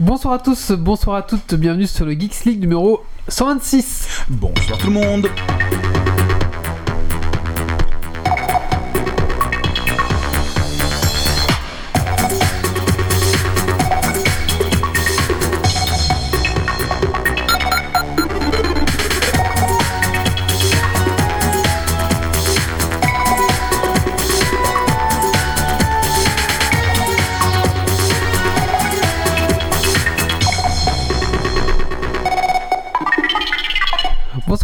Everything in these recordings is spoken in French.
Bonsoir à tous, bonsoir à toutes, bienvenue sur le Geeks League numéro 126. Bonsoir tout le monde.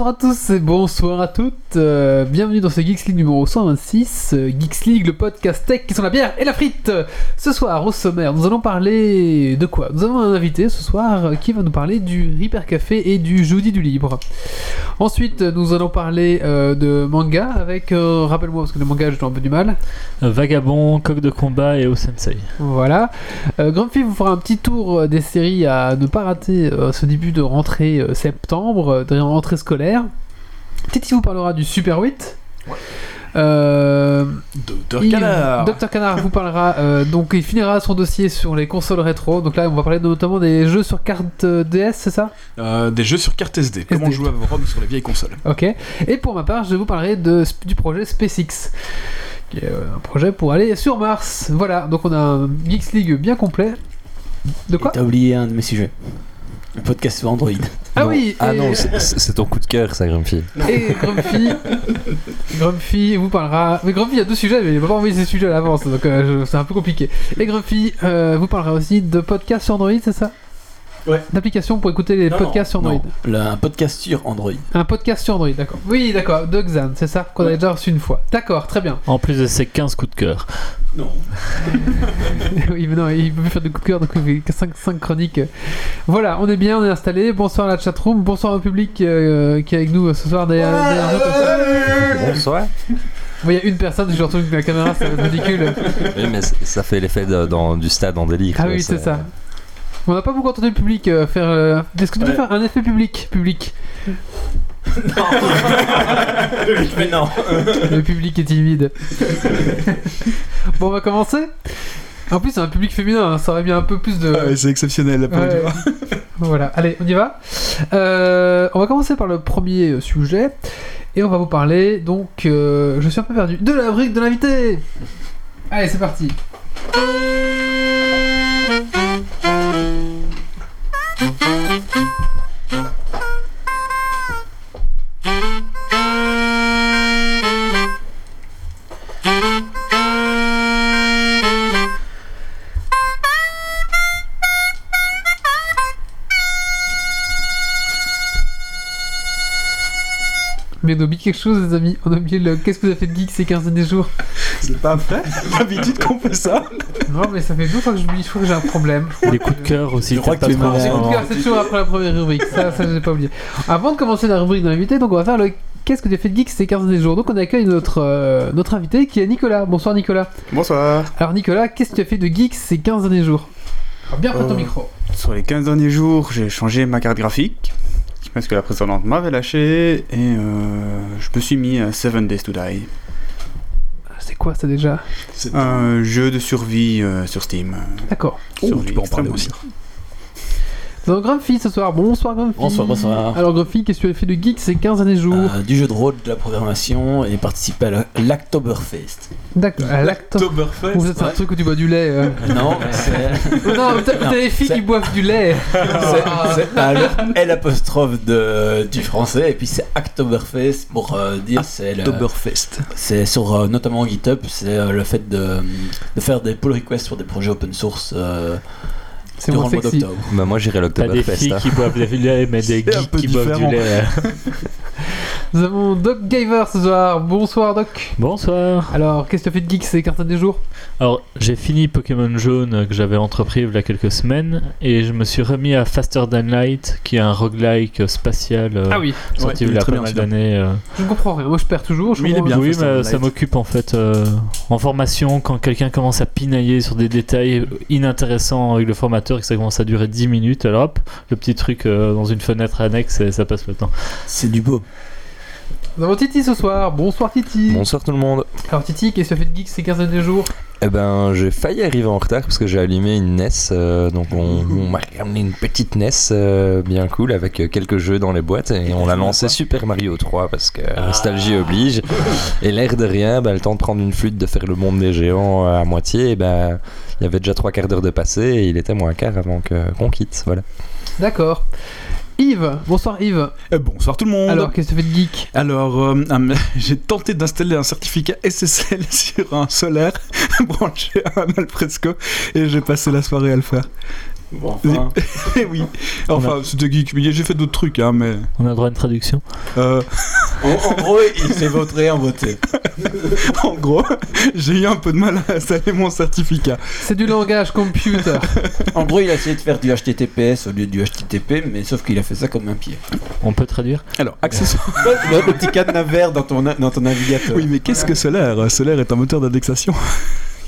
Bonsoir à tous et bonsoir à toutes. euh, bienvenue dans ce Geeks League numéro 126. euh, Geeks League, le podcast tech qui sont la bière et la frite. Ce soir, au sommaire, nous allons parler de quoi? Nous avons un invité ce soir euh, qui va nous parler du Reaper Café et du Jeudi du Libre. Ensuite, nous allons parler euh, de manga avec, euh, rappelle-moi parce que le manga j'ai un peu du mal. Vagabond, Coq de combat et Osensei. Voilà. Euh, Grumpy vous fera un petit tour euh, des séries à ne pas rater euh, ce début de rentrée euh, septembre, euh, de rentrée scolaire. Titi vous parlera du Super 8. Euh, Docteur Canard. Dr Canard vous parlera, euh, donc il finira son dossier sur les consoles rétro. Donc là, on va parler notamment des jeux sur carte euh, DS, c'est ça? Euh, des jeux sur carte SD. Comment jouer à vos ROM sur les vieilles consoles. Ok. Et pour ma part, je vous parlerai de, du projet SpaceX, qui est un projet pour aller sur Mars. Voilà, donc on a un Geeks League bien complet. De quoi? T'as oublié un de mes sujets. Le podcast sur Android. Ah Non. oui Ah et- non, c'est- ton coup de cœur, ça, Grumpy. Et Grumpy, Grumpy vous parlera. Mais Grumpy a deux sujets, mais il va pas envoyer ses sujets à l'avance, donc euh, je- c'est un peu compliqué. Et Grumpy euh, vous parlera aussi de podcasts sur Android, c'est ça? Ouais. D'applications pour écouter les podcasts sur Android. Non, le- un podcast sur Android. Un podcast sur Android, d'accord. Oui, d'accord, de Xan, c'est ça qu'on a déjà reçu une fois. D'accord, très bien. En plus de ses 15 coups de cœur. Non. oui, mais non, il peut plus faire de coup de cœur, donc il fait 5, chroniques. Voilà, on est bien, on est installé. Bonsoir à la chatroom, bonsoir au public euh, qui est avec nous ce soir derrière, derrière nous. Bonsoir. Bon, Il y a une personne, je retourne avec la caméra, c'est ridicule. Oui, mais ça fait l'effet du stade en délire. Ah oui, c'est ça. On n'a pas beaucoup entendu le public euh, faire. euh, Est-ce que tu peux Ouais. faire un effet public Public. Mais non. Le public est timide. bon, on va commencer En plus, c'est un public féminin, hein, ça aurait mis un peu plus de. Ah c'est exceptionnel, la Ouais. voilà, allez, on y va. Euh, on va commencer par le premier sujet. Et on va vous parler, donc, euh, je suis un peu perdu, de la rubrique de l'invité Allez, c'est parti Mm-hmm. Mais on a oublié quelque chose, les amis. On a oublié le. Qu'est-ce que vous avez fait de geek ces 15 derniers jours C'est pas vrai D'habitude qu'on fait ça. Non, mais ça fait deux fois que j'oublie. Je crois que j'ai un problème. Les coups de cœur aussi. Je crois que tu pas es trop malade. en- En tout cas, c'est toujours après la première rubrique. Ça, ça, j'ai pas oublié. Avant de commencer la rubrique de l'invité, donc on va faire le. Qu'est-ce que tu as fait de geek ces 15 derniers jours? Donc on accueille notre, euh, notre invité qui est Nicolas. Bonsoir Nicolas. Bonsoir. Alors Nicolas, qu'est-ce que tu as fait de geek ces 15 derniers jours? Alors bien près ton Euh, micro. Sur les 15 derniers jours, j'ai changé ma carte graphique parce que la précédente m'avait lâché et euh, je me suis mis à 7 Days to Die, C'est quoi ça déjà? C'est un jeu de survie euh, sur Steam. D'accord. Oh, tu peux en parler aussi. Donc Grumpy ce soir. Bonsoir Grumpy. Bonsoir, bonsoir. Alors Grumpy, qu'est-ce que tu as fait de geek ces 15 derniers jours Euh, du jeu de rôle, de la programmation et participer à l'Octoberfest. D'accord. À. Vous êtes un truc où tu bois du lait. euh. non, c'est. non, t'as les filles c'est- qui boivent du lait. C'est c'est un L apostrophe de, du français et puis c'est Oktoberfest pour euh, dire c'est le- Oktoberfest. c'est sur euh, notamment GitHub c'est euh, le fait de, de faire des pull requests sur des projets open source euh, C'est durant moins le mois sexy. d'octobre. Bah, moi, j'irai T'as des l'Octoberfest. filles hein. qui boivent du lait, mais des C'est un geeks peu qui boivent du différent. lait. Nous avons Doc Gaver ce soir. Bonsoir Doc. Bonsoir. Alors, qu'est-ce que tu as fait de geek ces 15 derniers jours? Alors, j'ai fini Pokémon Jaune que j'avais entrepris il y a quelques semaines et je me suis remis à Faster Than Light qui est un roguelike spatial euh, Ah oui, sorti Ouais, il y a très pas mal d'années. euh. je ne comprends rien. Moi, je perds toujours. Je Mais il est bien. oui, Faster mais ça m'occupe en fait euh, en formation quand quelqu'un commence à pinailler sur des détails inintéressants avec le formateur et que ça commence à durer 10 minutes. Alors hop, le petit truc euh, dans une fenêtre annexe et ça passe le temps. C'est du beau. Nous avons Titi ce soir. Bonsoir Titi. Bonsoir tout le monde. Alors Titi, qu'est-ce que tu as fait de geek ces 15 derniers jours? Eh ben, j'ai failli arriver en retard parce que j'ai allumé une NES. euh, donc, on, on m'a ramené une petite NES euh, bien cool avec euh, quelques jeux dans les boîtes et on l'a lancé Super Mario 3 parce que nostalgie oblige. Et l'air de rien, bah, le temps de prendre une flûte, de faire le monde des géants à moitié, et ben, il y avait déjà trois quarts d'heure de passé et il était moins quart avant que- qu'on quitte. Voilà. D'accord. Yves, bonsoir Yves. Eh, bonsoir tout le monde. Alors, qu'est-ce que tu fais de geek Alors, euh, un- j'ai tenté d'installer un certificat SSL sur un solaire branché à un Alfresco et j'ai passé la soirée à le faire. Enfin, Eh oui, enfin, c'était geek. mais J'ai fait d'autres trucs, hein, mais. On a droit à une traduction. euh, en, en gros, il s'est voté en voté. en gros, j'ai eu un peu de mal à installer mon certificat. C'est du langage computer. En gros, il a essayé de faire du HTTPS au lieu du HTTP, mais sauf qu'il a fait ça comme un pied. On peut traduire Alors, accessoire. le, le petit cadenas vert dans ton, dans ton navigateur. Oui, mais qu'est-ce que Solaire Solaire est un moteur d'indexation.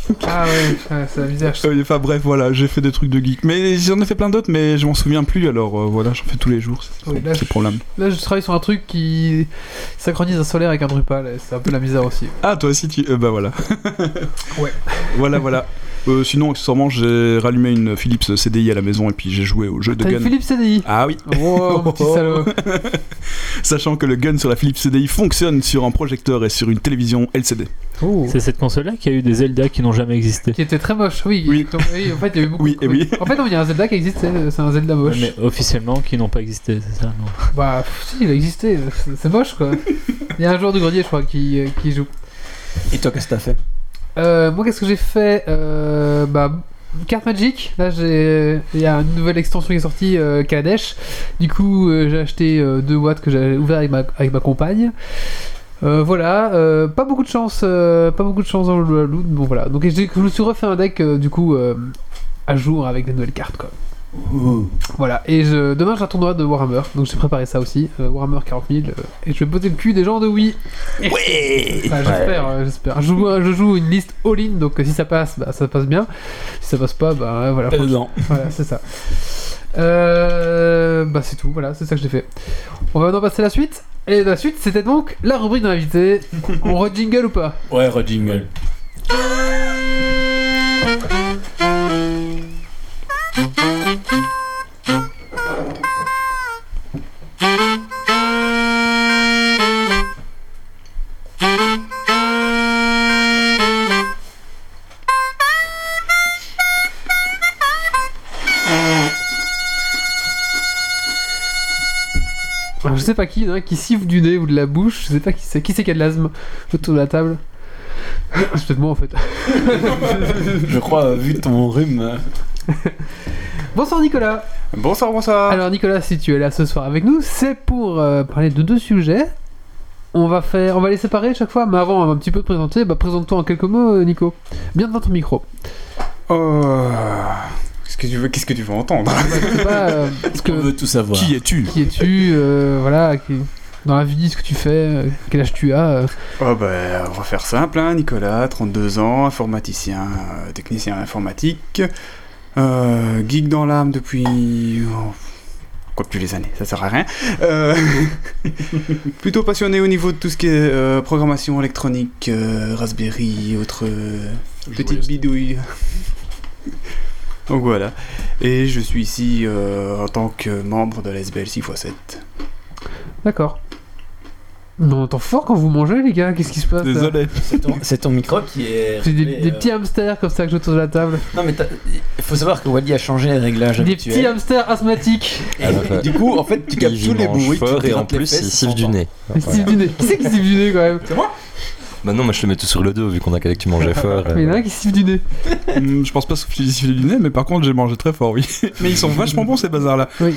ah ouais, ouais, c'est la misère. Euh, Enfin bref, voilà, j'ai fait des trucs de geek. Mais j'en ai fait plein d'autres, mais je m'en souviens plus, alors euh, voilà, j'en fais tous les jours. C'est Oui, le problème. Là, je travaille sur un truc qui synchronise un solaire avec un Drupal. et C'est un peu la misère aussi. Ah, toi aussi, tu. euh, bah voilà. Ouais. Voilà, voilà. Euh, sinon, accessoirement, j'ai rallumé une Philips CDI à la maison et puis j'ai joué au jeu de T'as gun. une Philippe CDI. Ah oui, Oh, mon petit salaud. sachant que le gun sur la Philips CDI fonctionne sur un projecteur et sur une télévision LCD. Oh. C'est cette console-là qui a eu des Zelda qui n'ont jamais existé. Qui était très moche, oui. Oui. En fait, il y avait beaucoup. Oui, de- et oui. En fait, non, il y a un Zelda qui existe, c'est un Zelda moche. Mais officiellement qui n'ont pas existé, c'est ça non? Bah, pff, si, il a existé. C'est- moche, quoi. Il y a un joueur du grenier, je crois, qui, euh, qui joue. Et toi, qu'est-ce que t'as fait? Euh, moi, qu'est-ce que j'ai fait euh, Bah, carte Magic. Là, il y a une nouvelle extension qui est sortie, euh, Kaladesh. Du coup, j'ai acheté deux watts que j'ai ouvert avec ma, compagne. Voilà, pas beaucoup de chance, pas beaucoup de chance dans le loot. Bon voilà, donc je me suis refait un deck du coup à jour avec des nouvelles cartes quoi. Voilà, et je, demain j'ai un tournoi de Warhammer, donc j'ai préparé ça aussi, euh, Warhammer 40 000, euh, et je vais poser le cul des gens de Wii. Ouais Enfin, j'espère, euh, j'espère. Je joue, je joue une liste all-in, donc si ça passe, bah, ça passe bien. Si ça passe pas, bah ouais, voilà. voilà, c'est ça. Euh, bah c'est tout, voilà, c'est ça que j'ai fait. On va maintenant passer à la suite. Et la suite, c'était donc la rubrique d'invité. On re-jingle ou pas? Ouais, Jingle. Alors, sais pas qui, il y en a un qui siffle du nez ou de la bouche, je sais pas qui c'est. Qui c'est qui a de l'asthme autour de la table C'est peut-être moi en fait. Je crois, euh, vu ton rhume. euh, Bonsoir Nicolas Bonsoir, bonsoir. Alors Nicolas, si tu es là ce soir avec nous, c'est pour euh, parler de deux sujets. On va faire, on va les séparer chaque fois, mais avant un petit peu te présenter, bah présente-toi en quelques mots, euh, Nico. Bien dans ton micro. Qu'est-ce que tu veux, qu'est-ce que tu veux entendre? Je sais pas euh, ce On que, veut tout savoir? Qui es-tu? Qui es-tu, euh, voilà, qui- dans la vie, ce que tu fais, euh, quel âge tu as. euh? Oh ben, on va faire simple, hein, Nicolas, 32 ans, informaticien, euh, technicien informatique, euh, geek dans l'âme depuis... oh, quoi depuis les années, ça sert à rien. Euh, plutôt passionné au niveau de tout ce qui est euh, programmation électronique, euh, Raspberry, autres euh, petites bidouilles. Donc voilà. Et je suis ici euh, en tant que membre de l'SBL 6x7. D'accord. On entend fort quand vous mangez, les gars. Qu'est-ce qui se passe là Désolé. C'est ton, c'est ton micro qui est. C'est des, réglé, des euh, petits hamsters comme ça que je autour de la table. Non, mais t'as- il faut savoir que Wally a changé les réglages Des habituels. petits hamsters asthmatiques. Et, et du coup, en fait, tu captes Il tous les bruits. fort et en plus il siffle du nez. Ils sifflent du nez. Qui c'est qui siffle du nez quand même? Bah non, moi je te mets tout sur le dos vu qu'on a calé que tu mangeais fort. Mais il y en a un qui siffle du nez. Hum, je pense pas souffler siffler du nez, mais par contre j'ai mangé très fort, oui. mais ils sont vachement bons ces bazars là. Oui.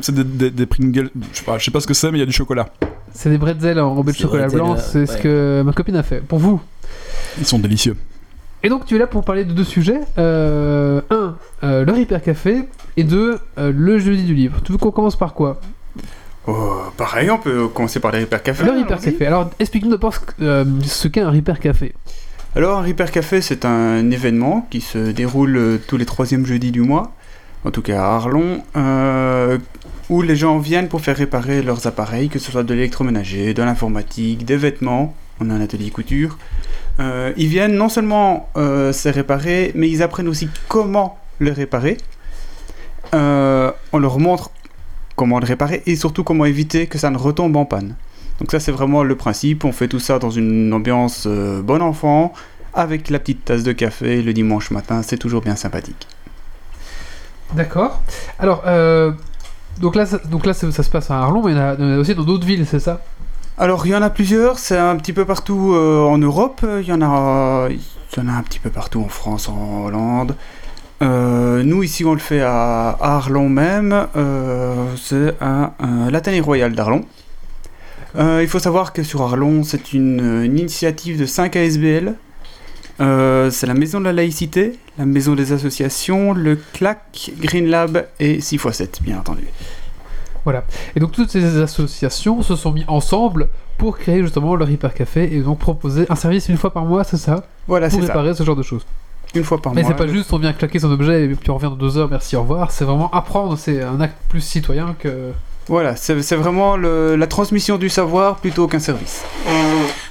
c'est des, des, des Pringles, je sais pas, je sais pas ce que c'est, mais il y a du chocolat. C'est des bretzels enrobés de chocolat bretzel, blanc. C'est ce que ma copine a fait. Pour vous. Ils sont délicieux. Et donc tu es là pour parler de deux sujets. Euh, un, euh, le Hyper Café. Et deux, euh, le jeudi du livre. Tu veux qu'on commence par quoi? Oh, pareil, on peut commencer par les Hyper Café. Le. Café. Alors explique-nous d'abord euh, ce qu'est un Hyper Café. Alors, un Hyper Café, c'est un événement qui se déroule euh, tous les troisièmes jeudis du mois, en tout cas à Arlon, euh, où les gens viennent pour faire réparer leurs appareils, que ce soit de l'électroménager, de l'informatique, des vêtements. On a un atelier couture. Euh, ils viennent non seulement se réparer, mais ils apprennent aussi comment le réparer. On leur montre comment le réparer et surtout comment éviter que ça ne retombe en panne. Donc ça c'est vraiment le principe. On fait tout ça dans une ambiance euh, bon enfant, avec la petite tasse de café le dimanche matin. C'est toujours bien sympathique. D'accord. Alors, euh, donc là, ça, donc là ça, ça se passe à Arlon, mais il y en a, il y en a aussi dans d'autres villes, c'est ça? Alors il y en a plusieurs, c'est un petit peu partout euh, en Europe, il y en a il y en a un petit peu partout en France, en Hollande. Euh, nous ici on le fait à, Arlon même, euh, c'est à, à l'Athénée Royal d'Arlon. Euh, il faut savoir que sur Arlon c'est une, une initiative de 5 ASBL. C'est la maison de la laïcité, la maison des associations, le CLAC, Green Lab et 6x7 bien entendu. Et donc toutes ces associations se sont mis ensemble pour créer justement leur hyper café et donc proposer un service une fois par mois, c'est ça? Voilà Pour c'est ça, réparer ce genre de choses. Une fois par Mais mois. c'est pas juste on vient claquer son objet et puis on revient dans deux heures, merci, au revoir. C'est vraiment apprendre, c'est un acte plus citoyen que. Voilà, c'est c'est vraiment le- la transmission du savoir plutôt qu'un service.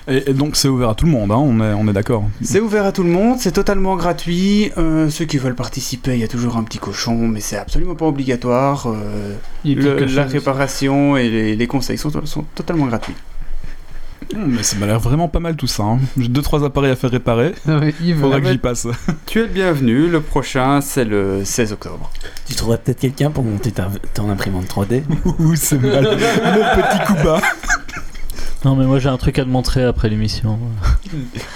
Et, et donc c'est ouvert à tout le monde, hein, on est, on est d'accord. C'est ouvert à tout le monde, c'est totalement gratuit. euh, ceux qui veulent participer, il y a toujours un petit cochon, mais c'est absolument pas obligatoire. euh, le- la réparation et les, les conseils sont, sont totalement gratuits. Hum, Mais ça m'a l'air vraiment pas mal tout ça. hein. J'ai deux trois appareils à faire réparer. Yves, Faudra ah que j'y passe. Tu es le bienvenu, le prochain c'est le 16 octobre. Tu trouverais peut-être quelqu'un pour monter ta, ton imprimante 3D Ouh, c'est mal. Le petit coup bas. Non, mais moi j'ai un truc à te montrer après l'émission.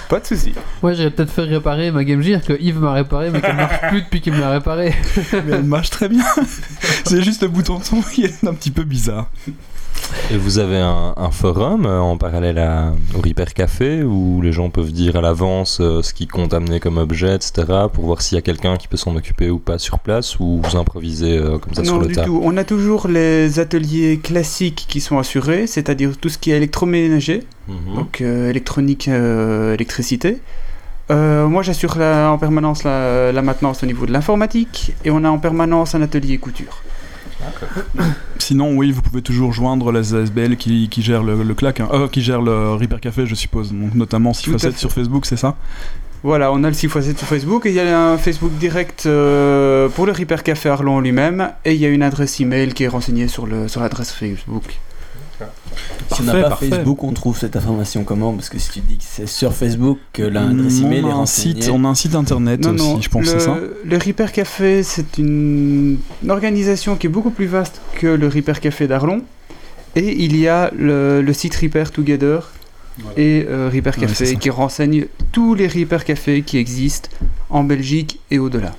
Pas de soucis. Ouais, j'aurais peut-être fait réparer ma Game Gear que Yves m'a réparé, mais qu'elle marche plus depuis qu'il me l'a réparé. Mais elle marche très bien. C'est juste le bouton de son qui est un petit peu bizarre. Et vous avez un, un forum euh, en parallèle à, au Repair Café où les gens peuvent dire à l'avance euh, ce qu'ils comptent amener comme objet, etc. pour voir s'il y a quelqu'un qui peut s'en occuper ou pas sur place ou vous improvisez euh, comme ça sur non, le du tas. tout. On a toujours les ateliers classiques qui sont assurés, c'est-à-dire tout ce qui est électroménager, Mhm. donc électronique, électricité. Euh, moi, j'assure en permanence la, la maintenance au niveau de l'informatique et on a en permanence un atelier couture. Sinon, oui, vous pouvez toujours joindre les ASBL qui, qui gèrent le, le clac, hein. Euh, qui gèrent le Repair Café, je suppose. Donc, notamment 6 Tout à 7 fait. sur Facebook, c'est ça? Voilà, on a le 6x7 sur Facebook et il y a un Facebook direct euh, pour le Repair Café Arlon lui-même et il y a une adresse email qui est renseignée sur le sur l'adresse Si on n'a pas parfait. Facebook, on trouve cette information comment Parce que si tu dis que c'est sur Facebook que l'adresse email on est a un site, On a un site internet Non, aussi, non, je pense, c'est ça le Repair Café, c'est une, une organisation qui est beaucoup plus vaste que le Repair Café d'Arlon. Et il y a le, le site Repair Together et euh, Repair Café qui renseigne tous les Repair Cafés qui existent en Belgique et au-delà.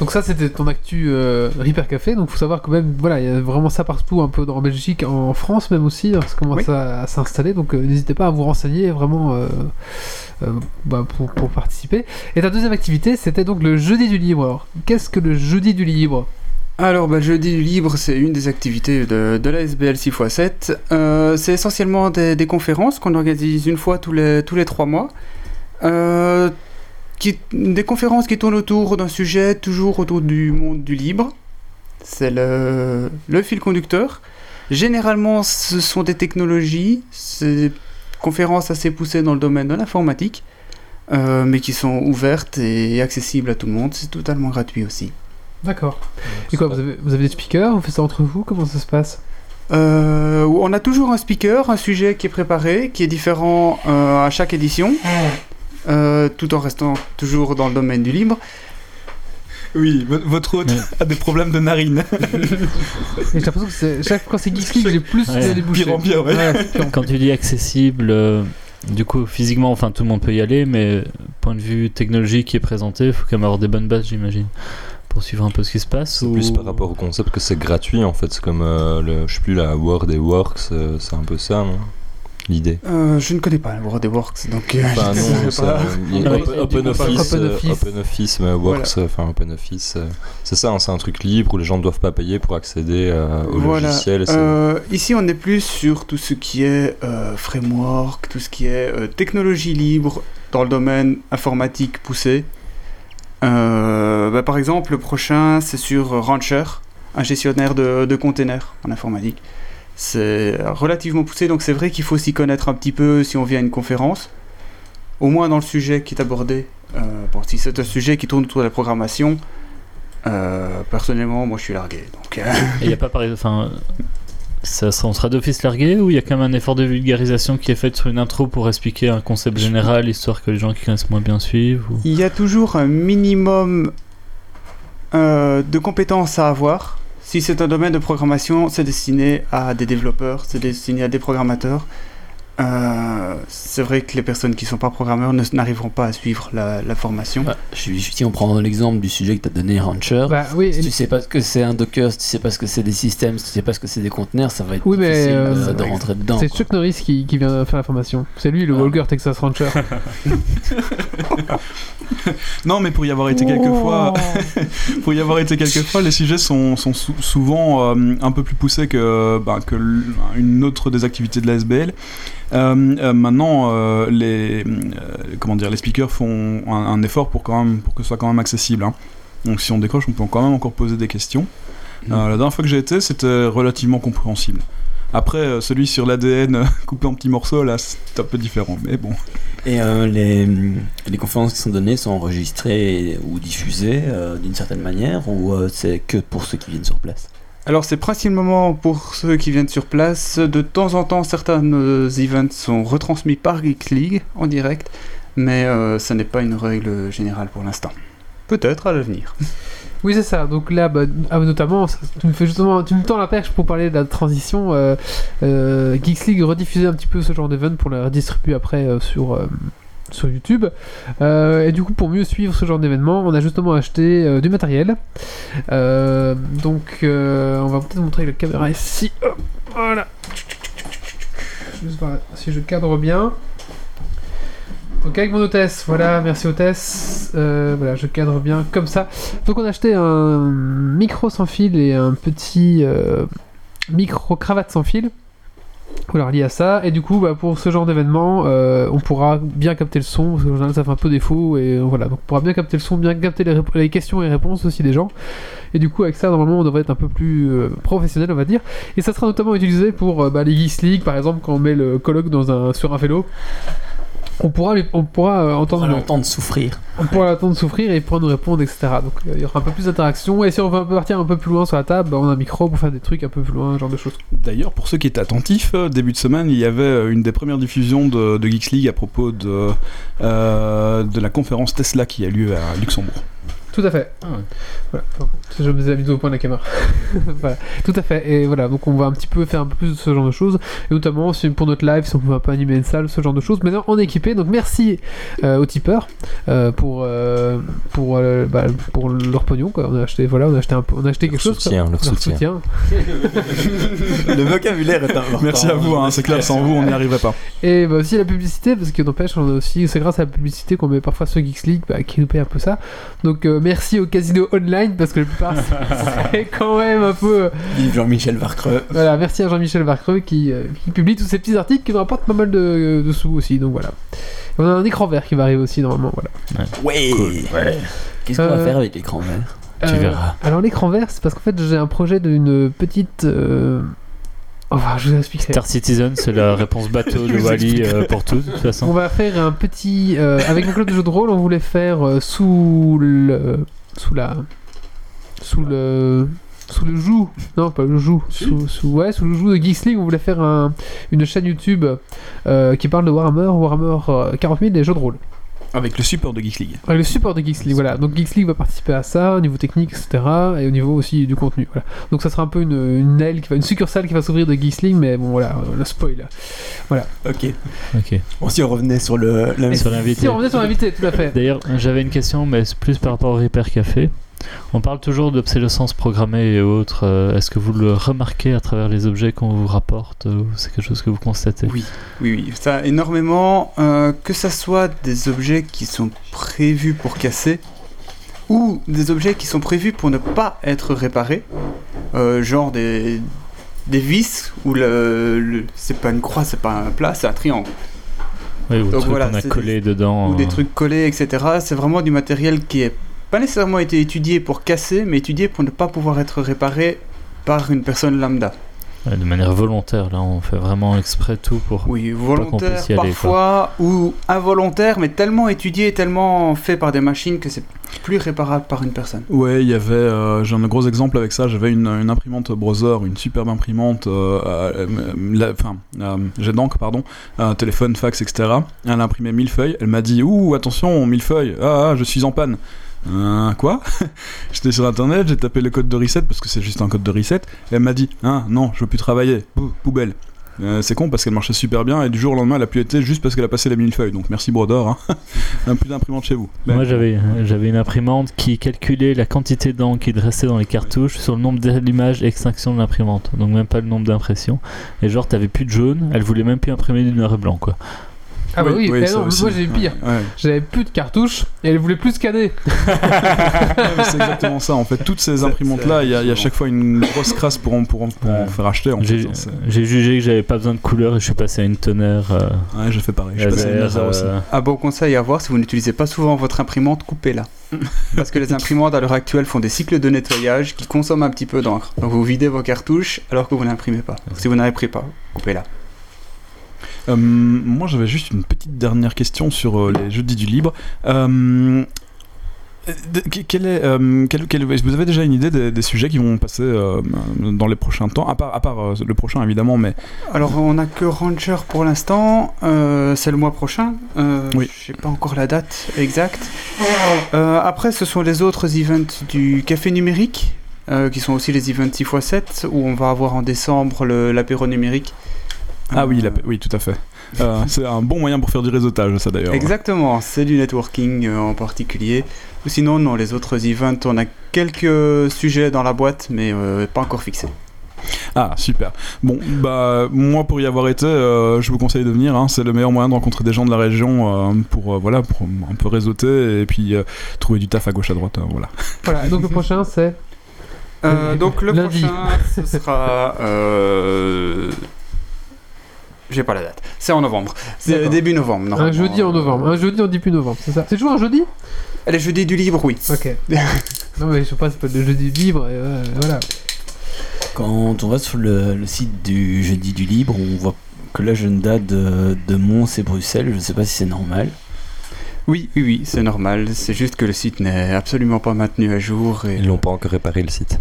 Donc ça c'était ton actu euh, Repair Café, donc faut savoir que même voilà il y a vraiment ça partout un peu en Belgique, en France même aussi, hein, ça commence Oui. à, à s'installer, donc euh, n'hésitez pas à vous renseigner vraiment euh, euh, bah, pour, pour participer. Et ta deuxième activité c'était donc le jeudi du libre. Alors qu'est-ce que le jeudi du libre? Alors, bah, le jeudi du libre, c'est une des activités de, de la SBL 6x7. Euh, c'est essentiellement des, des conférences qu'on organise une fois tous les, tous les trois mois. Euh, qui, des conférences qui tournent autour d'un sujet toujours autour du monde du libre. C'est le, le fil conducteur. Généralement, ce sont des technologies, c'est des conférences assez poussées dans le domaine de l'informatique, euh, mais qui sont ouvertes et accessibles à tout le monde. C'est totalement gratuit aussi. D'accord. Et quoi vous avez, vous avez des speakers Vous faites ça entre vous Comment ça se passe? Euh, on a toujours un speaker, un sujet qui est préparé, qui est différent euh, à chaque édition, euh, tout en restant toujours dans le domaine du libre. Oui, vo- votre hôte a des problèmes de narines. Et J'ai l'impression que chaque fois que c'est Geeks League j'ai plus Ouais. les bouchées. Pire en pire, ouais. c'est pire en Quand tu dis accessible, euh, du coup, physiquement, enfin, tout le monde peut y aller, mais point de vue technologique qui est présenté, il faut quand même avoir des bonnes bases, j'imagine, pour suivre un peu ce qui se passe. C'est ou- plus par rapport au concept que c'est gratuit en fait. C'est comme euh, le, je sais plus, la Word et Works, euh, c'est un peu ça, non? L'idée. Euh, je ne connais pas le World of Works, donc euh, non, ne sais c'est pas. il y a Ah oui, Open, Office, Open euh, Office. Open Office, mais Works, euh, enfin Open Office, euh, c'est ça, hein, c'est un truc libre où les gens ne doivent pas payer pour accéder euh, au Voilà. logiciel. Euh, ici, on est plus sur tout ce qui est euh, framework, tout ce qui est euh, technologie libre dans le domaine informatique poussé. Euh, bah, par exemple, le prochain, c'est sur Rancher, un gestionnaire de, de containers en informatique. C'est relativement poussé, donc c'est vrai qu'il faut s'y connaître un petit peu si on vient à une conférence. Au moins dans le sujet qui est abordé. Euh, bon, si c'est un sujet qui tourne autour de la programmation, euh, personnellement, moi je suis largué. Donc, euh, Et il y a pas par enfin ça, sera- on sera d'office largué ou il y a quand même un effort de vulgarisation qui est fait sur une intro pour expliquer un concept général histoire que les gens qui connaissent moins bien suivent ou... Il y a toujours un minimum euh, de compétences à avoir. Si c'est un domaine de programmation, c'est destiné à des développeurs, c'est destiné à des programmateurs. Euh, c'est vrai que les personnes qui ne sont pas programmeurs n'arriveront pas à suivre la, la formation. Je- si on prend l'exemple du sujet que tu as donné, Rancher, Bah oui, si tu sais pas ce que c'est un Docker, si tu sais pas ce que c'est des systèmes, si tu sais pas ce que c'est des conteneurs, ça va être Oui, mais, difficile euh, de, de rentrer dedans. c'est. Chuck Norris qui, qui vient faire la formation. C'est lui, le Ah. Walker Texas Rancher. Non, mais pour y avoir été quelques fois, pour y avoir été quelques fois, les sujets sont, sont sou- souvent euh, un peu plus poussés que, bah, que une autre des activités de la SBL. Euh, euh, maintenant, euh, les, comment dire, les speakers font un, un effort pour, quand même, pour que ce soit quand même accessible. hein. Donc si on décroche, on peut quand même encore poser des questions. Euh, la dernière fois que j'ai été, c'était relativement compréhensible. Après, euh, celui sur l'ADN euh, coupé en petits morceaux, là, c'est un peu différent. Mais bon. Et les, les conférences qui sont données sont enregistrées ou diffusées d'une certaine manière ou c'est que pour ceux qui viennent sur place? Alors c'est principalement pour ceux qui viennent sur place. De temps en temps, certains de nos events sont retransmis par Geeks League en direct, mais euh, ce n'est pas une règle générale pour l'instant. Peut-être à l'avenir. Oui, c'est ça. Donc là, bah, ah, notamment, ça- tu me fais justement, tu me tends la perche pour parler de la transition. Euh, euh, Geeks League rediffusait un petit peu ce genre d'event pour la redistribuer après euh, sur euh, sur YouTube. Euh, et du coup, pour mieux suivre ce genre d'événement, on a justement acheté euh, du matériel. Euh, donc, on va peut-être montrer la caméra ici. Voilà. Si je cadre bien. Donc avec mon hôtesse, voilà, merci hôtesse. Voilà, je cadre bien comme ça. Donc on a acheté un micro sans fil et un petit micro cravate sans fil. Voilà, lié à ça. Et du coup, bah, pour ce genre d'événement, euh, on pourra bien capter le son, parce qu'en général ça fait un peu défaut. Et euh, voilà, donc on pourra bien capter le son, bien capter les, questions et réponses aussi des gens. Et du coup, avec ça, normalement, on devrait être un peu plus euh, professionnel, on va dire. Et ça sera notamment utilisé pour bah, les Geeks League, par exemple, quand on met le colloque dans un, sur un vélo. On pourra, lui- on pourra euh, entendre l'entendre souffrir. on pourra l'attendre souffrir et il pourra nous répondre, etc. Donc euh, il y aura un peu plus d'interaction. Et si on veut partir un peu plus loin sur la table, bah, on a un micro pour faire des trucs un peu plus loin, ce genre de choses. D'ailleurs, pour ceux qui étaient attentifs, euh, début de semaine, il y avait euh, une des premières diffusions de, de Geeks League à propos de, euh, de la conférence Tesla qui a lieu à Luxembourg. Tout à fait. Ah ouais. Voilà. Je me ai mis au point de la caméra. voilà. Tout à fait. Et voilà, donc on va un petit peu faire un peu plus de ce genre de choses. Et notamment si pour notre live, si on peut un peu animer une salle, ce genre de choses. Maintenant, on est équipé. Donc merci euh, aux tipeurs euh, pour, euh, pour, euh, bah, pour leur pognon. Quoi. On a acheté, voilà, on a acheté, un on a acheté quelque chose. quoi. soutien, leur soutien. soutien. Le vocabulaire est important. Merci à vous, hein, c'est clair, sans vous on n'y arriverait pas. Et bah aussi la publicité, parce que n'empêche, on a aussi, c'est grâce à la publicité qu'on met parfois sur Geeks League bah, qui nous paye un peu ça. Donc euh, merci au casino online, parce que la plupart c'est quand même un peu. euh, Vive Jean-Michel Varcreux. Voilà, merci à Jean-Michel Varcreux qui, euh, qui publie tous ces petits articles qui nous rapportent pas mal de, de sous aussi. Donc voilà. On a un écran vert qui va arriver aussi normalement. Voilà. Ouais. Qu'est-ce qu'on va Euh, faire avec l'écran vert? Tu verras. Alors l'écran vert, c'est parce qu'en fait j'ai un projet d'une petite. Enfin, je vous expliquerai. Star Citizen, c'est la réponse bateau de Wally euh, pour tout, de toute On façon. va faire un petit. euh, avec mon club de jeu de rôle, on voulait faire euh, sous le. Sous la. Sous le. Sous le joug. Non, pas le joug. Sous, sous- ouais, sous le joug de Geeks League, on voulait faire un- une chaîne YouTube euh, qui parle de Warhammer, Warhammer euh, 40 000 et jeux de rôle. Avec le support de Geeks League. Avec le support de Geeks League, voilà. Donc Geeks League va participer à ça, au niveau technique, etc. Et au niveau aussi du contenu, voilà. Donc ça sera un peu une, une aile, qui va, une succursale qui va s'ouvrir de Geeks League, mais bon, voilà, euh, le spoil. Ok. Ok. Bon, si on revenait sur le. la- Sur l'invité. Si, on revenait sur l'invité, tout à fait. D'ailleurs, j'avais une question, mais c'est plus par rapport au Repair Café. On parle toujours d'obsolescence programmée et autres. euh, Est-ce que vous le remarquez à travers les objets qu'on vous rapporte euh, ou c'est quelque chose que vous constatez? Oui, oui, oui, ça énormément. euh, que ça soit des objets qui sont prévus pour casser ou des objets qui sont prévus pour ne pas être réparés, euh, genre des, des vis où le, le- c'est pas une croix, c'est pas un plat, c'est un triangle, Oui, ou Donc voilà, a collé dedans. ou des euh, trucs collés, etc. C'est vraiment du matériel qui est pas nécessairement été étudiés pour casser, mais étudiés pour ne pas pouvoir être réparés par une personne lambda. Ouais, de manière volontaire, là, on fait vraiment exprès tout pour. Oui, volontaire puisse y aller, parfois, ou involontaire, mais tellement étudié, tellement fait par des machines que c'est plus réparable par une personne. Ouais, il y avait, euh, j'ai un gros exemple avec ça. J'avais une, une imprimante Brother, une superbe imprimante, euh, euh, enfin, euh, j'ai donc, pardon, un téléphone, fax, etc. Elle a imprimé 1000 feuilles. Elle m'a dit, ouh, attention, 1000 feuilles, ah, ah, je suis en panne. Euh, quoi? J'étais sur internet, j'ai tapé le code de reset parce que c'est juste un code de reset. Et elle m'a dit, ah non, je veux plus travailler, poubelle. Euh, c'est con parce qu'elle marchait super bien et du jour au lendemain elle a pu été juste parce qu'elle a passé les 1000 feuilles. Donc merci Brother, hein. un plus d'imprimante chez vous. Ben, Moi, j'avais, j'avais une imprimante qui calculait la quantité d'encre qui restait dans les cartouches sur le nombre d'images et extraction de l'imprimante. Donc, même pas le nombre d'impressions. Et genre, t'avais plus de jaune, elle voulait même plus imprimer du noir et blanc, quoi. Ah bah oui, eh ça non, aussi. moi j'ai pire. Ouais, ouais. J'avais plus de cartouches et elle voulait plus scanner. C'est exactement ça. En fait, toutes ces C'est- imprimantes-là, il y, a- il y a c'est chaque fois une grosse crasse pour en, pour en, pour en Ouais. faire acheter. J'ai, hein, j'ai jugé que j'avais pas besoin de couleur et je suis passé à une tonnerre euh, ouais, j'ai fait pareil. Je suis passé à une laser. laser aussi. euh, Un bon conseil à avoir, si vous n'utilisez pas souvent votre imprimante, coupez-la. Parce que les imprimantes à l'heure actuelle font des cycles de nettoyage qui consomment un petit peu d'encre. Donc vous videz vos cartouches alors que vous n'imprimez pas. Si vous n'imprimez pas, coupez-la. Euh, moi, j'avais juste une petite dernière question sur euh, les jeudis du libre. Euh, quel est, euh, quel- quel- vous avez déjà une idée des, des sujets qui vont passer euh, dans les prochains temps? À part, à part euh, le prochain, évidemment, mais Alors on n'a que Ranger pour l'instant, c'est le mois prochain, Oui. je sais pas encore la date exacte. Après ce sont les autres events du café numérique, qui sont aussi les events 6x7, où on va avoir en décembre l'apéro numérique. Ah oui, la- oui, tout à fait. Euh, c'est un bon moyen pour faire du réseautage, ça d'ailleurs. Exactement, c'est du networking euh, en particulier. Ou sinon, non, les autres events, on a quelques sujets dans la boîte, mais euh, pas encore fixés. Ah, super. Bon, bah, moi, pour y avoir été, euh, je vous conseille de venir. hein. c'est le meilleur moyen de rencontrer des gens de la région euh, pour, euh, voilà, pour un peu réseauter et puis euh, trouver du taf à gauche à droite. hein, voilà. Voilà, donc le prochain c'est. Euh, donc le Lundi. prochain, ce sera... J'ai pas la date. C'est en novembre. C'est début novembre. Un jeudi en novembre. Un jeudi en début novembre, c'est ça C'est toujours un jeudi? Les jeudis du libre, oui. Ok. non mais je sais pas, c'est pas le jeudi libre et euh, voilà. Quand on va sur le, le site du Jeudi du Libre, on voit que l'agenda de, de Mons et Bruxelles, je ne sais pas si c'est normal. Oui, oui, oui, c'est normal. C'est juste que le site n'est absolument pas maintenu à jour. Et... Ils n'ont pas encore réparé le site.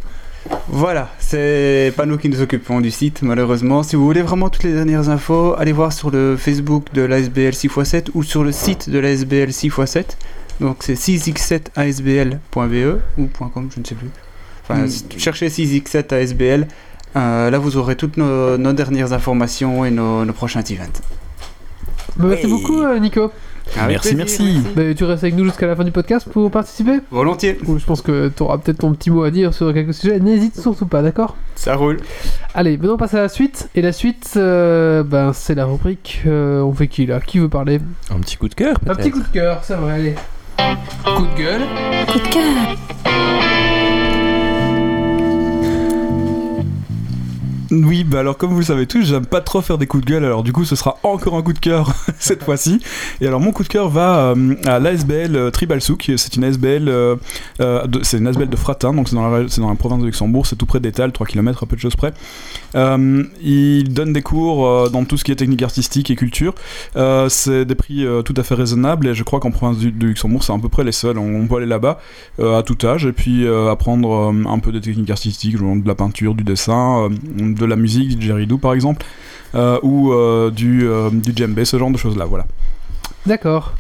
Voilà, c'est pas nous qui nous occupons du site, malheureusement. Si vous voulez vraiment toutes les dernières infos, allez voir sur le Facebook de l'ASBL 6x7 ou sur le site de l'ASBL 6x7. Donc c'est 6x7asbl.be E ou .com, je ne sais plus. Enfin, Mm. cherchez 6x7asbl. Euh, là, vous aurez toutes nos, nos dernières informations et nos, nos prochains events. Bah, merci Hey. beaucoup euh, Nico. Avec Merci, plaisir, merci. Bah, tu restes avec nous jusqu'à la fin du podcast pour participer Volontiers, Ou Je pense que tu auras peut-être ton petit mot à dire sur quelques sujets. N'hésite surtout pas, d'accord ça roule. Allez, maintenant on passe à la suite. Et la suite, euh, ben, c'est la rubrique. euh, on fait qui là? Qui veut parler? Un petit coup de cœur, Un peut-être petit coup de cœur, c'est vrai, allez. Coup de gueule. Coup de cœur. Oui, bah alors comme vous le savez tous, j'aime pas trop faire des coups de gueule, alors du coup ce sera encore un coup de cœur cette fois-ci. Et alors mon coup de cœur va euh, à l'ASBL euh, Tribal Souk, c'est une ASBL, euh, euh, c'est une ASBL de Fratin, donc c'est dans, la, c'est dans la province de Luxembourg, c'est tout près d'Étal, 3 km à peu de choses près. Il donne des cours dans tout ce qui est technique artistique et culture. C'est des prix tout à fait raisonnables et je crois qu'en province du, de Luxembourg c'est à peu près les seuls. On, on peut aller là-bas à tout âge et puis apprendre un peu de techniques artistiques, genre de la peinture, du dessin, de la musique, du didgeridoo par exemple, euh, ou euh, du, euh, du djembé, ce genre de choses là. Voilà. D'accord.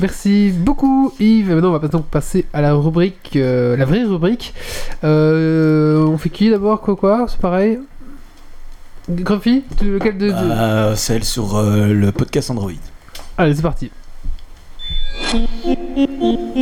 Merci beaucoup Yves. Et maintenant on va donc passer à la rubrique, euh, la vraie rubrique. Euh, on fait qui d'abord Quoi quoi C'est pareil? Grumpy Lequel de... de- Euh, celle sur euh, le podcast Android. Allez c'est parti. Donc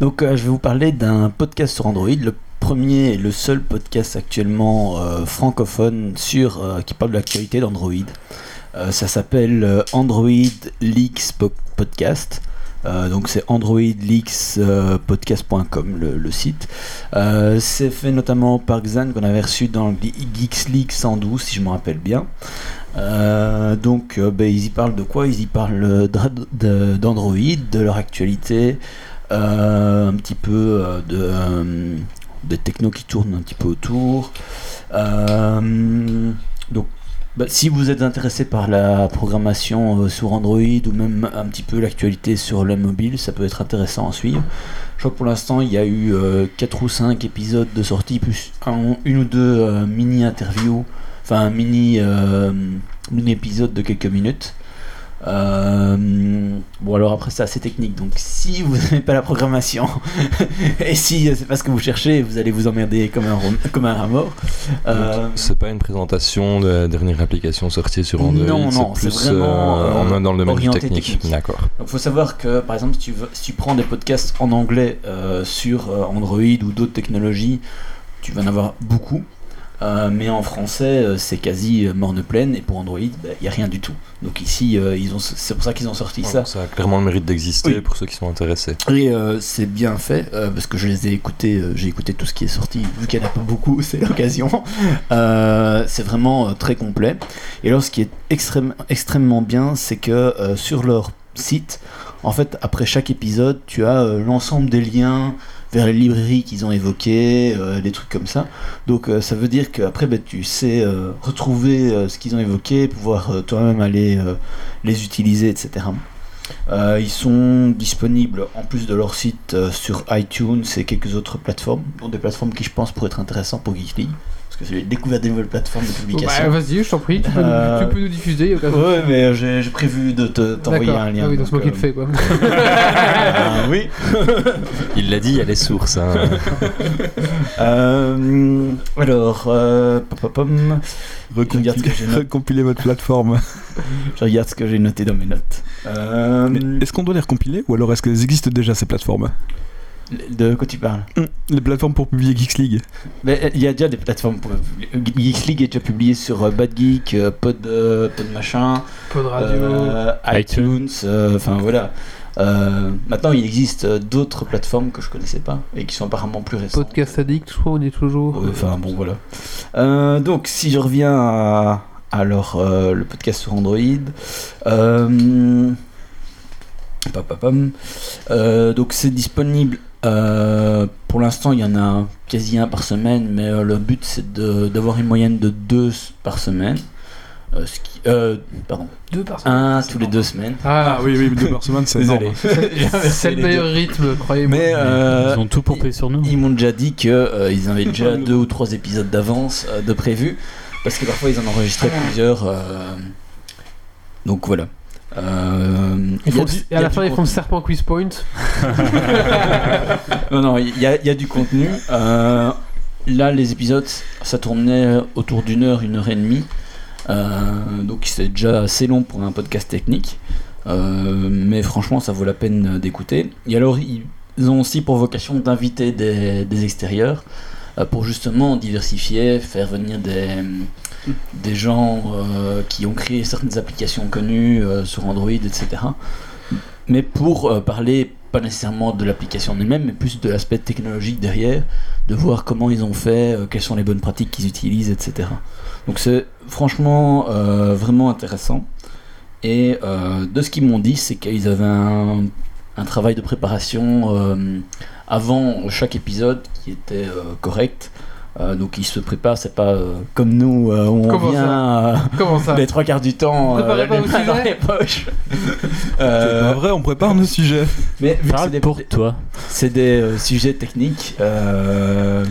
donc euh, je vais vous parler d'un podcast sur Android, le premier et le seul podcast actuellement euh, francophone sur euh, qui parle de l'actualité d'Android. Ça s'appelle Android Leaks Po- Podcast. Donc c'est androidleakspodcast.com le, site. C'est fait notamment par Xan qu'on avait reçu dans le Geeks League 112 si je me rappelle bien. Donc ben, ils y parlent de quoi? Ils y parlent d'Android, de leur actualité, un petit peu euh, de, euh, des technos qui tournent un petit peu autour. Euh, donc bah, si vous êtes intéressé par la programmation euh, sur Android ou même un petit peu l'actualité sur le mobile, ça peut être intéressant à suivre. Je crois que pour l'instant il y a eu 4 ou 5 épisodes de sortie, plus un- une ou deux euh, mini-interviews, enfin un mini, euh, mini épisode de quelques minutes. Euh, bon alors après c'est assez technique donc si vous n'aimez pas la programmation et si c'est pas ce que vous cherchez vous allez vous emmerder comme un, comme un mort. Euh, C'est pas une présentation de la dernière application sortie sur Android. Non, non, c'est plus vraiment, euh, on est dans le domaine orienté technique. technique. D'accord. Donc, faut savoir que, par exemple, si tu, veux- si tu prends des podcasts en anglais euh, sur Android ou d'autres technologies, tu vas en avoir beaucoup. Euh, mais en français, euh, c'est quasi euh, morne pleine, et pour Android, il n'y a rien du tout. Donc ici, euh, ils ont, c'est pour ça qu'ils ont sorti ça. Ça a clairement le mérite d'exister Oui. pour ceux qui sont intéressés. Et c'est bien fait, parce que je les ai écoutés, j'ai écouté tout ce qui est sorti, vu qu'il n'y en a pas beaucoup, c'est l'occasion. C'est vraiment très complet. Et alors, ce qui est extrême, extrêmement bien, c'est que sur leur site, en fait, après chaque épisode, tu as l'ensemble des liens vers les librairies qu'ils ont évoquées, euh, des trucs comme ça. Donc euh, ça veut dire qu'après, ben, tu sais euh, retrouver ce qu'ils ont évoqué, pouvoir toi-même aller les utiliser, etc. Ils sont disponibles en plus de leur site sur iTunes et quelques autres plateformes, dont des plateformes qui je pense pourraient être intéressantes pour Geekly, parce que j'ai découvert des nouvelles plateformes de Bah, publication. vas-y, je t'en prie, tu peux, Euh, tu peux nous diffuser. aucun souci. ouais, mais euh, j'ai prévu de te- t'envoyer un lien. Ah oui, donc c'est moi qui le euh, fais quoi. euh, oui. Il l'a dit, il y a les sources. hein. Euh, alors, euh, pom, pom, pom. Je regarde ce que j'ai noté. Recompiler votre plateforme. Je regarde ce que j'ai noté dans mes notes. Euh, Est-ce qu'on doit les recompiler ou alors est-ce qu'elles existent déjà ces plateformes? De quoi tu parles Les plateformes pour publier Geeks League Mais euh, il y a déjà des plateformes pour Geeks League est déjà publié sur euh, Bad Geek, euh, Pod, Pod machin, Pod radio. euh, iTunes. euh, enfin voilà. Euh, maintenant, il existe d'autres plateformes que je connaissais pas et qui sont apparemment plus récentes. Podcast Addict, je crois, on y est toujours. Ouais, Enfin bon, voilà. Euh, donc, si je reviens à alors euh, le podcast sur Android, euh. Euh, donc c'est disponible. Euh, pour l'instant, il y en a quasi un par semaine, mais euh, le but c'est de- d'avoir une moyenne de deux par semaine. Euh, ce qui, euh, pardon, Deux personnes. un tous les deux semaines. Ah, oui, oui, deux par semaine, c'est Désolé. énorme. c'est le meilleur rythme, croyez-moi. Mais euh, Ils ont tout pompé sur nous. Ils m'ont déjà dit qu'ils avaient déjà deux ou trois épisodes d'avance euh, de prévu, parce que parfois ils en enregistraient plusieurs. euh, donc voilà. Euh, il y à la fin, ils font contenu. serpent quiz point. Non, non, il y a, il y a du contenu. Euh, là, les épisodes, ça tournait autour d'une heure, une heure et demie. Euh, donc c'est déjà assez long pour un podcast technique. Euh, mais franchement, ça vaut la peine d'écouter. Et alors, ils ont aussi pour vocation d'inviter des, des extérieurs pour justement diversifier, faire venir des, des gens euh, qui ont créé certaines applications connues euh, sur Android, etc. Mais pour euh, parler pas nécessairement de l'application elle-même, mais plus de l'aspect technologique derrière, de voir comment ils ont fait, quelles sont les bonnes pratiques qu'ils utilisent, etc. Donc c'est franchement vraiment intéressant. Et de ce qu'ils m'ont dit, c'est qu'ils avaient un, travail de préparation avant chaque épisode qui était correct. Euh, donc ils se préparent, c'est pas euh, comme nous, euh, où on Comment vient euh, ça les trois quarts du temps, euh, pas les vos mains dans sujets les poches. C'est pas vrai, on prépare nos sujets. mais vu que c'est Parle des, pour toi. c'est des euh, sujets techniques, euh,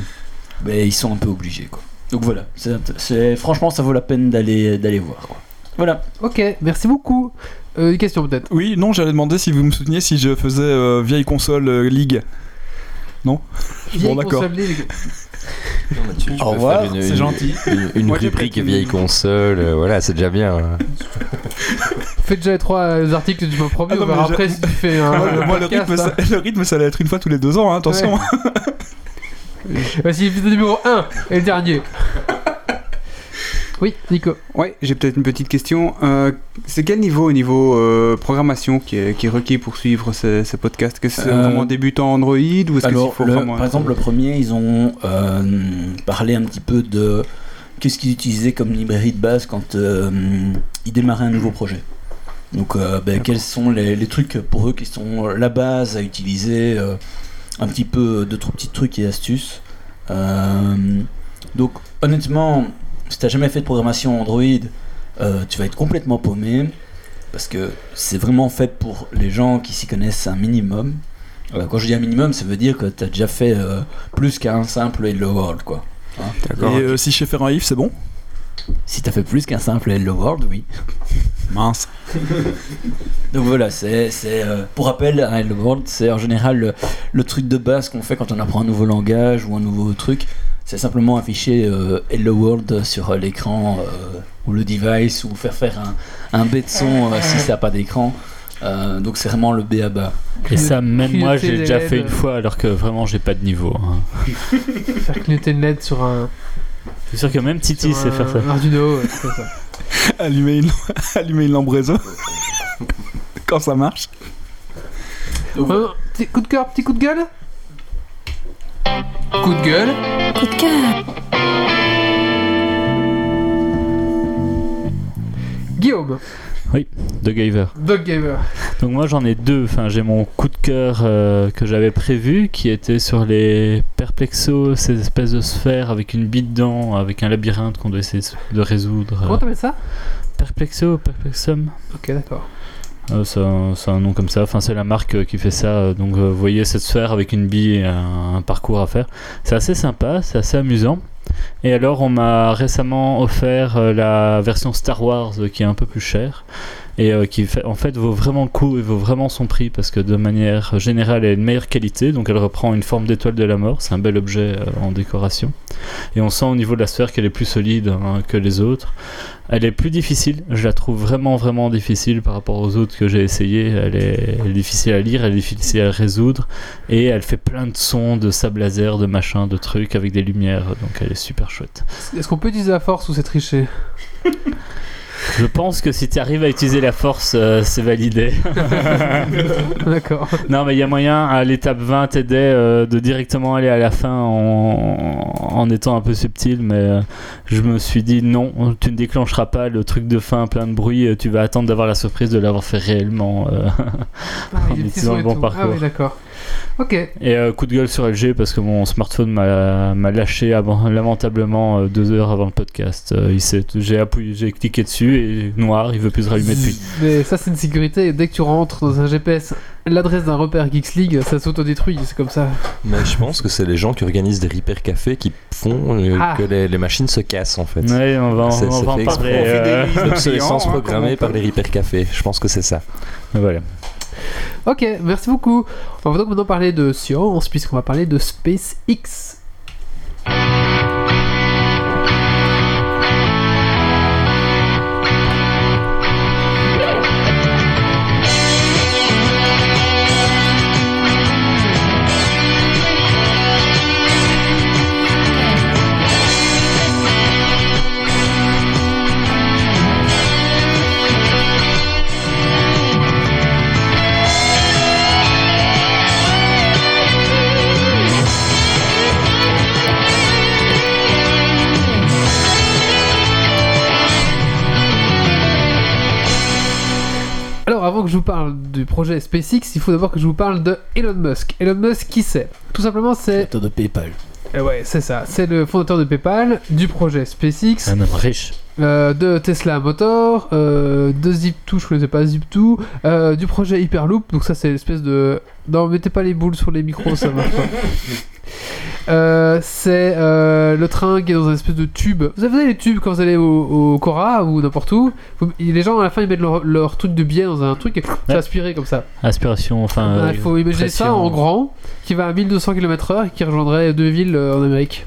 ben, ils sont un peu obligés. Quoi. Donc voilà, c'est, c'est- franchement ça vaut la peine d'aller, d'aller voir. Quoi. Voilà. Ok, merci beaucoup. Euh, une question peut-être. Oui, non, j'allais demander si vous me souteniez si je faisais euh, vieille console euh, League. Vieille d'accord. console League. Tu, tu Au peux revoir, faire une, c'est une- gentil. Une, une Moi, j'ai rubrique vieille console, euh, voilà, c'est déjà bien. hein. Fais déjà les trois euh, articles que tu m'as promis, Ah on verra après si tu fais un. Moi, un moi, le, podcast, rythme, hein. ça, le rythme, ça allait être une fois tous les deux ans, hein, attention. Voici l'épisode numéro 1 et le dernier. Oui, Nico. Ouais, j'ai peut-être une petite question. Euh, c'est quel niveau au niveau euh, programmation qui est, qui est requis pour suivre ce, ce podcast? Est-ce que c'est Euh, vraiment débutant Android ou est-ce Alors, faut le- vraiment par exemple, le premier, ils ont euh, parlé un petit peu de qu'est-ce qu'ils utilisaient comme librairie de base quand ils démarraient un nouveau projet. Donc, ben, quels sont les, les trucs pour eux qui sont la base à utiliser, un petit peu de trop petits trucs et astuces. Donc, honnêtement, si t'as jamais fait de programmation Android, euh, tu vas être complètement paumé parce que c'est vraiment fait pour les gens qui s'y connaissent un minimum. Euh, quand je dis un minimum, ça veut dire que tu as déjà fait euh, plus qu'un simple Hello World, quoi. D'accord. Et euh, si je sais faire un if, c'est bon Si tu as fait plus qu'un simple Hello World, oui. Mince. Donc voilà, c'est, c'est, euh, pour rappel, un Hello World, c'est en général le, le truc de base qu'on fait quand on apprend un nouveau langage ou un nouveau truc. C'est simplement afficher euh, Hello World sur euh, l'écran euh, ou le device ou faire faire un, un B de son euh, si ça n'a pas d'écran. Euh, donc c'est vraiment le B à bas. Et ça, même moi, j'ai déjà LED. fait une fois alors que vraiment j'ai pas de niveau. hein. Faire clignoter une LED sur un. Je suis sûr que même Titi sur sait faire ça. un Arduino, ouais, c'est ça. Allumer une, allumer une. Quand ça marche. Euh, petit coup de cœur, petit coup de gueule? Coup de gueule Coup de cœur. Guillaume, De Giver. Dog Gamer. Donc moi j'en ai deux. Enfin j'ai mon coup de cœur euh, que j'avais prévu qui était sur les Perplexos, ces espèces de sphères avec une bille dedans, avec un labyrinthe qu'on doit essayer de résoudre. Comment t'appelles ça? Perplexo, Perplexum. Ok, d'accord. Euh, c'est un, nom comme ça. Enfin, c'est la marque euh, qui fait ça. Euh, Donc, vous voyez cette sphère avec une bille et un, parcours à faire. C'est assez sympa, c'est assez amusant. Et alors, on m'a récemment offert la version Star Wars qui est un peu plus chère et qui en fait vaut vraiment le coup et vaut vraiment son prix parce que de manière générale, elle est de meilleure qualité. Donc, elle reprend une forme d'étoile de la mort. C'est un bel objet en décoration. Et on sent au niveau de la sphère qu'elle est plus solide hein, que les autres. Elle est plus difficile, je la trouve vraiment vraiment difficile par rapport aux autres que j'ai essayé. Elle est, difficile à lire, elle est difficile à résoudre et elle fait plein de sons, de sable laser, de machin, de trucs avec des lumières, donc elle est super chouette. Est-ce qu'on peut utiliser la force ou c'est triché Je pense que si tu arrives à utiliser la force, euh, c'est validé. D'accord. non mais il y a moyen à l'étape 20 t'aider euh, de directement aller à la fin en, en étant un peu subtil, mais euh, je me suis dit non, tu ne déclencheras pas le truc de fin plein de bruit, tu vas attendre d'avoir la surprise de l'avoir fait réellement. Ah, En utilisant le bon tout. parcours. Ah oui, d'accord. Ok. Et euh, coup de gueule sur LG parce que mon smartphone m'a lâché avant- lamentablement euh, deux heures avant le podcast. Euh, il s'est- j'ai appuyé, j'ai cliqué dessus et noir, il veut plus se rallumer depuis. Mais ça, c'est une sécurité. Dès que tu rentres dans un GPS, l'adresse d'un repère Geeks League, ça s'autodétruit. C'est comme ça. Mais je pense que c'est les gens qui organisent des repair cafés qui font euh, Ah. que les, les machines se cassent en fait. Ouais, on va, on c'est va en parler. euh. L'obsolescence hein, programmée par les repair cafés. Je pense que c'est ça. voilà. Ok, merci beaucoup. On va donc maintenant parler de science, puisqu'on va parler de SpaceX. Je vous parle du projet SpaceX, il faut d'abord que je vous parle de Elon Musk. Elon Musk, qui c'est? Tout simplement, c'est. Créateur de PayPal. Eh ouais, c'est ça. C'est le fondateur de PayPal, du projet SpaceX, Un homme riche. euh, de Tesla Motor, euh, de Zip2, je connaissais pas Zip2, euh, du projet Hyperloop, donc ça c'est l'espèce de... Non, mettez pas les boules sur les micros, ça marche pas. Euh, c'est euh, le train qui est dans une espèce de tube. Vous avez les tubes quand vous allez au, au Cora ou n'importe où vous- Les gens à la fin ils mettent leur, leur truc de biais dans un truc et c'est Ouais. aspiré comme ça. Aspiration, enfin. Euh, Il faut imaginer ça pression. en grand, qui va à 1200 km/h et qui rejoindrait deux villes euh, en Amérique.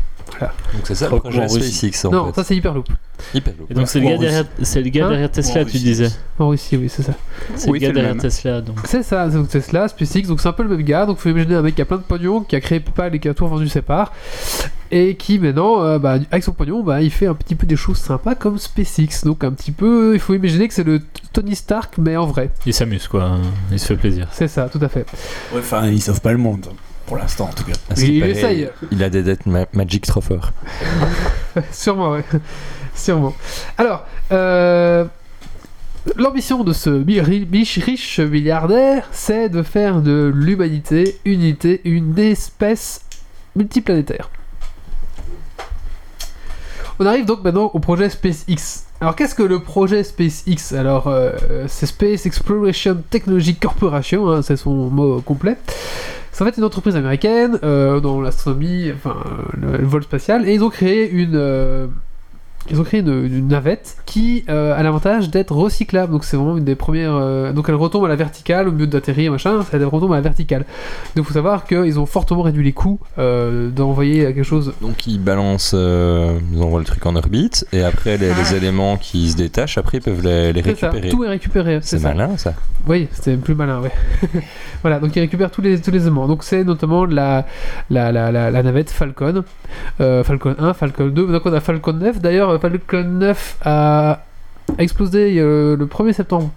Donc c'est ça le projet en Russie. SpaceX en non, fait. ça c'est Hyperloop. Hyperloop. Et donc c'est le gars derrière, c'est le gars Hein derrière Tesla, tu disais. En Russie, oui, c'est ça. C'est Oui, le gars c'est le derrière même. Tesla, donc. C'est ça, donc Tesla, SpaceX, donc c'est un peu le même gars. Donc faut imaginer un mec qui a plein de pognon, qui a créé PayPal et qui a tout vendu ses parts, et qui maintenant, euh, bah, avec son pognon, bah, il fait un petit peu des choses sympas comme SpaceX. Donc un petit peu, il faut imaginer que c'est le Tony Stark, mais en vrai. Il s'amuse quoi, il se fait plaisir. C'est ça, tout à fait. Ouais, Enfin, il sauve pas le monde. Pour l'instant, en tout cas. Il essaye. Il a des dettes ma- Magic trop fort. Sûrement, ouais. Sûrement. Alors, euh, l'ambition de ce riche, riche milliardaire, c'est de faire de l'humanité unité, une espèce multiplanétaire. On arrive donc maintenant au projet SpaceX. Alors qu'est-ce que le projet SpaceX? Alors euh, c'est Space Exploration Technology Corporation, hein, c'est son mot complet. C'est en fait une entreprise américaine euh, dans l'astronomie, enfin euh, le, le vol spatial, et ils ont créé une, euh, ils ont créé une, une navette qui euh, a l'avantage d'être recyclable. Donc c'est vraiment une des premières. euh, donc elle retombe à la verticale au mieux d'atterrir machin, elle retombe à la verticale. Donc il faut savoir qu'ils ont fortement réduit les coûts euh, d'envoyer quelque chose. Donc ils balancent, ils envoient le truc en orbite et après les, les éléments qui se détachent, après ils peuvent les, les C'est ça, récupérer. tout est récupéré. C'est malin ça. Oui, c'était plus malin, ouais. voilà, donc il récupère tous les, tous les éléments. Donc c'est notamment la, la, la, la, la navette Falcon, Falcon 1, Falcon 2, donc on a Falcon 9. D'ailleurs, Falcon 9 a, a explosé euh, le 1er septembre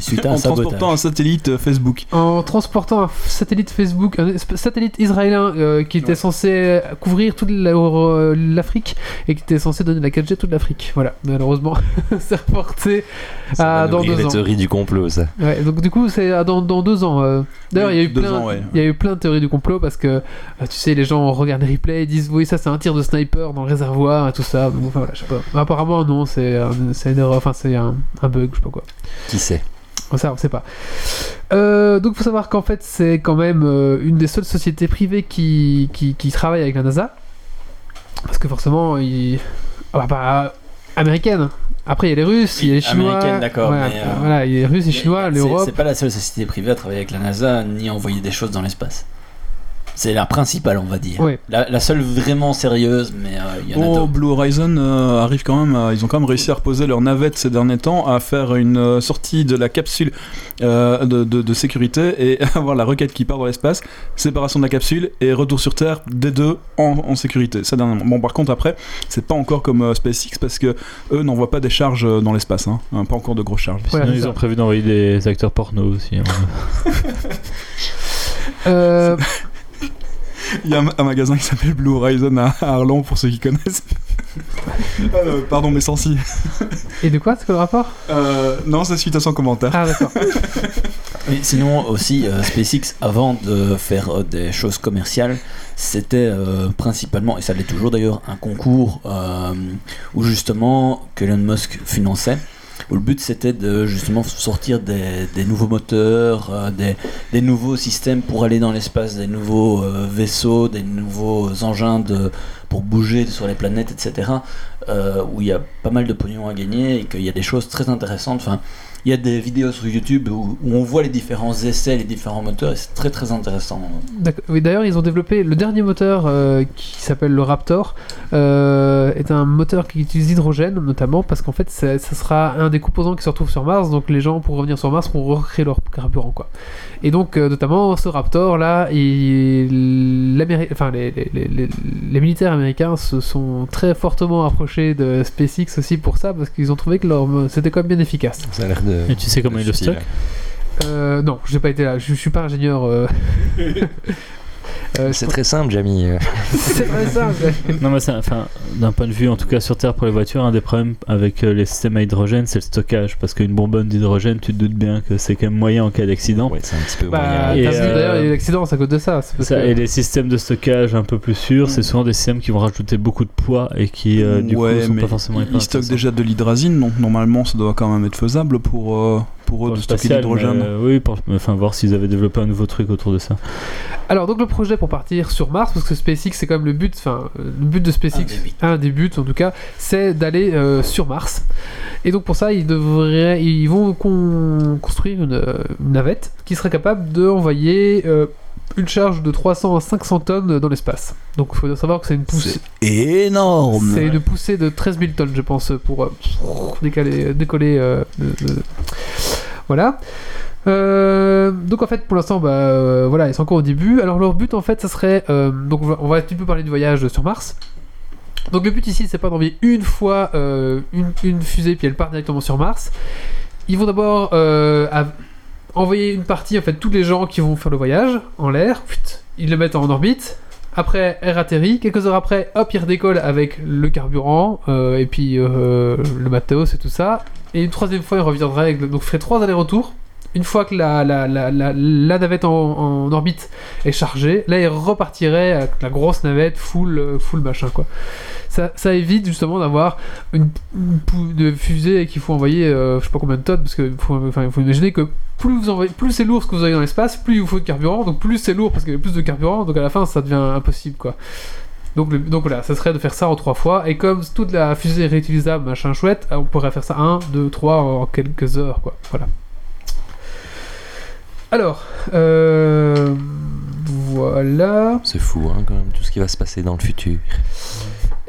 Suite à un en transportant sabotage. un satellite euh, Facebook. en transportant un satellite Facebook, un satellite israélien euh, qui était Ouais. censé couvrir toute la- euh, l'Afrique et qui était censé donner la 4G à toute l'Afrique. Voilà, malheureusement, c'est reporté Ça à dans deux les ans. théories du complot ça. Ouais, donc du coup, c'est dans, dans deux ans. euh. D'ailleurs, Oui, il y a eu plein, ans, ouais. il y a eu plein de théories du complot parce que tu sais, les gens regardent les replays et disent oui, ça c'est un tir de sniper dans le réservoir et tout ça. Donc enfin, voilà, je sais pas. Apparemment non, c'est un- c'est une erreur, enfin c'est un, un bug, je sais pas quoi. Qui sait? Ça, on sait pas. Euh, donc, faut savoir qu'en fait, c'est quand même euh, une des seules sociétés privées qui, qui, qui travaille avec la NASA. Parce que forcément, il... ah bah, bah, américaine. Après, il y a les Russes, il y a les Chinois. américaine, d'accord, Voilà, euh, voilà, il y a les Russes, les Chinois, l'Europe. C'est pas la seule société privée à travailler avec la NASA ni à envoyer des choses dans l'espace. C'est la principale, on va dire. La, la seule vraiment sérieuse, mais euh, il y en a Oh. Blue Horizon euh, arrive quand même, à- ils ont quand même réussi à reposer leur navette ces derniers temps, à faire une euh, sortie de la capsule euh, de, de- de sécurité et avoir la roquette qui part dans l'espace, séparation de la capsule et retour sur Terre des deux en, en sécurité. Ça dernièrement. Bon, par contre après, c'est pas encore comme euh, SpaceX parce que eux n'envoient pas des charges euh, dans l'espace, hein. Hein, pas encore de grosses charges. Sinon, ils ça. ont prévu d'envoyer des acteurs porno aussi. hein. Euh, Il y a un, un magasin qui s'appelle Blue Horizon à, Arlon pour ceux qui connaissent. Euh, pardon, mais sans si. et de quoi C'est quoi le rapport? Euh, non, c'est suite à son commentaire. Ah, d'accord. Mais sinon aussi, euh, SpaceX, avant de faire euh, des choses commerciales, c'était euh, principalement, et ça l'est toujours d'ailleurs, un concours euh, où justement que Elon Musk finançait. Où le but c'était de justement sortir des, nouveaux moteurs, euh, des, des nouveaux systèmes pour aller dans l'espace, des nouveaux euh, vaisseaux, des nouveaux engins de, pour bouger sur les planètes, etc. euh, où il y a pas mal de pognon à gagner et qu'il y a des choses très intéressantes. Enfin, il y a des vidéos sur YouTube où, où on voit les différents essais, les différents moteurs, et c'est très très intéressant. D'accord. Oui, D'ailleurs, ils ont développé le dernier moteur euh, qui s'appelle le Raptor. euh, est un moteur qui utilise l'hydrogène, notamment parce qu'en fait, ça, ça sera un des composants qui se retrouve sur Mars. Donc, les gens, pour revenir sur Mars, pourront recréer leur carburant. Quoi. Et donc, euh, notamment, ce Raptor là, il- l'Améri- enfin, les, les- les- les- les militaires américains se sont très fortement approchés de SpaceX aussi pour ça, parce qu'ils ont trouvé que leur, c'était quand même bien efficace. Ça a l'air de. Et tu sais comment il le stocke Euh, non, j'ai pas été là, je, je suis pas ingénieur. euh. Euh, C'est très simple, Jamie. Euh, c'est ça. mais- Non, mais c'est- enfin, d'un point de vue, en tout cas sur Terre pour les voitures, un des problèmes avec euh, les systèmes à hydrogène, c'est le stockage. Parce qu'une bonbonne d'hydrogène, tu te doutes bien que c'est quand même moyen en cas d'accident. Ouais, c'est un petit peu Bah, moyen. Euh, d'ailleurs, il y a eu l'accident, c'est à cause de ça. c'est parce Ça, que- et les systèmes de stockage un peu plus sûrs, c'est souvent des systèmes qui vont rajouter beaucoup de poids et qui, euh, du ouais, coup, sont mais pas forcément ils stockent déjà de l'hydrazine, donc normalement ça doit quand même être faisable pour, euh, pour eux Pour de stocker l'hydrogène. euh, oui, pour, enfin, voir s'ils avaient développé un nouveau truc autour de ça. Alors, donc le projet pour partir sur Mars, parce que SpaceX, c'est quand même le but, enfin, euh, le but de SpaceX, Un des huit. un des buts en tout cas, c'est d'aller euh, sur Mars. Et donc pour ça, ils, devraient, ils vont con- construire une, une navette qui serait capable d'envoyer euh, une charge de 300 à 500 tonnes dans l'espace. Donc il faut savoir que c'est une poussée. énorme. C'est une poussée de 13 000 tonnes, je pense, pour euh, décaler- décoller. euh, de- de- Voilà. Euh, donc en fait, pour l'instant, bah, euh, voilà, ils sont encore au début. Alors leur but, en fait, ça serait. euh, donc on va, on va un petit peu parler du voyage sur Mars. Donc le but ici, c'est pas d'envoyer une fois euh, une, une fusée puis elle part directement sur Mars. Ils vont d'abord euh, envoyer une partie, en fait, tous les gens qui vont faire le voyage en l'air. Ils le mettent en orbite. Après, elle atterrit. Quelques heures après, hop, il redécolle avec le carburant euh, et puis euh, le matos et tout ça. Et une troisième fois, il reviendrait avec le... Donc, il ferait trois allers-retours. Une fois que la, navette en, orbite est chargée, là, il repartirait avec la grosse navette full, euh, full machin, quoi. Ça, évite justement d'avoir une, fusée qu'il faut envoyer, euh, je sais pas combien de tonnes, parce que faut, faut imaginer que plus c'est lourd ce que vous avez dans l'espace, plus il vous faut de carburant, donc plus c'est lourd parce qu'il y a plus de carburant, donc à la fin ça devient impossible quoi. Donc voilà, ça serait de faire ça en trois fois, et comme toute la fusée est réutilisable, machin chouette, on pourrait faire ça un, deux, trois en quelques heures quoi. Voilà. Alors, euh, voilà. C'est fou, hein, quand même, tout ce qui va se passer dans le futur.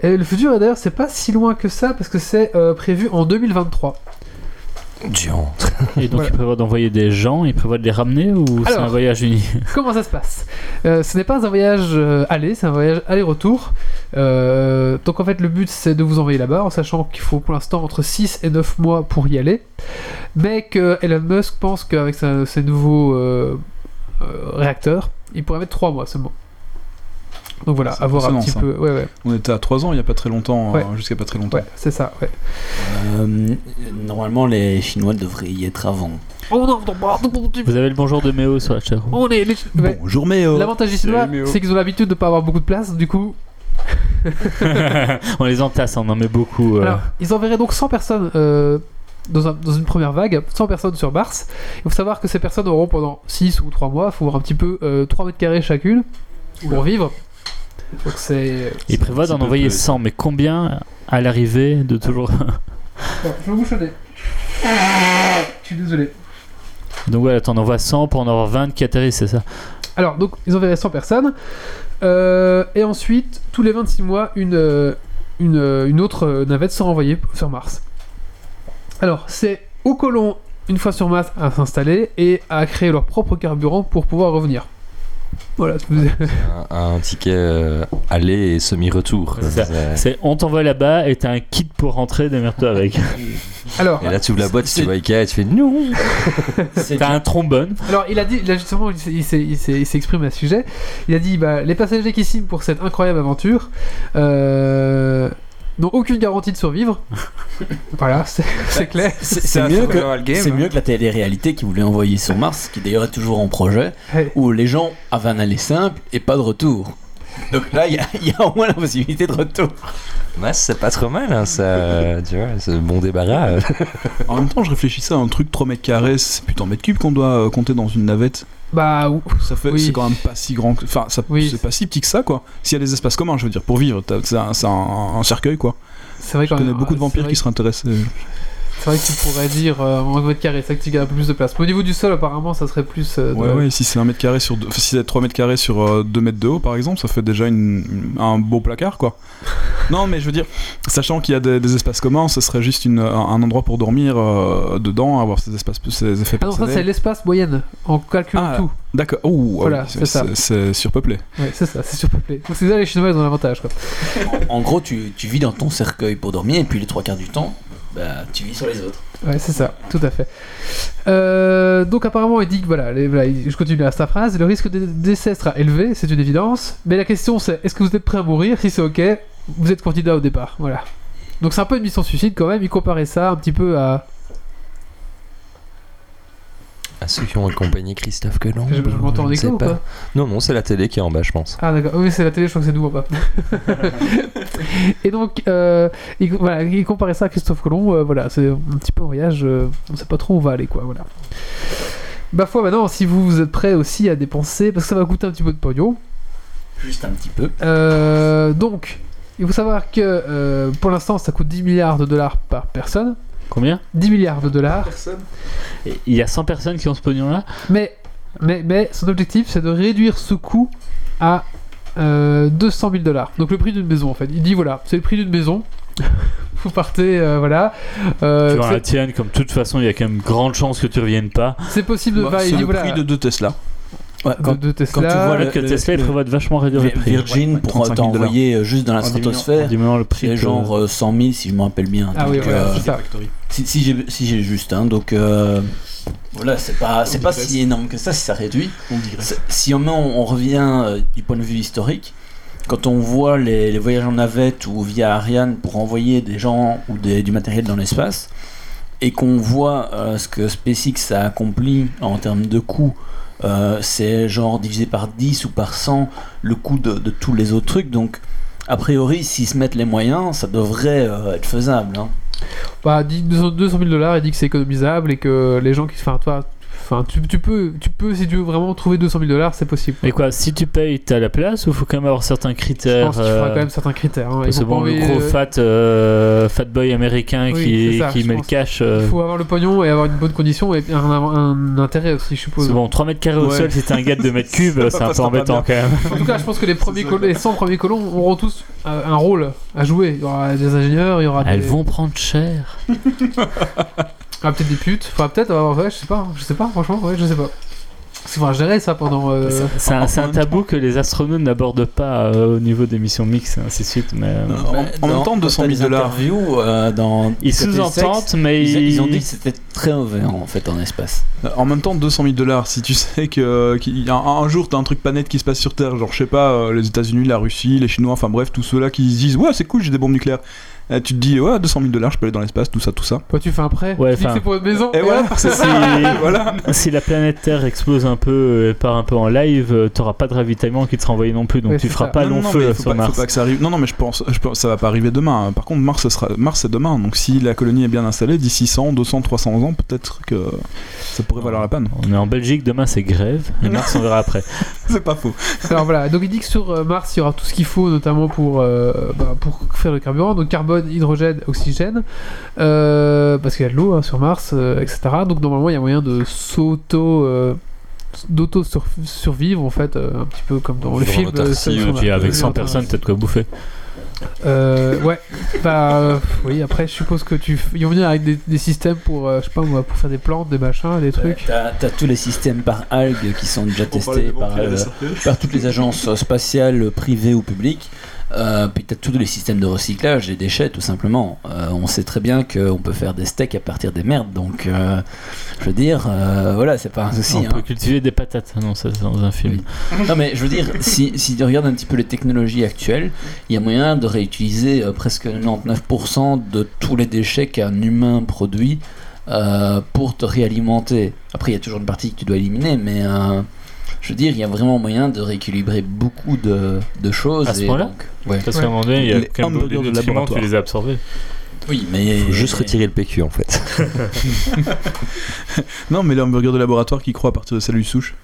Et le futur, d'ailleurs, c'est pas si loin que ça parce que c'est euh, prévu en 2023. Diant. Et donc Voilà. il prévoit d'envoyer des gens, il prévoit de les ramener ou c'est un voyage uni? Comment ça se passe? Euh, Ce n'est pas un voyage euh, aller, c'est un voyage aller-retour. Euh, donc en fait, le but c'est de vous envoyer là-bas en sachant qu'il faut pour l'instant entre 6 et 9 mois pour y aller. Mais que Elon Musk pense qu'avec sa- ses nouveaux euh, euh, réacteurs, il pourrait mettre 3 mois seulement. Donc voilà, à voir un petit impressionnant, peu. Ouais, ouais, On était à 3 ans il y a pas très longtemps, Ouais. euh, jusqu'à pas très longtemps. ouais, c'est ça, ouais. Euh, normalement, les Chinois devraient y être avant. Oh non, non, non, Vous avez le bonjour de Méo sur la chat. on est les- ouais. Bonjour euh, L'avantage des Chinois, Méo. c'est qu'ils ont l'habitude de pas avoir beaucoup de place, du coup, on les entasse, on en met beaucoup. euh. Alors, ils enverraient donc 100 personnes euh, dans, un- dans une première vague, 100 personnes sur Mars. Il faut savoir que ces personnes auront pendant 6 ou 3 mois, il faut voir un petit peu euh, 3 mètres carrés chacune pour vivre. Donc il prévoit d'en envoyer peu. 100, mais combien à l'arrivée de toujours Bon, je vais bouchonner. Je suis désolé. Donc voilà, t'en envoies 100 pour en avoir 20 qui atterrissent, c'est ça? Alors, donc, ils enverraient 100 personnes. Euh, et ensuite, tous les 26 mois, une, euh, une, euh, une autre navette sera envoyée sur Mars. Alors, c'est aux colons, une fois sur Mars, à s'installer et à créer leur propre carburant pour pouvoir revenir. Voilà, Un, un ticket euh, aller et semi-retour. C'est ça. C'est- on t'envoie là-bas et t'as un kit pour rentrer, démerde-toi avec. Alors, Et là, tu ouvres la boîte, tu vois Ikea et tu fais non. T'as un trombone. alors, il a dit, là justement, il exprimé à ce sujet. Il a dit bah, les passagers qui signent pour cette incroyable aventure euh, n'ont aucune garantie de survivre. voilà, c'est c'est clair. C'est mieux, que, c'est hein. mieux que la télé-réalité qu'ils voulaient envoyer sur Mars, qui d'ailleurs est toujours en projet, où les gens avaient un aller simple et pas de retour. Donc là, il y, a- il y a au moins la possibilité de retour. Ouais, c'est pas trop mal, hein, ça. Tu vois, c'est bon débarras. en même temps je réfléchissais à un truc 3 mètres carrés, c'est plutôt en mètres cubes qu'on doit euh, compter dans une navette. Bah, ou- Ça fait, Oui. c'est quand même pas si grand, que- enfin ça, Oui. c'est pas si petit que ça quoi. S'il y a des espaces communs, je veux dire, pour vivre, c'est un, un- un cercueil quoi. c'est vrai Je connais beaucoup de c'est vampires qui seraient intéressés. C'est vrai que tu pourrais dire euh, en mètre carré, c'est vrai que tu gagnes un peu plus de place. Mais au niveau du sol, apparemment, ça serait plus. euh, de- Ouais, ouais, si c'est un mètre carré sur deux, enfin, si c'est 3 mètres carrés sur 2 mètres de haut par exemple, ça fait déjà une, un beau placard quoi. non, mais je veux dire, sachant qu'il y a des, des espaces communs, ce serait juste une, un, endroit pour dormir euh, dedans, avoir ces espaces, ces effets Ah non, ça c'est l'espace moyenne, en calculant Ah, tout. D'accord, oh, Voilà, oui, c'est ça. C'est surpeuplé. Ouais, c'est ça, c'est surpeuplé. Donc c'est ça, les Chinois, ils ont l'avantage, quoi. En gros, tu, tu vis dans ton cercueil pour dormir, et puis les trois quarts du temps, bah, tu vis sur les autres. Ouais, c'est ça, tout à fait. Euh, donc apparemment, il dit que voilà, voilà, il- je continue à sa phrase, le risque de décès sera élevé, c'est une évidence, mais la question c'est, est-ce que vous êtes prêt à mourir? Si c'est ok, vous êtes candidat au départ, voilà. Donc c'est un peu une mission suicide quand même, il comparait ça un petit peu à... À ceux qui ont accompagné Christophe Colomb. Je, je m'entends en écho ou pas Non, non, c'est la télé qui est en bas, je pense. Ah d'accord, oui c'est la télé, je crois que c'est nous en bas. Et donc, euh, il, voilà, il comparait ça à Christophe Colomb, euh, voilà, c'est un petit peu un voyage, euh, on sait pas trop où on va aller quoi, voilà. Bah foi maintenant, si vous, vous êtes prêts aussi à dépenser, parce que ça va coûter un petit peu de pognon, Juste un petit peu. euh, donc, il faut savoir que euh, pour l'instant ça coûte 10 milliards de dollars par personne, Combien 10 milliards de dollars, Il y a 100 personnes qui ont ce pognon là mais Mais, mais son objectif, c'est de réduire ce coût à euh, 200 000 dollars. Donc le prix d'une maison, en fait. Il dit voilà, c'est le prix d'une maison. Vous partez, euh, voilà. Euh, tu la tienne, comme de toute façon, il y a quand même grande chance que tu reviennes pas. c'est possible de. Bah, il c'est le voilà. prix de deux Tesla. Ouais, quand, de Tesla. quand tu vois le- que le- Tesla il le- prévoit de vachement réduire les prix. Virgin, Ouais, pour 35 000 t'envoyer euh, juste dans la stratosphère, diminuant le prix. c'est genre euh, 100 000 si je me rappelle bien. Ah oui, Donc, voilà, euh, c'est ça. si, si j'ai si juste, hein, donc euh, voilà, c'est pas c'est pas si énorme que ça si ça réduit. On Si on, on, on revient euh, du point de vue historique, quand on voit les, les voyages en navette ou via Ariane pour envoyer des gens ou des- du matériel dans l'espace, et qu'on voit euh, ce que SpaceX a accompli en termes de coûts, euh, c'est genre divisé par 10 ou par 100 le coût de, tous les autres trucs. Donc, a priori, s'ils se mettent les moyens, ça devrait euh, être faisable. hein. Bah, dit 200 200 000 dollars, il dit que c'est économisable et que les gens qui. Enfin, toi. Enfin, tu, tu peux, tu peux, si tu veux vraiment trouver 200 000 dollars, c'est possible. Mais quoi, si tu payes, t'as la place ou faut quand même avoir certains Je critères pense qu'il faudra euh, quand même certains critères. hein. Parce bon, le gros euh, fat, euh, fat boy américain Oui, qui, c'est ça, qui je met pense. le cash. euh, Il faut avoir le pognon et avoir une bonne condition et un, un intérêt aussi, je suppose. c'est bon, 3 mètres carrés au Ouais. sol, t'es un gars de 2 mètres cubes, c'est un peu embêtant quand même. En tout cas, je pense que les, premiers ça, les 100 premiers colons auront tous un rôle à jouer. Il y aura des ingénieurs, il y aura Elles des... vont prendre cher. Ah, peut-être des putes. Enfin, peut-être, euh, ouais, je sais pas. Je sais pas, franchement, ouais, je sais pas. Parce qu'il faudra gérer ça pendant. euh, C'est un, c'est un tabou que les astronautes n'abordent pas euh, au niveau des missions mixtes, ainsi de suite. Mais, euh, Non. En- Mais en même temps, quand 200 t'as 000 les dollars. euh, dans Ils côté sous-entendent, mais ils, ils ont dit que c'était très mauvais en fait en espace. En même temps, 200 000 dollars, si tu sais que qu'il y a un, un jour t'as un truc pas net qui se passe sur Terre, genre je sais pas, euh, les États-Unis, la Russie, les Chinois, enfin bref, tous ceux-là qui se disent ouais c'est cool, j'ai des bombes nucléaires. Euh, tu te dis ouais 200 000 dollars, je peux aller dans l'espace, tout ça, tout ça. Toi, tu fais un prêt. Ouais, tu dis que c'est pour une maison. Et voilà, c'est si, voilà. si la planète Terre explose un peu et part un peu en live, euh, t'auras pas de ravitaillement qui te sera envoyé non plus, donc Ouais, tu feras ça. pas Non, long non, feu sur pas, Mars. faut pas que ça arrive. Non, non, mais je pense, je pense ça va pas arriver demain. Par contre, Mars, ce sera, Mars c'est demain. Donc si la colonie est bien installée, d'ici 100, 200, 300 ans, peut-être que ça pourrait valoir la peine. On est en Belgique, demain c'est grève, et Mars on verra après. c'est pas faux. Alors voilà, donc il dit que sur euh, Mars, il y aura tout ce qu'il faut, notamment pour, euh, bah, pour faire le carburant, donc carbone, hydrogène, oxygène, euh, parce qu'il y a de l'eau hein, sur Mars, euh, etc. Donc normalement, il y a moyen de s'auto... euh, d'auto sur- survivre en fait euh, un petit peu comme dans le film ouais, puis avec 100 euh, personnes, de quoi bouffer. euh, ouais bah euh, oui après je suppose que tu ils vont venir avec des, des systèmes pour euh, je sais pas moi pour faire des plantes des machins des trucs T'as t'as tous les systèmes par algues qui sont déjà testés par, euh, par toutes les agences spatiales privées ou publiques. Euh, t'as tous les systèmes de recyclage des déchets tout simplement. Euh, on sait très bien qu'on peut faire des steaks à partir des merdes, donc euh, je veux dire, euh, voilà, c'est pas un souci. on hein. peut cultiver des patates, non, ça c'est dans un film. Non mais je veux dire, si, si tu regardes un petit peu les technologies actuelles, il y a moyen de réutiliser presque 99% de tous les déchets qu'un humain produit pour te réalimenter. Après, il y a toujours une partie que tu dois éliminer, mais je veux dire, il y a vraiment moyen de rééquilibrer beaucoup de, de choses. À ce point-là ouais. Parce qu'à un moment donné, il y a Les quand même des de nutriments, tu les as absorbés. Oui, mais... Faut juste retirer le PQ en fait. Non, mais les hamburgers de laboratoire qui croient à partir de cellules souches.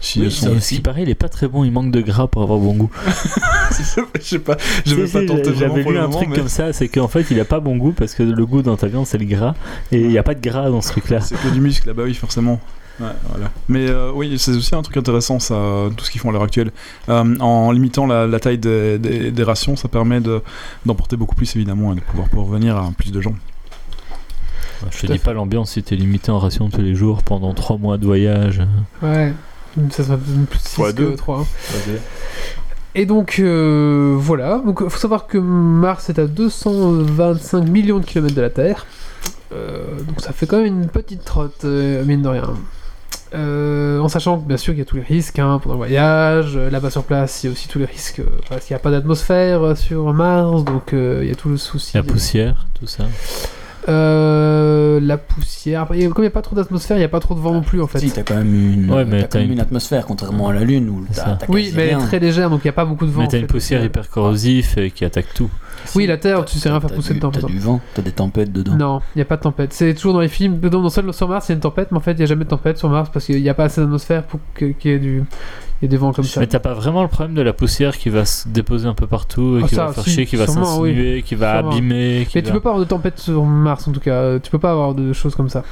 Si Oui, ça sont... Et ce qui paraît, il est pas très bon, il manque de gras pour avoir bon goût. je sais pas, je vais pas tenter J'avais lu un moment, truc mais comme ça, c'est qu'en fait, il a pas bon goût parce que le goût dans ta viande, c'est le gras. Et il n'y a pas de gras dans ce truc-là. c'est que du muscle, là bah oui, forcément. Ouais, voilà. Mais euh, oui, c'est aussi un truc intéressant, ça, tout ce qu'ils font à l'heure actuelle. Euh, en limitant la, la taille des, des- des rations, ça permet de- d'emporter beaucoup plus, évidemment, et de pouvoir revenir à plus de gens. Je te dis pas l'ambiance si t'es limité en ration tous les jours pendant 3 mois de voyage. ouais ça sera plus 6 Fois que deux. 3 Et donc euh, voilà, donc faut savoir que Mars est à 225 millions de kilomètres de la Terre, Euh, donc ça fait quand même une petite trotte, euh, mine de rien. Euh, en sachant bien sûr qu'il y a tous les risques hein, pendant le voyage, euh, là-bas sur place il y a aussi tous les risques euh, parce qu'il n'y a pas d'atmosphère sur Mars, donc euh, il y a tout le souci. La poussière, tout ça. Euh, la poussière, comme il n'y a pas trop d'atmosphère, il n'y a pas trop de vent non plus en fait. Si, t'as quand même une, Ouais, mais t'as quand t'as même une- une atmosphère, contrairement à la Lune où t'as oui, mais rien. très légère, donc il n'y a pas beaucoup de vent. Mais en t'as une fait. poussière hyper corrosive et qui attaque tout. Oui, la Terre, tu sais rien faire pousser dedans, T'as du vent, t'as des tempêtes dedans. Non, il n'y a pas de tempête. C'est toujours dans les films. Dans, sur Mars, il y a une tempête, mais en fait, il n'y a jamais de tempête sur Mars parce qu'il n'y a pas assez d'atmosphère pour qu'il y ait du. Il y ait des vents comme ça. Mais t'as pas vraiment le problème de la poussière qui va se déposer un peu partout et Ah, qui ça, va faire si, chier, qui va oui. s'insinuer, qui va Sûrement. abîmer. Qui Mais tu va- peux pas avoir de tempête sur Mars en tout cas. Tu peux pas avoir de choses comme ça.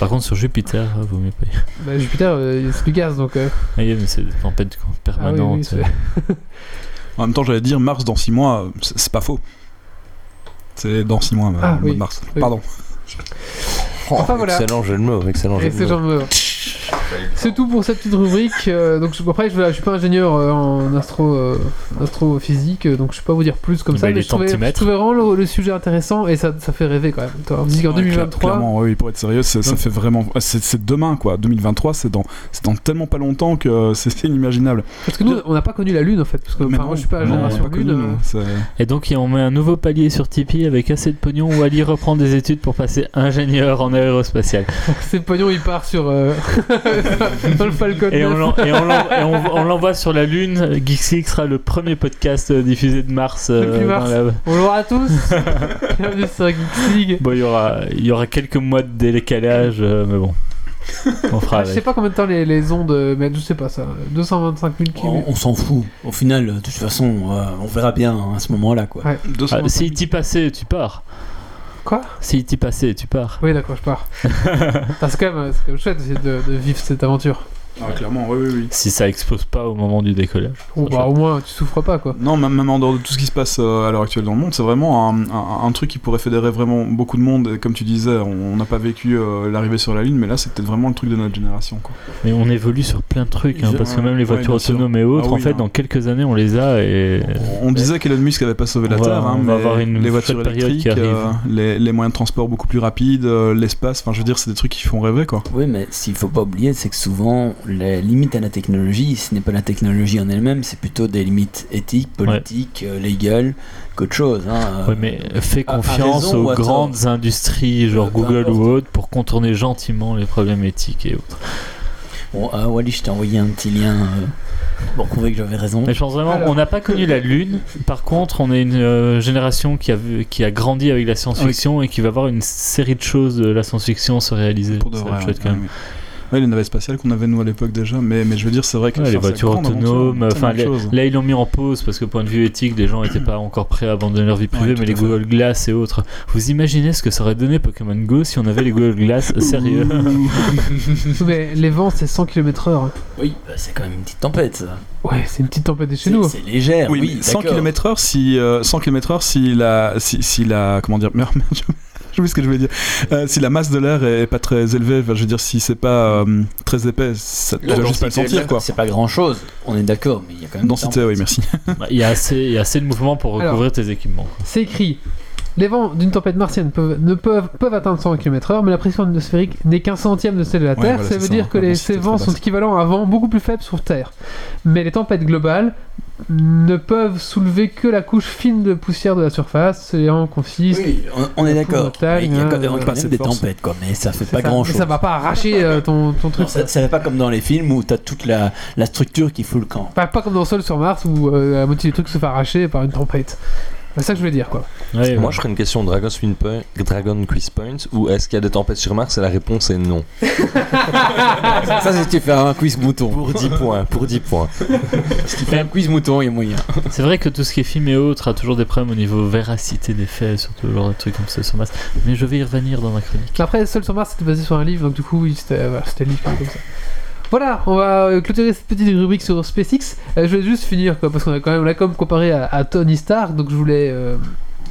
Par contre, sur Jupiter, euh, vaut mieux pas Bah, Jupiter, euh, c'est du gaz donc. euh, Ah, mais c'est des tempêtes Ah oui, permanentes. oui. En même temps, j'allais dire Mars dans 6 mois, c'est pas faux. C'est dans 6 mois, euh, Ah, oui. Mars. Oui. Pardon. Enfin, voilà. Excellent jeu de mots, excellent jeu de mots. C'est tout pour cette petite rubrique. euh, donc je- après, je, voilà, je suis pas ingénieur euh, en astro, euh, astrophysique, donc je peux pas vous dire plus comme Bah, ça. Mais je trouvais, je centimètres. trouvais vraiment le, le sujet intéressant et ça, ça fait rêver quand même. Qu'en Ouais, 2023, Clairement, oui, pour être sérieux, c'est- ça fait vraiment. C'est demain, quoi. 2023, c'est dans, c'est dans tellement pas longtemps que c'est inimaginable. parce que nous, on n'a pas connu la Lune en fait, parce que non, moi je suis pas la génération Lune. connu, euh, nous. C'est- Et donc, on met un nouveau palier sur Tipeee avec assez de pognon où Ali reprend des études pour passer ingénieur en aérospatial. C'est le pognon, il part sur euh, dans le Falcon. Et on 9. l'en- et on l'en- et on- on l'envoie sur la Lune. Geeksy sera le premier podcast euh, diffusé de Mars. euh, Mars. dans la- Bonjour à tous. Bienvenue sur Geeks League. Bon, il y aura, il y aura quelques mois de décalage, euh, mais bon. On fera Ah, je sais pas combien de temps les, les ondes mettent, je sais pas ça. 225 000 On, km. on s'en fout. Au final, de toute façon, euh, on verra bien hein, à ce moment-là, quoi. Ouais. 200 Ah, S'il t'y passait, tu pars. Quoi S'il t'y passait, tu pars. Oui, d'accord, je pars. Ah, c'est quand, même- c'est quand même chouette de vivre cette aventure. Ah, clairement, oui, oui, oui. Si ça explose pas au moment du décollage. Bon, bah, au moins, tu souffres pas quoi. Non, même même en dehors de tout ce qui se passe euh, à l'heure actuelle dans le monde, c'est vraiment un, un- un truc qui pourrait fédérer vraiment beaucoup de monde. Et comme tu disais, on on n'a pas vécu euh, l'arrivée sur la Lune, mais là, c'est peut-être vraiment le truc de notre génération. Quoi. Mais on évolue sur plein de trucs, hein, Je- parce que même les voitures autonomes et autres, Ah en fait, non. dans quelques années, on les a et. On disait qu'Elon Musk avait pas sauvé la On va- Terre, hein, on va mais avoir une les voitures électriques, euh, les, les moyens de transport beaucoup plus rapides, euh, l'espace, enfin je veux dire, c'est des trucs qui font rêver quoi. Oui, mais s'il faut pas oublier, c'est que souvent, les limites à la technologie, ce n'est pas la technologie en elle-même, c'est plutôt des limites éthiques, politiques, euh, légales, qu'autre chose. Hein. Ouais, mais fais à- à confiance raison aux grandes industries, genre Euh, peu Google importe. ou autres, pour contourner gentiment les problèmes éthiques et autres. Bon, ah, Wally, je t'ai envoyé un petit lien euh, pour prouver que j'avais raison. Mais je pense vraiment, Alors. on n'a pas connu la Lune. Par contre, on est une euh, génération qui a, vu- qui a grandi avec la science-fiction et qui va voir une série de choses de la science-fiction se réaliser. Pour de C'est vrai. chouette quand même. ouais. Ouais, les navettes spatiales qu'on avait nous à l'époque déjà, mais, mais je veux dire, c'est vrai que Ouais, les voitures autonomes, enfin de les- choses. là ils l'ont mis en pause parce que point de vue éthique, les gens n'étaient pas encore prêts à abandonner leur vie privée, Ouais, mais les. Google Glass et autres. Vous imaginez ce que ça aurait donné Pokémon Go si on avait les Google Glass sérieux? Mais les vents, c'est 100 km/h. Oui, bah, c'est quand même une petite tempête, ça. Ouais, c'est une petite tempête de chez C'est nous. c'est légère, oui, Oui, mais 100 d'accord. km/h si, euh, 100 km/h si la, si, si la, comment dire, merde, merde, je- j'ai oublié ce que je voulais dire. Euh, si la masse de l'air est pas très élevée, enfin, je veux dire, si c'est pas euh, très épais, ça, tu vas juste pas le sentir, quoi. C'est pas grand chose, on est d'accord, mais il y a quand même. Densité, oui, merci. Bah, Il y, a assez- il y a assez de mouvements pour Alors. recouvrir tes équipements. C'est écrit. Les vents d'une tempête martienne peuvent, ne peuvent, peuvent atteindre 100 km/h, mais la pression atmosphérique n'est qu'un centième de celle de la Ouais, Terre. voilà, ça veut ça, dire que la les, ces vents sont équivalents à un vent beaucoup plus faible sur Terre. Mais les tempêtes globales ne peuvent soulever que la couche fine de poussière de la surface. Les vents consistent. Oui, on, on est d'accord. Il y a quand même, euh, quand des force. tempêtes, quoi, mais ça fait pas ça. grand chose. ça va pas arracher euh, ton, ton truc. ça, ça fait pas comme dans les films où t'as toute la, la structure qui fout le camp. Pas, pas comme dans Sol sur Mars où euh, la moitié du truc se fait arracher par une tempête. C'est ça que je voulais dire quoi. Ouais, Moi, ouais. je ferais une question Dragon, Spin Point, Dragon Quiz Point ou est-ce qu'il y a des tempêtes sur Mars? Et la réponse est non. ça, c'est si tu fais un quiz mouton. Pour 10 points, pour 10 points. Si tu fais un quiz mouton, il y a moyen. C'est vrai que tout ce qui est film et autres a toujours des problèmes au niveau véracité des faits, surtout le genre de trucs comme ça sur Mars. Mais je vais y revenir dans ma chronique. Après, Seul sur Mars, c'était basé sur un livre, donc du coup, oui, c'était voilà, c'était le livre comme ça. Voilà, on va euh, clôturer cette petite rubrique sur SpaceX. Euh, je vais juste finir, quoi, parce qu'on a quand même, l'a quand même comparé à, Tony Stark, donc je voulais euh,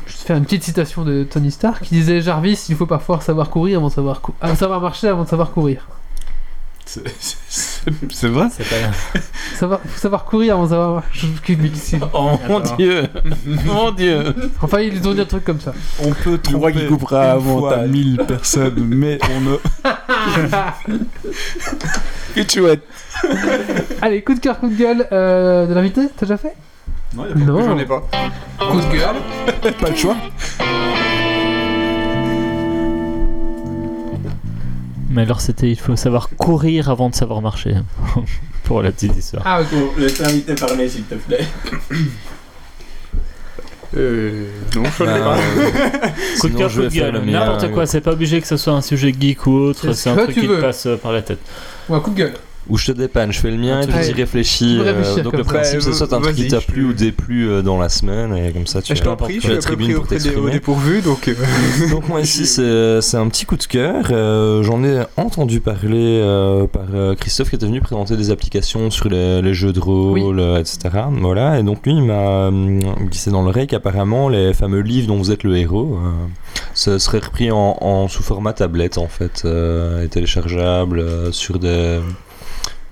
juste faire une petite citation de Tony Stark qui disait Jarvis, il faut parfois savoir courir avant savoir, ah, savoir marcher avant de savoir courir. C'est- vrai C'est pas Savoir, faut savoir courir avant de savoir. Oh mon dieu Mon dieu Enfin, ils ont dit un truc comme ça. On peut Je crois qu'il coupera à une fois montage. 1000 personnes, mais on ne... Que chouette Allez, coup de cœur, coup de gueule euh, de l'invité, t'as déjà fait? Non, Non. J'en ai pas. Coup de gueule. pas le choix. Mais alors c'était, il faut savoir courir avant de savoir marcher. Pour la petite histoire. Ah, ok. Laisse l'invité parler, s'il te plaît. Euh. Non, je Bah, l'ai pas. Coup de cœur, coup de gueule, n'importe quoi, c'est pas obligé que ce soit un sujet geek ou autre, C'est c'est ce un truc qui te passe euh, par la tête. Ouais, coup de gueule. Ou je te dépanne, je fais le mien et puis Ouais. tu réfléchis. Peux euh, réfléchir donc le ça. principe, Ouais, c'est soit un truc qui t'a plu ou déplu euh, dans la semaine et comme ça tu Et je as- t'en prie, je tu as la tribune pour t'exprimer. dépourvu, donc... euh, Donc moi ici c'est un petit coup de cœur. Euh, J'en ai entendu parler euh, par Christophe qui était venu présenter des applications sur les, les jeux de rôle, etc. Voilà. Et donc lui il m'a glissé dans l'oreille qu'apparemment les fameux livres dont vous êtes le héros, ce serait repris en, en sous format tablette en fait, et téléchargeable sur des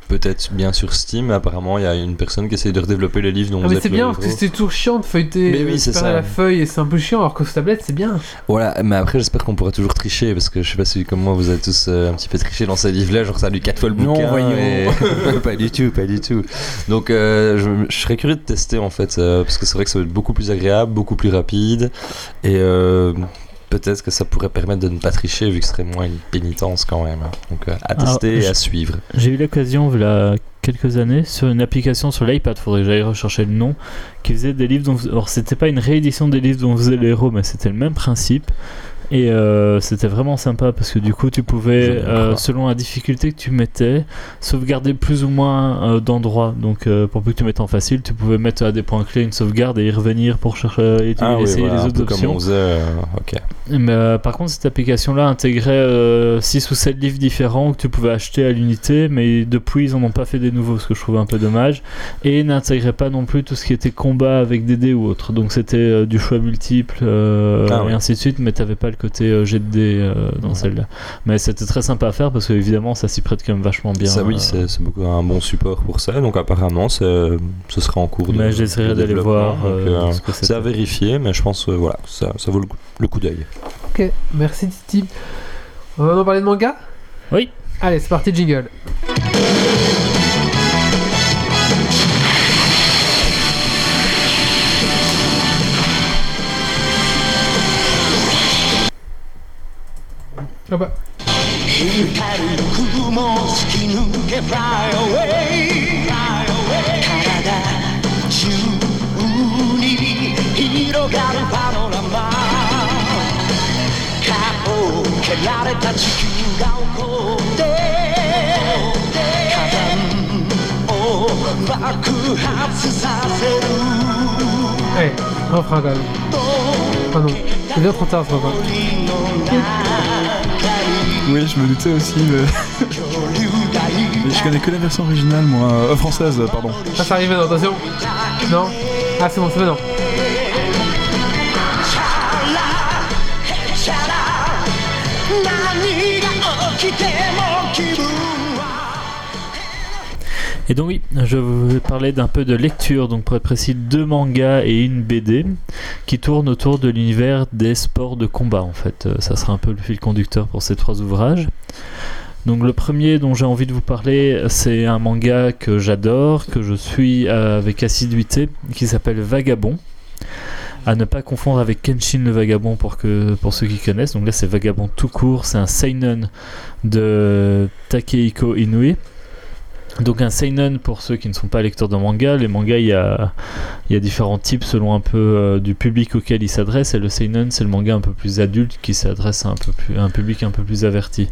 Peut-être bien sur Steam, apparemment il y a une personne qui essaye de redévelopper les livres dont Ah, vous mais êtes c'est bien parce que c'est toujours chiant de feuilleter Mais oui, euh, ça. la feuille et c'est un peu chiant alors que sur tablette c'est bien. Voilà, mais après j'espère qu'on pourra toujours tricher parce que je sais pas si comme moi vous avez tous euh, un petit peu triché dans ces livres-là, genre ça a lu quatre fois le Non, bouquin. voyons. et- pas du tout, pas du tout. Donc euh, je, je serais curieux de tester en fait euh, parce que c'est vrai que ça va être beaucoup plus agréable, beaucoup plus rapide et euh, peut-être que ça pourrait permettre de ne pas tricher vu que ce serait moins une pénitence quand même. Donc euh, à Alors, tester et à suivre. J'ai eu l'occasion, il y a quelques années, sur une application sur l'iPad, faudrait que j'aille rechercher le nom, qui faisait des livres dont. vous- Alors, c'était pas une réédition des livres dont vous faisait les héros, mais c'était le même principe. Et euh, c'était vraiment sympa parce que du coup, tu pouvais, euh, selon la difficulté que tu mettais, sauvegarder plus ou moins euh, d'endroits. Donc, pour plus que tu mettes en facile, tu pouvais mettre à des points clés une sauvegarde et y revenir pour chercher et Ah oui, essayer voilà, les autres options. comme on faisait. ok. Mais par contre, cette application-là intégrait 6 ou 7 livres différents que tu pouvais acheter à l'unité, mais depuis, ils en ont pas fait des nouveaux, ce que je trouvais un peu dommage. Et n'intégrait pas non plus tout ce qui était combat avec des dés ou autre. Donc c'était du choix multiple Ah et ainsi de suite, mais t'avais pas le côté euh, jet de dés euh, dans Ouais. celle-là. Mais c'était très sympa à faire parce que évidemment, ça s'y prête quand même vachement bien. ça oui, euh, c'est c'est beaucoup un bon support pour ça. Donc apparemment, c'est- ce sera en cours de. Mais j'essaierai de d'aller voir Donc, euh, euh, ce que C'est à vérifier, mais je pense euh, voilà, ça, ça vaut le coup, le coup d'œil. Ok, merci Titi. On va en parler de manga? Oui. Allez, c'est parti, jingle. やばい。広がるパノラマ顔を蹴られた地球が怒って火山を爆発させる Ey, noch Frage an. Hallo, kurze Ausfrage. Oui, je me doutais aussi, mais, mais je connais que la version originale, moi, euh, française, pardon. Ah, ça arrive maintenant, attention. Non Ah, c'est bon, c'est maintenant. 何 Et donc oui, je vais parler d'un peu de lecture, donc pour être précis, deux mangas et une BD qui tournent autour de l'univers des sports de combat en fait. Euh, Ça sera un peu le fil conducteur pour ces trois ouvrages. Donc le premier dont j'ai envie de vous parler, c'est un manga que j'adore, que je suis euh, avec assiduité, qui s'appelle Vagabond. À ne pas confondre avec Kenshin le Vagabond pour, que, pour ceux qui connaissent. Donc là c'est Vagabond tout court, c'est un seinen de Takehiko Inoue. Donc un seinen pour ceux qui ne sont pas lecteurs de manga, les mangas il y a, y a différents types selon un peu euh, du public auquel ils s'adressent et le seinen c'est le manga un peu plus adulte qui s'adresse un, peu plus, à un public un peu plus averti.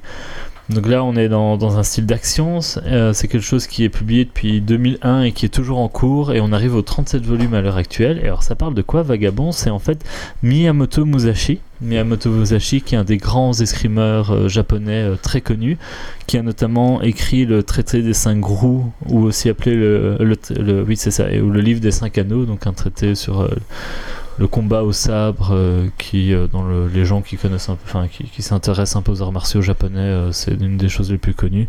Donc là on est dans, un style d'action, c'est euh, c'est quelque chose qui est publié depuis 2001 et qui est toujours en cours et on arrive aux 37 volumes à l'heure actuelle. Et alors ça parle de quoi Vagabond? C'est en fait Miyamoto Musashi. Miyamoto Musashi qui est un des grands escrimeurs euh, japonais euh, très connus qui a notamment écrit le traité des cinq roues, ou aussi appelé le, le, ou le livre des cinq anneaux, donc un traité sur le combat au sabre, euh, qui euh, dans le- les gens qui connaissent un peu, enfin qui, s'intéressent un peu aux arts martiaux japonais, euh, c'est une des choses les plus connues.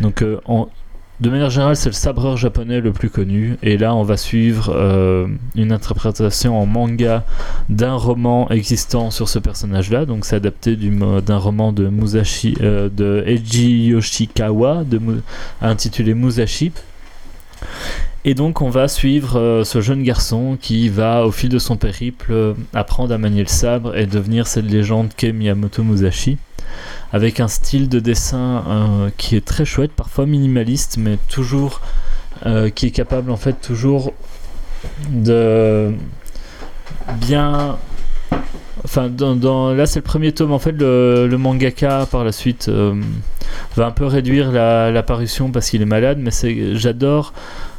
Donc de manière générale, c'est le sabreur japonais le plus connu, et là on va suivre une interprétation en manga d'un roman existant sur ce personnage-là. Donc c'est adapté d'un roman de Musashi, de Eiji Yoshikawa, intitulé Musashi. Et donc on va suivre euh, ce jeune garçon qui va au fil de son périple euh, apprendre à manier le sabre et devenir cette légende qu'est Miyamoto Musashi avec un style de dessin euh, qui est très chouette, parfois minimaliste mais toujours qui est capable en fait toujours de bien Enfin, là, c'est le premier tome. En fait, le, mangaka, par la suite, va un peu réduire la, parution parce qu'il est malade. Mais j'adore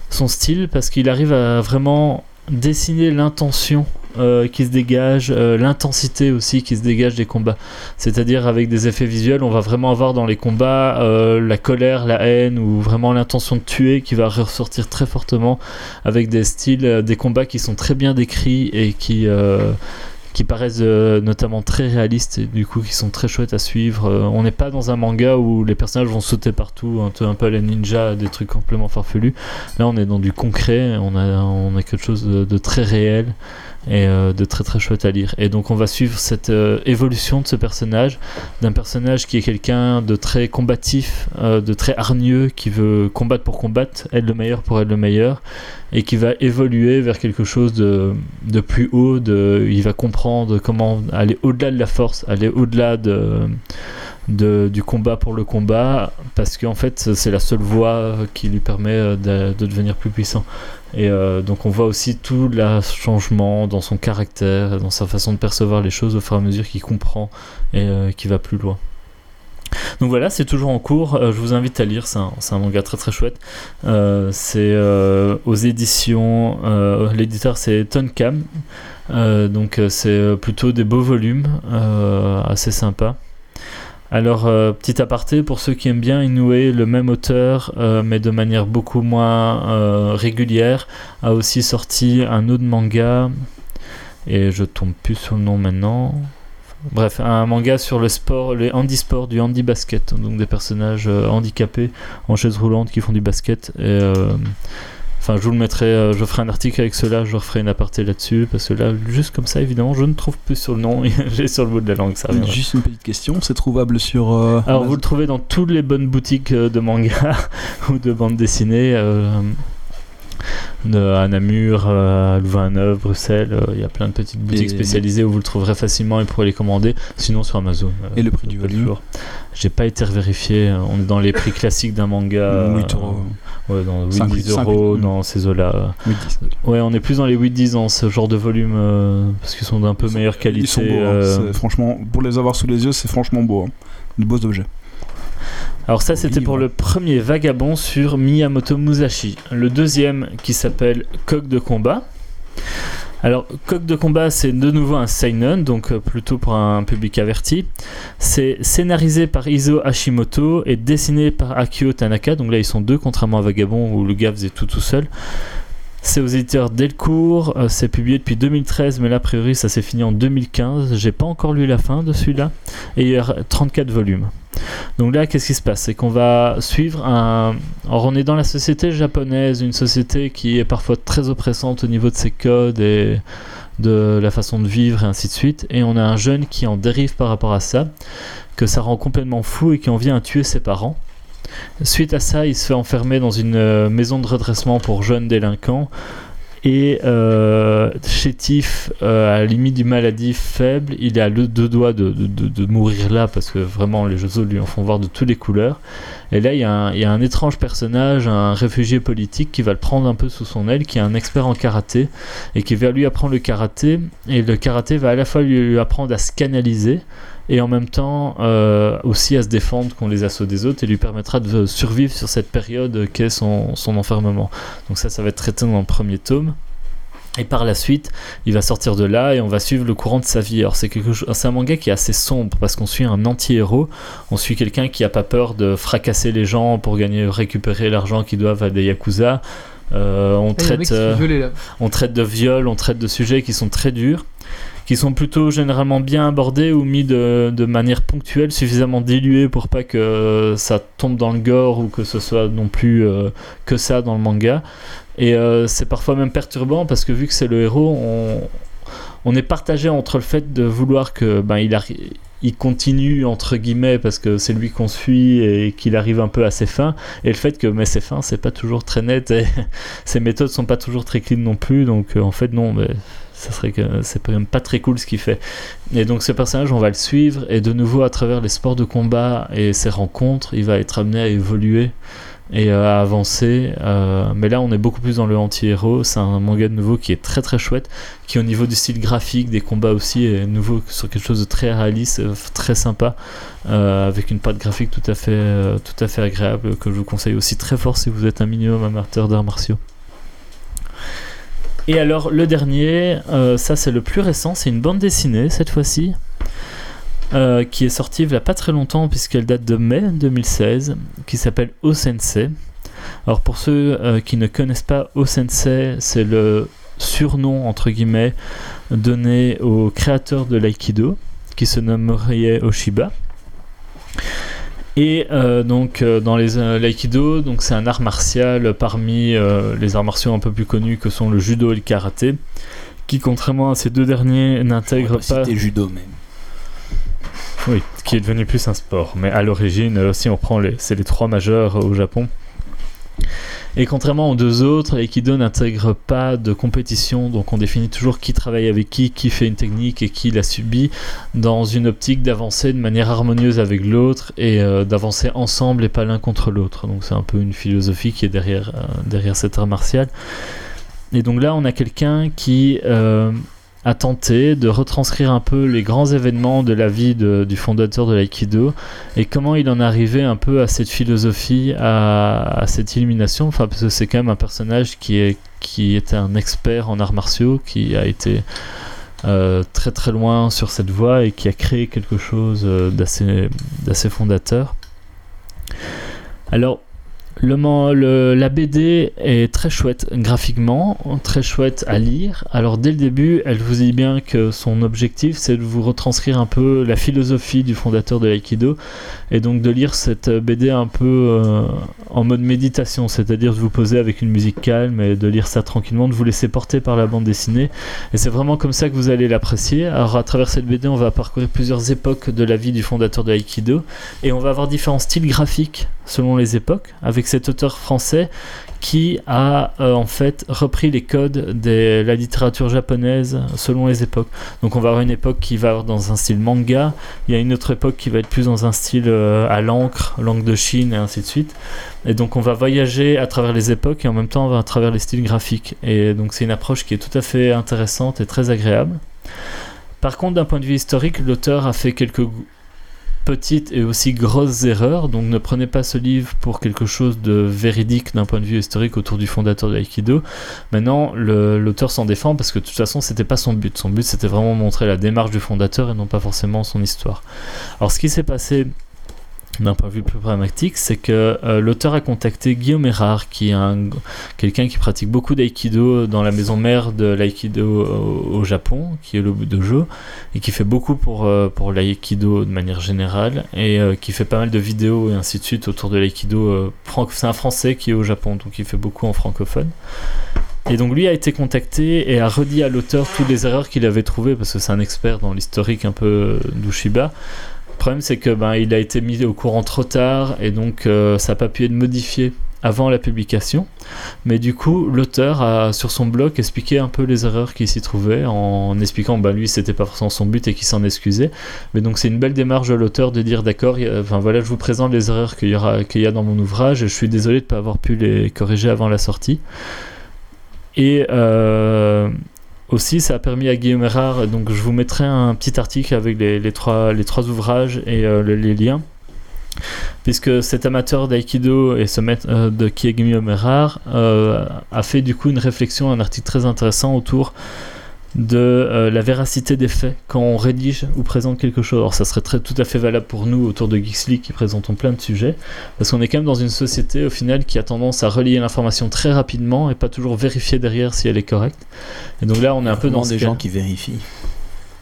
son style parce qu'il arrive à vraiment dessiner l'intention euh, qui se dégage, euh, l'intensité aussi qui se dégage des combats. C'est-à-dire avec des effets visuels, on va vraiment avoir dans les combats euh, la colère, la haine ou vraiment l'intention de tuer qui va ressortir très fortement avec des styles, des combats qui sont très bien décrits et qui qui paraissent euh, notamment très réalistes et du coup qui sont très chouettes à suivre. Euh, on n'est pas dans un manga où les personnages vont sauter partout, un peu, un peu ninja, des trucs complètement farfelus. Là, on est dans du concret, on a, on a quelque chose de très réel et euh, de très très chouette à lire. Et donc on va suivre cette euh, évolution de ce personnage, d'un personnage qui est quelqu'un de très combatif, euh, de très hargneux, qui veut combattre pour combattre, être le meilleur pour être le meilleur, et qui va évoluer vers quelque chose de, de plus haut, il va comprendre comment aller au-delà de la force, aller au-delà de, du combat pour le combat, parce qu'en fait c'est la seule voie qui lui permet de devenir plus puissant. Et euh, donc on voit aussi tout le changement dans son caractère, dans sa façon de percevoir les choses au fur et à mesure qu'il comprend et euh, qu'il va plus loin. Donc voilà, c'est toujours en cours. Euh, je vous invite à lire. C'est un, un manga très très chouette. C'est aux éditions. L'éditeur c'est Tonkam. Donc c'est plutôt des beaux volumes, assez sympas. Alors, euh, petit aparté, pour ceux qui aiment bien Inoue, le même auteur, euh, mais de manière beaucoup moins euh, régulière, a aussi sorti un autre manga, et je tombe plus sur le nom maintenant. Bref, un manga sur le sport, le handisport, du handi basket, donc des personnages handicapés en chaise roulante qui font du basket. Et, Enfin, je vous le mettrai, euh, je ferai un article avec cela, je referai une aparté là-dessus, parce que là, juste comme ça, évidemment, je ne trouve plus sur le nom, j'ai sur le bout de la langue, ça reviendra. Juste une petite question, c'est trouvable sur. euh, Alors vous le trouvez dans toutes les bonnes boutiques euh, de manga ou de bande dessinée. Euh, de, à Namur, euh, à Louvain-Neuve, Bruxelles, euh, il y a plein de petites boutiques Et- spécialisées où vous le trouverez facilement et pourrez les commander. Sinon sur Amazon. euh, Et le prix du volume. J'ai pas été vérifié. euh, On est dans les prix classiques d'un manga. euh, 8 euros. Ouais, dans Cinq, 8-10 cinq, euros, dans ces eaux-là. Ouais, on est plus dans les 8-10 dans ce genre de volume euh, parce qu'ils sont d'un peu meilleure qualité. Ils sont beaux, hein. euh, franchement, pour les avoir sous les yeux, c'est franchement beau. hein. De beaux objets. Alors ça c'était pour le premier vagabond sur Miyamoto Musashi. Le deuxième qui s'appelle Coq de combat. Alors Coq de combat c'est de nouveau un seinen, donc euh, plutôt pour un public averti. C'est scénarisé par Iso Hashimoto et dessiné par Akio Tanaka. Donc là ils sont deux contrairement à Vagabond où le gars faisait tout tout seul. C'est aux éditeurs Delcourt, euh, c'est publié depuis 2013 mais là a priori ça s'est fini en 2015. J'ai pas encore lu la fin de celui-là et il y a 34 volumes. Donc là, qu'est-ce qui se passe? C'est qu'on va suivre un. Alors, on est dans la société japonaise, une société qui est parfois très oppressante au niveau de ses codes et de la façon de vivre et ainsi de suite. Et on a un jeune qui en dérive par rapport à ça, que ça rend complètement fou et qui en vient à tuer ses parents. Suite à ça, il se fait enfermer dans une euh, maison de redressement pour jeunes délinquants. Et euh, chétif, euh, à la limite du maladie faible, il le- deux doigts de, mourir là parce que vraiment les jeux lui en font voir de toutes les couleurs. Et là, il y, a un- il y a un étrange personnage, un réfugié politique qui va le prendre un peu sous son aile, qui est un expert en karaté et qui va lui apprendre le karaté. Et le karaté va à la fois lui, lui apprendre à se canaliser et en même temps euh, aussi à se défendre contre les assauts des autres et lui permettra de survivre sur cette période qu'est son, son enfermement. Donc ça, ça va être traité dans le premier tome. Et par la suite, il va sortir de là et on va suivre le courant de sa vie. Alors c'est quelque chose, c'est un manga qui est assez sombre parce qu'on suit un anti-héros. On suit quelqu'un qui a pas peur de fracasser les gens pour gagner, récupérer l'argent qu'ils doivent à des yakuza. Euh, on Ah, traite, euh, on traite de viol, on traite de sujets qui sont très durs, qui sont plutôt généralement bien abordés ou mis de, manière ponctuelle, suffisamment dilués pour pas que ça tombe dans le gore ou que ce soit non plus euh, que ça dans le manga. Et euh, c'est parfois même perturbant parce que vu que c'est le héros, on, on est partagé entre le fait de vouloir que ben il il continue entre guillemets parce que c'est lui qu'on suit et qu'il arrive un peu à ses fins et le fait que mais ses fins c'est pas toujours très net et ses méthodes sont pas toujours très clean non plus donc euh, en fait non mais ça serait que c'est quand même pas très cool ce qu'il fait. Et donc ce personnage, on va le suivre et de nouveau à travers les sports de combat et ses rencontres, il va être amené à évoluer et euh, à avancer. Euh, mais là, on est beaucoup plus dans le anti-héros. C'est un manga de nouveau qui est très très chouette, qui au niveau du style graphique, des combats aussi, est nouveau sur quelque chose de très réaliste, euh, très sympa, avec une patte graphique tout à fait tout à fait agréable que je vous conseille aussi très fort si vous êtes un minimum amateur d'arts martiaux. Et alors le dernier, euh, ça c'est le plus récent, c'est une bande dessinée cette fois-ci. euh, qui est sortie il n'y a pas très longtemps puisqu'elle date de mai 2016 qui s'appelle Osensei. Alors pour ceux euh, qui ne connaissent pas Osensei, c'est le surnom entre guillemets donné au créateur de l'aïkido qui se nommerait Oshiba. Et euh, donc euh, dans les euh, l'aïkido, donc c'est un art martial parmi euh, les arts martiaux un peu plus connus que sont le judo et le karaté, qui contrairement à ces deux derniers n'intègrent pas C'était judo même. oui, qui est devenu plus un sport. Mais à l'origine, si on prend les, c'est les trois majeurs au Japon. Et contrairement aux deux autres, l'aïkido n'intègre pas de compétition, donc on définit toujours qui travaille avec qui, qui fait une technique et qui la subit, dans une optique d'avancer de manière harmonieuse avec l'autre et euh, d'avancer ensemble et pas l'un contre l'autre. Donc c'est un peu une philosophie qui est derrière, euh, derrière cet art martial. Et donc là, on a quelqu'un qui euh, a tenté de retranscrire un peu les grands événements de la vie du fondateur de l'aïkido et comment il en arrivé un peu à cette philosophie, à, à cette illumination. Enfin, parce que c'est quand même un personnage qui, est, qui était un expert en arts martiaux, qui a été euh, très très loin sur cette voie et qui a créé quelque chose euh, d'assez d'assez fondateur. Alors, la BD est très chouette graphiquement, très chouette à lire. Alors dès le début, elle vous dit bien que son objectif, c'est de vous retranscrire un peu la philosophie du fondateur de l'aïkido, et donc de lire cette BD un peu euh, en mode méditation, c'est-à-dire de vous poser avec une musique calme et de lire ça tranquillement, de vous laisser porter par la bande dessinée. Et c'est vraiment comme ça que vous allez l'apprécier. Alors à travers cette BD, on va parcourir plusieurs époques de la vie du fondateur de l'aïkido, et on va avoir différents styles graphiques selon les époques, avec cet auteur français qui a euh, en fait repris les codes de la littérature japonaise selon les époques. Donc on va avoir une époque qui va avoir dans un style manga, il y a une autre époque qui va être plus dans un style euh, à l'encre, langue de Chine et ainsi de suite. Et donc on va voyager à travers les époques et en même temps on va à travers les styles graphiques. Et donc c'est une approche qui est tout à fait intéressante et très agréable. Par contre, d'un point de vue historique, l'auteur a fait quelques petites et aussi grosses erreurs, donc ne prenez pas ce livre pour quelque chose de véridique d'un point de vue historique autour du fondateur de l'aïkido. Maintenant, l'auteur s'en défend parce que de toute façon, c'était pas son but. Son but, c'était vraiment montrer la démarche du fondateur et non pas forcément son histoire. Alors, ce qui s'est passé d'un point de vue plus pragmatique, c'est que euh, l'auteur a contacté Guillaume Erard, qui est un, quelqu'un qui pratique beaucoup d'aïkido dans la maison mère de l'aïkido au, Japon, qui est le Dojo, et qui fait beaucoup pour, euh, pour l'aïkido de manière générale, et euh, qui fait pas mal de vidéos et ainsi de suite autour de l'aïkido. euh, c'est un Français qui est au Japon, donc il fait beaucoup en francophone. Et donc lui a été contacté et a redit à l'auteur toutes les erreurs qu'il avait trouvées, parce que c'est un expert dans l'historique un peu d'Ushiba. Le problème c'est que ben, il a été mis au courant trop tard et donc euh, ça n'a pas pu être modifié avant la publication. Mais du coup, l'auteur a sur son blog expliqué un peu les erreurs qu'il s'y trouvait en expliquant bah lui c'était pas forcément son but et qu'il s'en excusait. Mais donc c'est une belle démarche de l'auteur de dire d'accord, enfin voilà, je vous présente les erreurs qu'il y a dans mon ouvrage et je suis désolé de pas avoir pu les corriger avant la sortie. Et euh, aussi, ça a permis à Guillaume Erard, donc je vous mettrai un petit article avec les, trois, les trois ouvrages et euh, le- les liens. Puisque cet amateur d'aïkido et ce maître euh, de Guillaume Erard euh, a fait du coup une réflexion, un article très intéressant autour de euh, la véracité des faits quand on rédige ou présente quelque chose. Alors ça serait très, tout à fait valable pour nous autour de Geeks League qui présentons plein de sujets, parce qu'on est quand même dans une société au final qui a tendance à relier l'information très rapidement et pas toujours vérifier derrière si elle est correcte. Et donc là on est un peu dans des gens qui vérifient.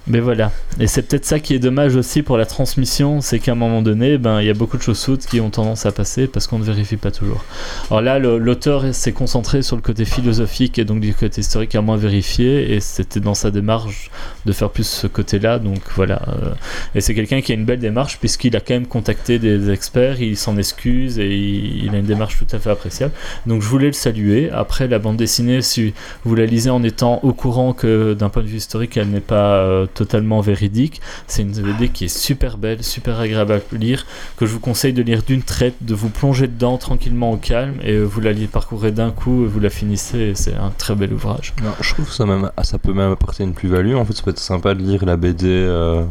Mais voilà. Et c'est peut-être ça qui est dommage aussi pour la transmission, c'est qu'à un moment donné, ben, il y a beaucoup de choses sautes qui ont tendance à passer parce qu'on ne vérifie pas toujours. Alors là, l'auteur s'est concentré sur le côté philosophique et donc du côté historique à moins vérifié, et c'était dans sa démarche de faire plus ce côté-là. Donc voilà. euh, et c'est quelqu'un qui a une belle démarche puisqu'il a quand même contacté des experts, il s'en excuse et il, il a une démarche tout à fait appréciable. Donc je voulais le saluer. Après, la bande dessinée, si vous la lisez en étant au courant que d'un point de vue historique, elle n'est pas euh, totalement véridique, c'est une BD qui est super belle, super agréable à lire, que je vous conseille de lire d'une traite, de vous plonger dedans tranquillement au calme, et euh, vous la parcourez d'un coup, et vous la finissez, c'est un très bel ouvrage. Non, je trouve que ça, même, ah, ça peut même apporter une plus-value. En fait, ça peut être sympa de lire la BD euh,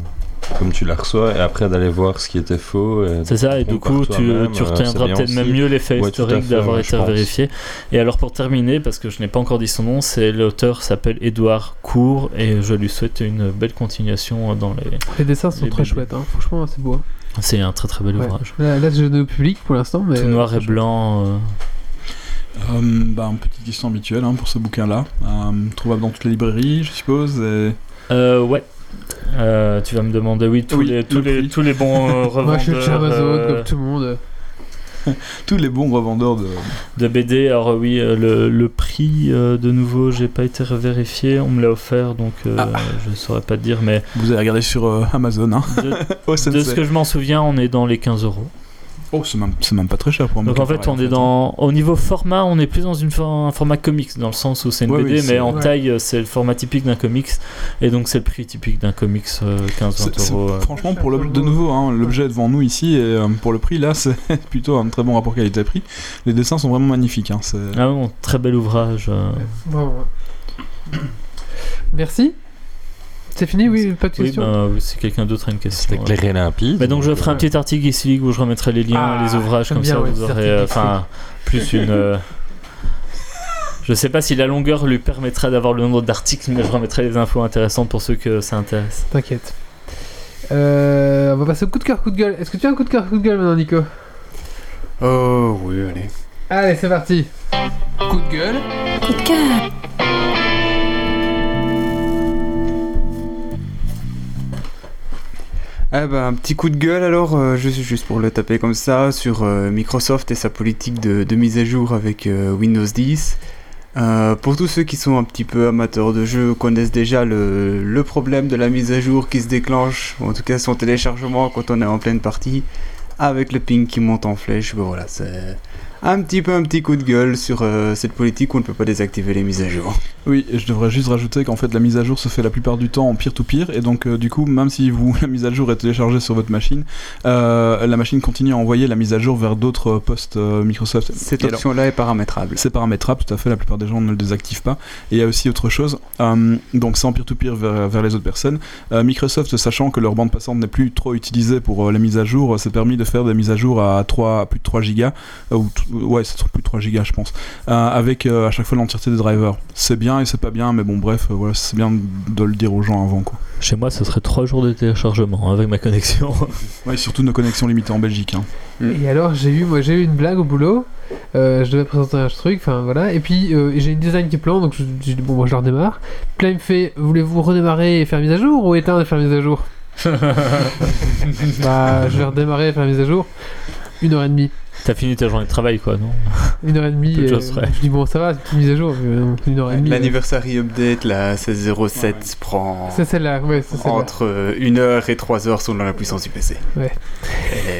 comme tu la reçois et après d'aller voir ce qui était faux. C'est ça, et du coup, tu, tu euh, retiendras peut-être même mieux l'effet Ouais, historique d'avoir été vérifié. Et alors, pour terminer, parce que je n'ai pas encore dit son nom, c'est l'auteur s'appelle Édouard Cour, et je lui souhaite une belle continuation dans les. Les dessins sont Les très chouettes, hein. franchement, c'est beau. hein. C'est un très très bel Ouais. ouvrage. Là, là, je donne au public pour l'instant, mais. Tout euh, noir très et blanc. euh, Euh, bah, une petite question habituelle hein, pour ce bouquin-là. Euh, trouvable dans toutes les librairies, je suppose. Et... Euh, ouais. Euh, tu vas me demander, oui, tous, Oui, les, le tous, les, tous les bons euh, revendeurs Moi, je suis chez Amazon, euh, comme tout le monde. Tous les bons revendeurs de. de BD. Alors, oui, euh, le, le prix, euh, de nouveau, j'ai pas été vérifié. On me l'a offert, donc euh, Ah. je saurais pas te dire. Mais Vous allez regarder sur euh, Amazon. Hein. de, Oh, ce que je m'en souviens, on est dans les 15 euros. Oh, c'est même, pas très cher pour un Donc en fait, on est dans. Au niveau format, on est plus dans une for- un format comics, dans le sens où c'est une Ouais, BD, oui, mais en ouais. taille, c'est le format typique d'un comics. Et donc, c'est le prix typique d'un comics, euh, 15-20 C'est- c'est- euros. euh. Franchement, pour l'objet de nouveau, hein, l'objet est devant nous ici, et euh, pour le prix, là, c'est plutôt un très bon rapport qualité-prix. Les dessins sont vraiment magnifiques. Hein, Ah bon, très bel ouvrage. euh. Ouais. Merci. C'est fini, oui, pas de Oui, questions. ben, si quelqu'un d'autre a une question. Clair et limpide. Mais donc je ferai un petit article League où je remettrai les liens, Ah, les ouvrages, comme bien, ça ouais, vous aurez enfin plus une. euh, Je sais pas si la longueur lui permettra d'avoir le nombre d'articles, mais je remettrai les infos intéressantes pour ceux que ça intéresse. T'inquiète. Euh, on va passer au coup de cœur, coup de gueule. Est-ce que tu as un coup de cœur, coup de gueule maintenant, Nico? Oh, oui, allez. Allez, c'est parti. Coup de gueule. Coup de cœur. Ah bah, un petit coup de gueule alors, euh, juste, pour le taper comme ça, sur euh, Microsoft et sa politique de, mise à jour avec euh, Windows 10. Euh, pour tous ceux qui sont un petit peu amateurs de jeux, connaissent déjà le, le problème de la mise à jour qui se déclenche, ou en tout cas son téléchargement quand on est en pleine partie, avec le ping qui monte en flèche. Voilà, c'est un petit peu un petit coup de gueule sur euh, cette politique où on ne peut pas désactiver les mises à jour. Oui, et je devrais juste rajouter qu'en fait la mise à jour se fait la plupart du temps en peer-to-peer, et donc euh, du coup, même si vous la mise à jour est téléchargée sur votre machine, euh, la machine continue à envoyer la mise à jour vers d'autres postes Microsoft. Cette option-là est paramétrable. C'est paramétrable, tout à fait, la plupart des gens ne le désactivent pas. Et il y a aussi autre chose, donc c'est en peer-to-peer vers, vers les autres personnes. Microsoft, sachant que leur bande passante n'est plus trop utilisée pour les mises à jour, s'est permis de faire des mises à jour à, 3, à plus de 3 gigas, ou ouais, c'est plus de 3 gigas, je pense, euh, avec euh, à chaque fois l'entièreté des drivers. C'est bien et c'est pas bien, mais bon, bref, euh, voilà, c'est bien de le dire aux gens avant, quoi. Chez moi, ce serait 3 jours de téléchargement hein, avec ma connexion. Ouais, et surtout nos connexions limitées en Belgique. hein. Et alors, j'ai eu, moi, j'ai eu une blague au boulot. Euh, je devais présenter un truc, enfin voilà. Et puis, euh, j'ai une design qui plante, donc je j'ai dit, bon, moi, je la redémarre. Puis là, il me fait, voulez-vous redémarrer et faire mise à jour ou éteindre et faire mise à jour? Bah, je vais redémarrer et faire mise à jour. Une heure et demie. T'as fini ta journée de travail, quoi, non Une heure et demie. Et près. je dis, bon, ça va, c'est une petite mise à jour. euh, Une heure et demie. euh, L'anniversary update, la 1607, prend C'est celle-là, ouais, c'est celle-là. entre 1 heure et 3 heures selon la puissance du PC. Ouais.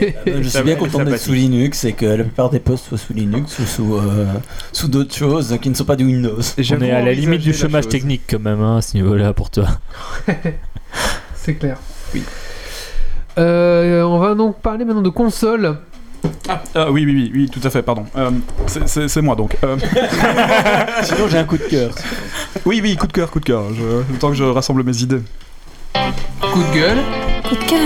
Et- Je suis bien content d'être sous Linux et que la plupart des postes soient sous Linux ou sous, euh, sous d'autres choses qui ne sont pas du Windows. On est à la limite du la chômage chose. technique, quand même, hein, à ce niveau-là, pour toi. C'est clair. Oui. Euh, on va donc parler maintenant de console. Ah, oui, oui, oui, oui, tout à fait, pardon. Euh, c'est- moi donc. Euh, Sinon, j'ai un coup de cœur. oui, oui, coup de cœur, coup de cœur. Je- Le temps que je rassemble mes idées. Coup de gueule. Coup de cœur.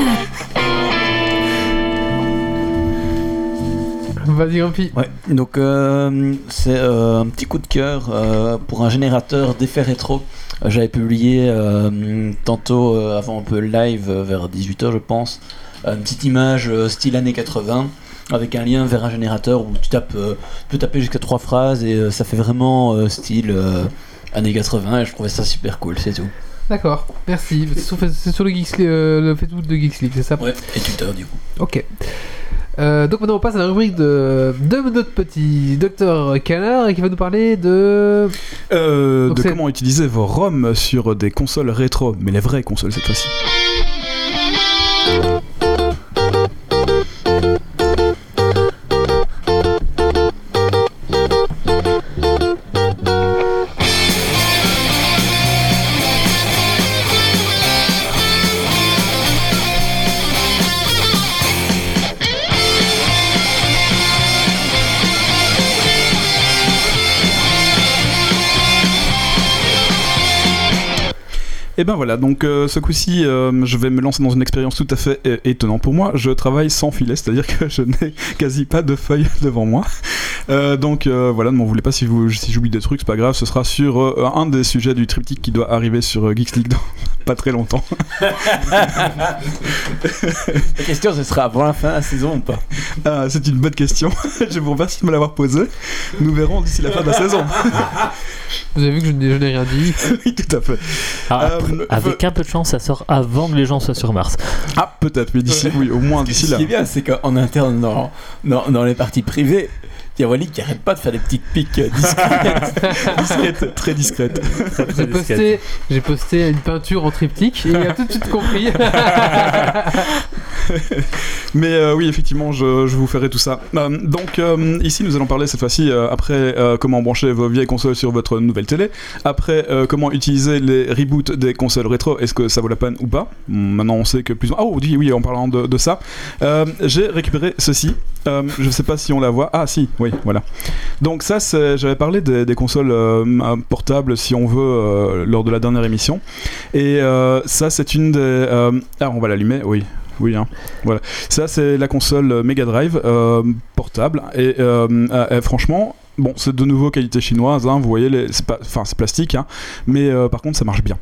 Vas-y, Grumpy. Ouais, donc euh, c'est euh, un petit coup de cœur euh, pour un générateur d'effets rétro. Euh, J'avais publié euh, tantôt euh, avant un peu le live euh, vers 18h je pense une petite image euh, style années 80 avec un lien vers un générateur où tu tapes euh, tu peux taper jusqu'à trois phrases et euh, ça fait vraiment euh, style euh, années 80 et je trouvais ça super cool c'est tout. D'accord, merci. C'est sur, c'est sur le, Geeks, euh, le Facebook de Geeks League, c'est ça? Ouais, et Twitter du coup. Ok. Euh, donc maintenant on passe à la rubrique de, de notre petit docteur Canard qui va nous parler de... Euh, de c'est- comment utiliser vos ROM sur des consoles rétro, mais les vraies consoles cette fois-ci. Et ben voilà, donc euh, ce coup-ci, euh, je vais me lancer dans une expérience tout à fait euh, étonnante pour moi. Je travaille sans filet, c'est-à-dire que je n'ai quasi pas de feuilles devant moi. Euh, donc euh, voilà, ne m'en voulez pas si, vous, si j'oublie des trucs, c'est pas grave, ce sera sur un des sujets du triptyque qui doit arriver sur Geeks League pas très longtemps. La question, ce sera avant la fin de la saison ou pas? Ah, c'est une bonne question, je vous remercie de me l'avoir posée. Nous verrons d'ici la fin de la saison. Vous avez vu que je n'ai je n'ai rien dit. oui, tout à fait. Ah, Euh, après- avec un peu de chance, ça sort avant que les gens soient sur Mars. Ah, peut-être, mais d'ici, oui, au moins d'ici Ce là. qui est bien, c'est qu'en interne, dans, dans, dans les parties privées, il y a Wally qui arrête pas de faire des petites piques euh, discrètes. Discrète, très discrète. J'ai posté, j'ai posté une peinture en triptyque et il a tout de suite compris. Mais euh, oui, effectivement, je, je vous ferai tout ça. Euh, donc, euh, ici, nous allons parler cette fois-ci, euh, après euh, comment brancher vos vieilles consoles sur votre nouvelle télé, après euh, comment utiliser les reboots des consoles rétro, est-ce que ça vaut la peine ou pas? Maintenant, on sait que plus. Oh, oui, oui, en parlant de, de ça, euh, j'ai récupéré ceci. Euh, je ne sais pas si on la voit. Ah, si, oui, voilà. Donc, ça, j'avais parlé des, consoles euh, portables, si on veut, euh, lors de la dernière émission. Et euh, ça, c'est une des. Ah, on va l'allumer, oui. Oui, hein. Voilà. Ça, c'est la console Mega Drive portable. Et franchement, bon, c'est de nouveau qualité chinoise. hein, vous voyez, les- c'est pas, enfin, plastique, hein, mais par contre, ça marche bien.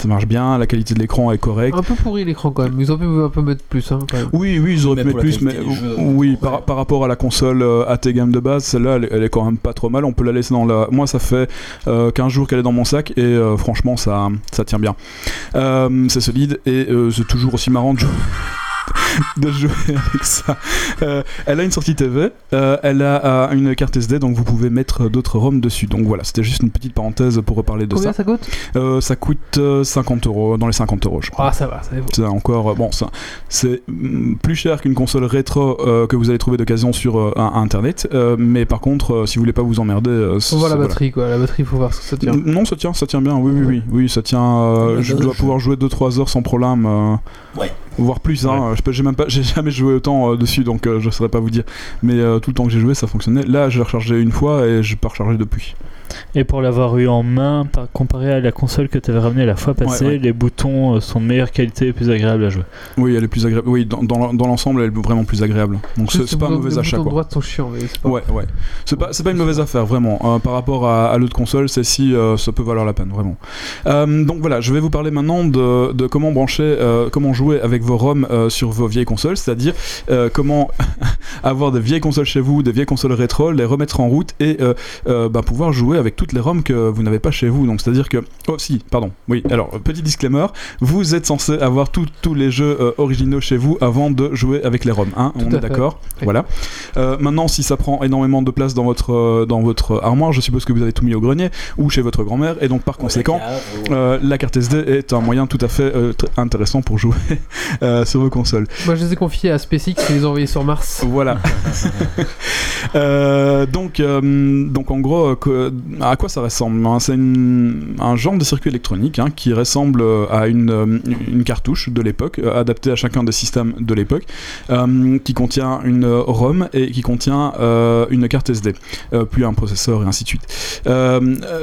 Ça marche bien. La qualité de l'écran est correcte. un peu pourri l'écran quand même. Ils auraient pu un peu mettre plus. Hein, quand même. Oui, oui, ils auraient pu mettre plus, mais jeux, oui, par, par rapport à la console euh, AT Game de base, celle-là, elle, est- elle est quand même pas trop mal. On peut la laisser dans la. Moi, ça fait euh, 15 jours qu'elle est dans mon sac et euh, franchement, ça, ça tient bien. Euh, c'est solide et euh, c'est toujours aussi marrant de jouer. De jouer avec ça. Euh, elle a une sortie TV, euh, elle a euh, une carte SD, donc vous pouvez mettre d'autres ROM dessus. Donc voilà, c'était juste une petite parenthèse pour reparler de Combien ça. ça coûte Euh, ça coûte euh, 50 euros, dans les 50 euros, je crois. Ah, ça va, ça va. C'est encore euh, bon, ça, c'est mm, plus cher qu'une console rétro euh, que vous allez trouver d'occasion sur euh, internet, euh, mais par contre, euh, si vous voulez pas vous emmerder, euh, On voit la voilà. batterie quoi. La batterie, faut voir ce que ça tient. Non, ça tient, ça tient bien. Oui, oui, oui, oui, ça tient. euh, je ça dois pouvoir jouer 2-3 heures sans problème. euh, Ouais. Voire plus, hein. Ouais. Je peux- J'ai pas, jamais joué autant euh, dessus, donc euh, je saurais pas vous dire. Mais euh, tout le temps que j'ai joué, ça fonctionnait. Là, je l'ai rechargé une fois et je peux recharger depuis. Et pour l'avoir eu en main, par- comparé à la console que tu avais ramenée la fois passée, Ouais, ouais. les boutons euh, sont de meilleure qualité et plus agréables à jouer. Oui, elle est plus agréable. Oui, dans, dans, dans l'ensemble, elle est vraiment plus agréable. Donc c'est pas un les mauvais les achat, boutons quoi. droite sont chiants, mais c'est pas. Ouais, ouais. C'est pas, c'est pas une mauvaise affaire, vraiment. Euh, par rapport à, à l'autre console, celle-ci, euh, ça peut valoir la peine, vraiment. Euh, donc voilà, je vais vous parler maintenant de, de comment brancher, euh, comment jouer avec vos ROM euh, sur vos vieilles consoles, c'est-à-dire euh, comment avoir des vieilles consoles chez vous, des vieilles consoles rétro, les remettre en route et euh, euh, bah, pouvoir jouer avec toutes les ROM que vous n'avez pas chez vous. Donc c'est-à-dire que... Oh si, pardon. Oui, alors, petit disclaimer, vous êtes censé avoir tous les jeux euh, originaux chez vous avant de jouer avec les ROM. Hein On est d'accord Oui. Voilà. Euh, maintenant, si ça prend énormément de place dans votre, euh, dans votre armoire, je suppose que vous avez tout mis au grenier ou chez votre grand-mère, et donc par conséquent, euh, la carte SD est un moyen tout à fait euh, intéressant pour jouer euh, sur vos consoles. Moi, je les ai confiés à SpaceX et les ai envoyés sur Mars. Voilà. Euh, donc, euh, donc en gros, euh, que- à quoi ça ressemble hein? C'est un genre de circuit électronique hein, qui ressemble euh, à une, euh, une cartouche de l'époque, euh, adaptée à chacun des systèmes de l'époque, qui contient une ROM et qui contient une carte SD, puis un processeur et ainsi de suite.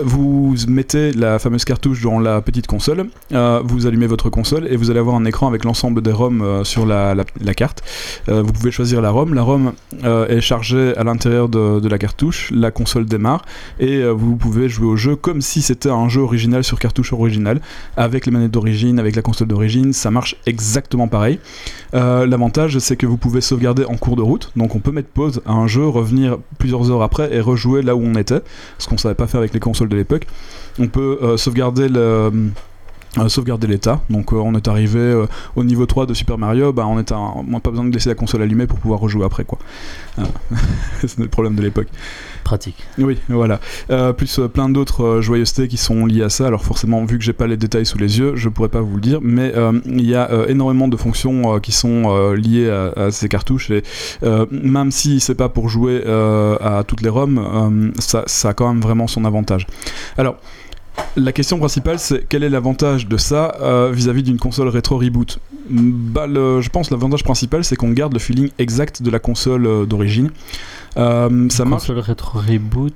Vous mettez la fameuse cartouche dans la petite console, vous allumez votre console et vous allez avoir un écran avec l'ensemble des ROM sur la, carte. Vous pouvez choisir la ROM. La ROM est chargée à l'intérieur de, de la cartouche, la console démarre et vous pouvez jouer au jeu comme si c'était un jeu original sur cartouche originale, avec les manettes d'origine, avec la console d'origine, ça marche exactement pareil. Euh, L'avantage c'est que vous pouvez sauvegarder en cours de route, donc on peut mettre pause à un jeu, revenir plusieurs heures après et rejouer là où on était, ce qu'on savait pas faire avec les consoles de l'époque. On peut euh, sauvegarder le euh, sauvegarder l'état. Donc euh, on est arrivé euh, au niveau 3 de Super Mario, bah, on, est un- on n'a pas besoin de laisser la console allumée pour pouvoir rejouer après. quoi. Ah. C'est le problème de l'époque. Pratique. Oui, voilà. Euh, plus plein d'autres joyeusetés qui sont liées à ça. Alors forcément, vu que j'ai pas les détails sous les yeux, je pourrais pas vous le dire, mais il y a énormément de fonctions qui sont liées à, à ces cartouches et même si c'est pas pour jouer à toutes les ROM, ça, ça a quand même vraiment son avantage. Alors. La question principale, c'est quel est l'avantage de ça euh, vis-à-vis d'une console rétro reboot? Bah, le- Je pense que l'avantage principal, c'est qu'on garde le feeling exact de la console euh, d'origine. Euh, ça marche. Console rétro reboot.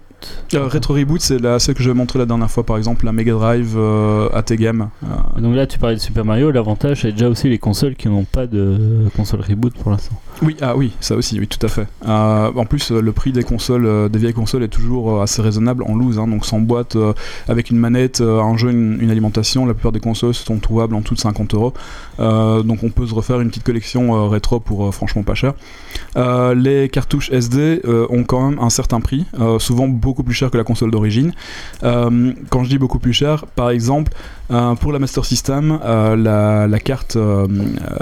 Euh, Retro Reboot, c'est la, celle que j'ai montré la dernière fois, par exemple, la Mega Drive euh, AT-Game. Euh, Donc là, tu parlais de Super Mario. L'avantage, c'est déjà aussi les consoles qui n'ont pas de console reboot pour l'instant. oui, ah oui, ça aussi, oui, tout à fait. Euh, en plus, le prix des consoles, euh, des vieilles consoles est toujours euh, assez raisonnable en loose, hein, donc sans boîte, euh, avec une manette, euh, un jeu, une, une alimentation. La plupart des consoles sont trouvables en tout de 50 euros. Donc on peut se refaire une petite collection euh, rétro pour euh, franchement pas cher. Euh, les cartouches SD euh, ont quand même un certain prix, euh, souvent beaucoup plus cher que la console d'origine. Euh, quand je dis beaucoup plus cher, par exemple, euh, pour la Master System, euh, la, la carte,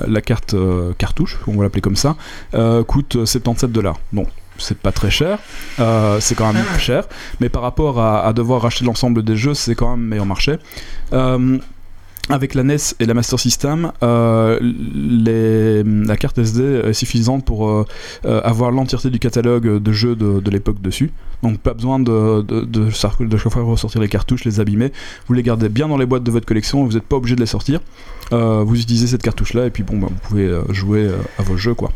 la carte cartouche, on va l'appeler comme ça, coûte 77 dollars. Bon. C'est pas très cher, euh, c'est quand même cher, mais par rapport à, à devoir racheter l'ensemble des jeux, c'est quand même meilleur marché. Euh, avec la NES et la Master System, euh, les- la carte SD est suffisante pour euh, euh, avoir l'entièreté du catalogue de jeux de, de l'époque dessus. Donc pas besoin de, de, de, de chaque fois ressortir les cartouches, les abîmer. Vous les gardez bien dans les boîtes de votre collection, vous n'êtes pas obligé de les sortir. Vous utilisez cette cartouche là et puis bon, bah, vous pouvez jouer à vos jeux quoi.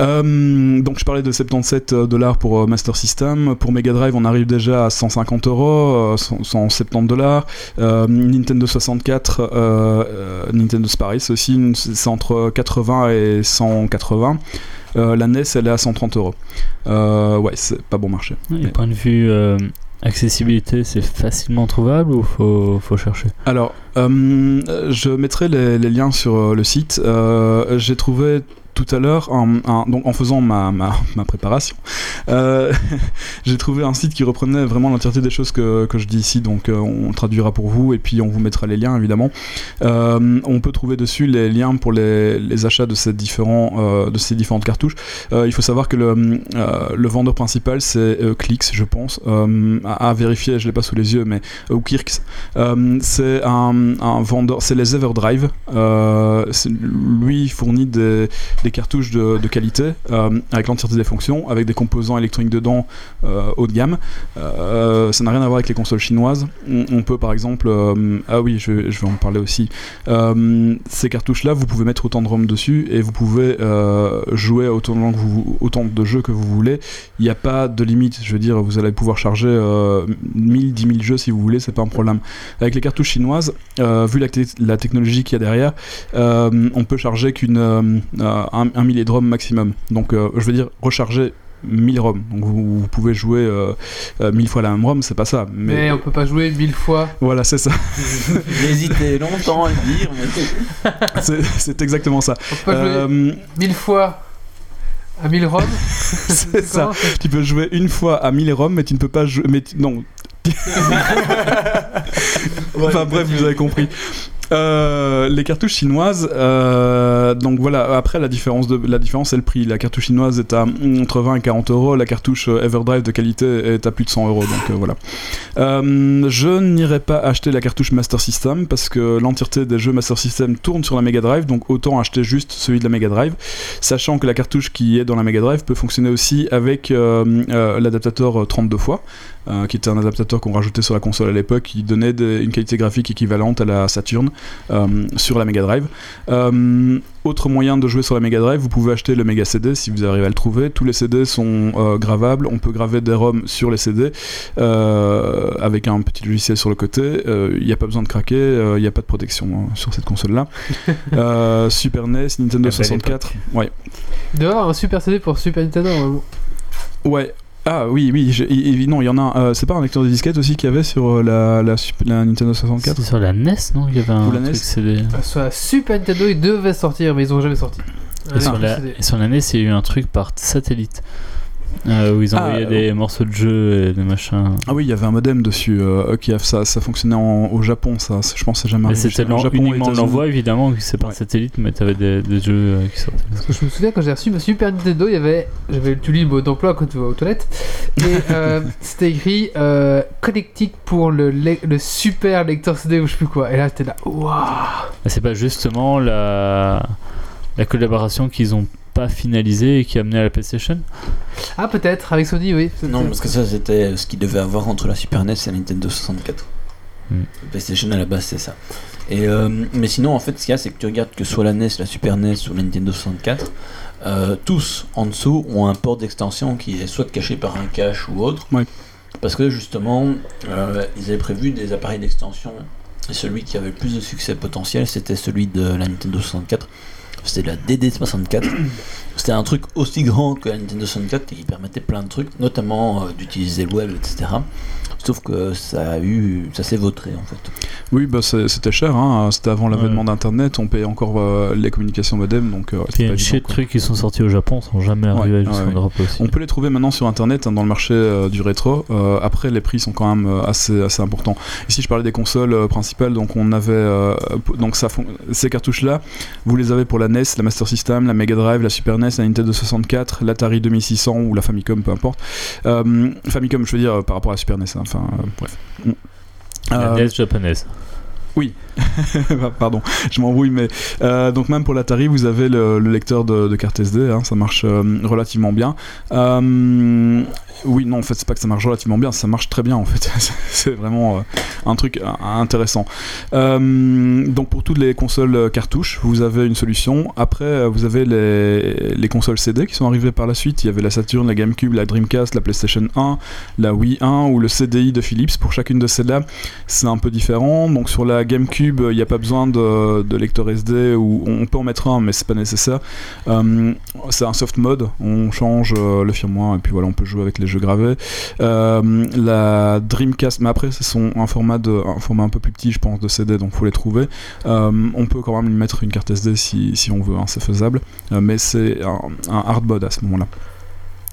Euh, donc je parlais de 77 dollars pour euh, Master System. Pour Mega Drive, on arrive déjà à 150 euros, euh, 100 170 dollars. Euh, Nintendo 64, euh, euh, Nintendo Sparis aussi, une- c'est entre 80 et 180. Euh, la NES, elle est à 130 euros. Euh, ouais, c'est pas bon marché. Et Mais- point de vue euh, accessibilité, c'est facilement trouvable ou faut, faut chercher? Alors, euh, je mettrai les, les liens sur euh, le site. Euh, J'ai trouvé tout à l'heure, donc en faisant ma, ma, ma préparation, euh, j'ai trouvé un site qui reprenait vraiment l'entièreté des choses que, que je dis ici, donc euh, on traduira pour vous et puis on vous mettra les liens évidemment. Euh, on peut trouver dessus les liens pour les, les achats de ces, différents, de ces différentes cartouches. Il faut savoir que le, le vendeur principal c'est Clix, je pense, à, vérifier, je l'ai pas sous les yeux, mais ou Kirks. C'est un, vendeur, c'est les Everdrive. Lui fournit des, des cartouches de, qualité euh, avec l'entièreté des fonctions, avec des composants électroniques dedans euh, haut de gamme. Euh, ça n'a rien à voir avec les consoles chinoises. On, peut par exemple, ah oui, je, vais- en parler aussi. Ces cartouches-là, vous pouvez mettre autant de ROM dessus et vous pouvez jouer autant de, autant de jeux que vous voulez. Il n'y a pas de limite. Je veux dire, vous allez pouvoir charger euh, 1000, 10 000 jeux si vous voulez, c'est pas un problème. Avec les cartouches chinoises, vu la, te- la technologie qu'il y a derrière, on peut charger qu'une un, un millier de ROM maximum. Donc, euh, je veux dire, recharger 1000 ROM. Donc, vous, vous pouvez jouer euh, euh, 1000 fois la même ROM, c'est pas ça. Mais Mais, on peut pas jouer mille fois. voilà, c'est ça. J'ai hésité longtemps à le dire, mais c'est c'est exactement ça. On peut pas jouer Euh, mille fois à 1000 ROM. c'est ça. Tu peux jouer une fois à 1000 ROM, mais tu ne peux pas jouer. Mais tu- non. enfin bref, vous avez compris. Euh, les cartouches chinoises, euh, donc voilà. Après, la différence de la différence, c'est le prix. La cartouche chinoise est à entre 20 et 40 euros. La cartouche euh, Everdrive de qualité est à plus de 100 euros. Donc euh, voilà. Euh, je n'irai pas acheter la cartouche Master System parce que l'entièreté des jeux Master System tourne sur la Mega Drive. Donc autant acheter juste celui de la Mega Drive, sachant que la cartouche qui est dans la Mega Drive peut fonctionner aussi avec l'adaptateur euh, 32 fois, euh, qui était un adaptateur qu'on rajoutait sur la console à l'époque, qui donnait des- une qualité graphique équivalente à la Saturn euh, sur la Mega Drive. Euh, autre moyen de jouer sur la Mega Drive, vous pouvez acheter le Mega CD si vous arrivez à le trouver. Tous les CD sont euh, gravables, on peut graver des ROM sur les CD euh, avec un petit logiciel sur le côté. Euh, Il n'y a pas besoin de craquer, euh, il n'y a pas de protection hein, sur cette console-là. Euh, Super NES, Nintendo belle 64. Ouais. Il doit y avoir un super CD pour Super Nintendo. normalement. Ouais. Ah oui, oui, non, il y en a un. euh, c'est pas un lecteur de disquette aussi qu'il y avait sur euh, la, la, la Nintendo 64 C'était sur la NES, non Il y avait un Ou la truc. CD. Sur la Super Nintendo, ils devaient sortir, mais ils ont jamais sorti. Et, sur la, et sur la NES, il y a eu un truc par satellite. Euh, où ils Ah, envoyaient euh, des morceaux de jeu et des machins. Ah oui, il y avait un modem dessus euh, qui a, ça, ça fonctionnait en- au Japon, ça. Je pense que c'est jamais c'était uniquement l'envoi, évidemment, que c'est par Ouais. satellite, mais t'avais des, des jeux euh, qui sortaient. Parce que je me souviens quand j'ai reçu ma Super Nintendo, il y avait, j'avais tu lis le mot d'emploi quand tu vas aux toilettes, et euh, c'était écrit euh, connectique pour le, le, le super lecteur CD ou je sais plus quoi. Et là c'était là, waouh. C'est pas justement la, la collaboration qu'ils ont pas finalisée et qui a amené à la PlayStation Ah peut-être avec Sony, oui. Non, parce que ça c'était ce qu'il devait avoir entre la Super NES et la Nintendo 64. Hmm. La PlayStation à la base c'est ça. Et, euh, mais sinon en fait ce qu'il y a c'est que tu regardes que soit la NES, la Super NES ou la Nintendo 64, euh, tous en dessous ont un port d'extension qui est soit caché par un cache ou autre. Ouais. Parce que justement euh, ils avaient prévu des appareils d'extension et celui qui avait le plus de succès potentiel c'était celui de la Nintendo 64. C'était la DD64. C'était un truc aussi grand que la Nintendo 64 et qui permettait plein de trucs, notamment euh, d'utiliser le web, etc. Sauf que ça a eu, ça s'est vautré en fait. Oui, bah, c'était cher, hein. c'était avant l'avènement d'Internet, on payait encore euh, les communications modem, donc euh, il y a pas une chier de trucs qui sont sortis au Japon sont jamais arrivés ouais, jusqu'en ouais. Europe aussi. On peut les trouver maintenant sur internet hein, dans le marché euh, du rétro. Euh, après, les prix sont quand même euh, assez, assez importants. Ici, je parlais des consoles euh, principales. Donc, on avait euh, donc ça, ces cartouches-là. Vous les avez pour la NES, la Master System, la Mega Drive, la Super NES, la Nintendo 64, l'Atari 2600 ou la Famicom, peu importe. Euh, Famicom, je veux dire par rapport à la Super NES. hein, Enfin, euh, bref. La Euh, NES japonaise. Pardon, je m'embrouille, mais euh, donc même pour l'Atari, vous avez le, le lecteur de, carte SD, hein, ça marche euh, relativement bien. Euh, oui, non, en fait, c'est pas que ça marche relativement bien, ça marche très bien en fait. c'est vraiment un truc intéressant. Donc pour toutes les consoles cartouches, vous avez une solution. Après, vous avez les, les consoles CD qui sont arrivées par la suite. Il y avait la Saturn, la GameCube, la Dreamcast, la PlayStation 1, la Wii 1 ou le CDI de Philips. Pour chacune de celles-là, c'est un peu différent. Donc sur la GameCube, il n'y a pas besoin de, lecteur SD ou on peut en mettre un, mais c'est pas nécessaire. Euh, c'est un soft mode. On change euh, le firmware et puis voilà, on peut jouer avec les jeux gravés. Euh, la Dreamcast, mais après c'est un format de un format un peu plus petit, je pense, de CD, donc faut les trouver. On peut quand même lui mettre une carte SD si, on veut, hein, c'est faisable. Mais c'est un, un hard mode à ce moment-là.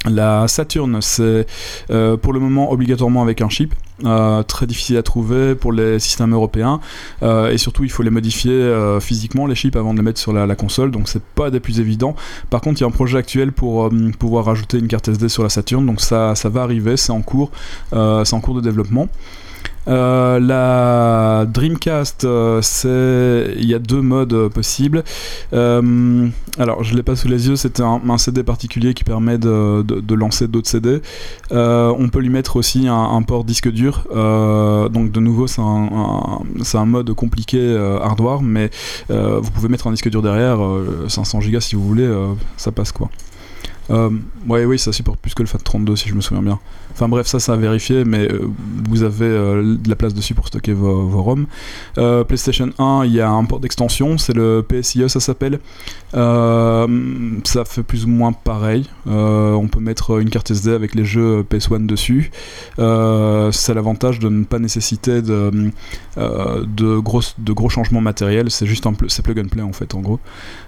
La Saturn, c'est pour le moment obligatoirement avec un chip, euh, très difficile à trouver pour les systèmes européens, euh, et surtout il faut les modifier euh, physiquement les chips avant de les mettre sur la, console, donc c'est pas des plus évidents. Par contre, il y a un projet actuel pour pouvoir rajouter une carte SD sur la Saturn, donc ça, ça va arriver, c'est en cours, c'est en cours de développement. Euh, la Dreamcast, euh, c'est il y a deux modes euh, possibles. Alors, je l'ai pas sous les yeux. C'est un, CD particulier qui permet de, de- lancer d'autres CD. On peut lui mettre aussi un, port disque dur. Donc, de nouveau, c'est un, un- mode compliqué hardware, mais vous pouvez mettre un disque dur derrière, euh, 500 Go si vous voulez, ça passe quoi. Ouais, oui, ça supporte plus que le FAT32 si je me souviens bien. Enfin bref, ça, ça à vérifier, mais euh, vous avez euh, de la place dessus pour stocker vos, ROM. Euh, PlayStation 1, il y a un port d'extension, c'est le PSIE, ça s'appelle. Ça fait plus ou moins pareil. On peut mettre une carte SD avec les jeux PS1 dessus. C'est l'avantage de ne pas nécessiter de, gros, changements matériels. C'est juste un pl- c'est plug and play en fait, en gros.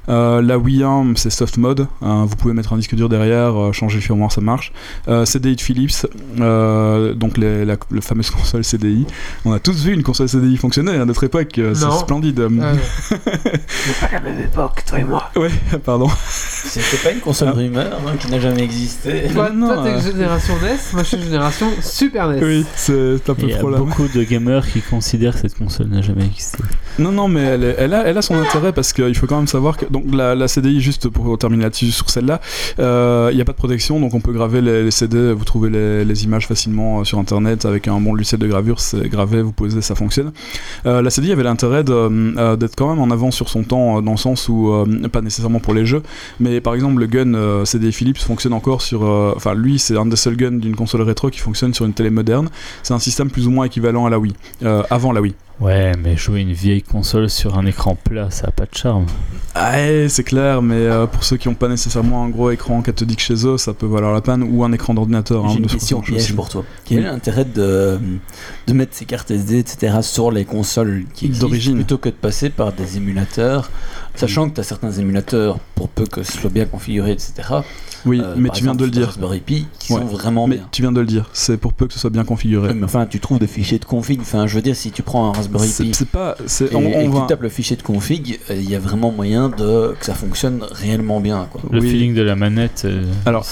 La Wii 1, c'est soft mode. vous pouvez mettre un disque dur derrière, changer le firmware, ça marche. Euh, de Philips, euh, donc les, la, fameuse console CDI. On a tous vu une console CDI fonctionner à notre époque, euh, c'est splendide. Ah, pas la même époque, toi et moi. Ouais, pardon. C'était pas une console rumeur hein, qui n'a jamais existé. Toi, non, toi, t'es euh. génération NES, moi je suis génération Super NES. Oui, c'est un peu Il y a beaucoup de gamers qui considèrent que cette console n'a jamais existé. Non, non, mais elle, est- elle a, elle a son intérêt parce qu'il faut quand même savoir que donc la, la CDI, juste pour terminer là-dessus sur celle-là, euh, il n'y a pas de protection, donc on peut graver les, les CD, vous trouvez les, les images facilement euh, sur internet avec un bon logiciel de gravure, c'est gravé, vous posez, ça fonctionne. Euh, la CDI avait l'intérêt euh, d'être quand même en avance sur son temps, dans le sens où, pas nécessairement pour les jeux, mais par exemple le gun CDI Philips fonctionne encore sur. Enfin, lui, c'est un des seuls guns d'une console rétro qui fonctionne sur une télé moderne. C'est un système plus ou moins équivalent à la Wii, avant la Wii. Ouais, mais jouer une vieille console sur un écran plat, ça a pas de charme. Ah, ouais, c'est clair, mais euh, pour ceux qui n'ont pas nécessairement un gros écran cathodique chez eux, ça peut valoir la peine, ou un écran d'ordinateur. hein, J'ai une de question 60 piège pour toi. Quel est l'intérêt de, de mettre ces cartes SD, etc. sur les consoles qui existent D'origine. plutôt que de passer par des émulateurs Sachant que tu as certains émulateurs, pour peu que ce soit bien configuré, etc. Oui, euh, mais tu viens exemple, de le dire. Raspberry Pi, qui Ouais. sont vraiment Mais bien. tu viens de le dire, c'est pour peu que ce soit bien configuré. Oui, mais enfin, tu trouves des fichiers de config. Enfin, je veux dire, si tu prends un Raspberry C'est Pi c'est pas. c'est- et, on, et on que va- tu tapes le fichier de config, euh, il y a vraiment moyen de que ça fonctionne réellement bien. Quoi. Le Oui. feeling de la manette. euh, Alors.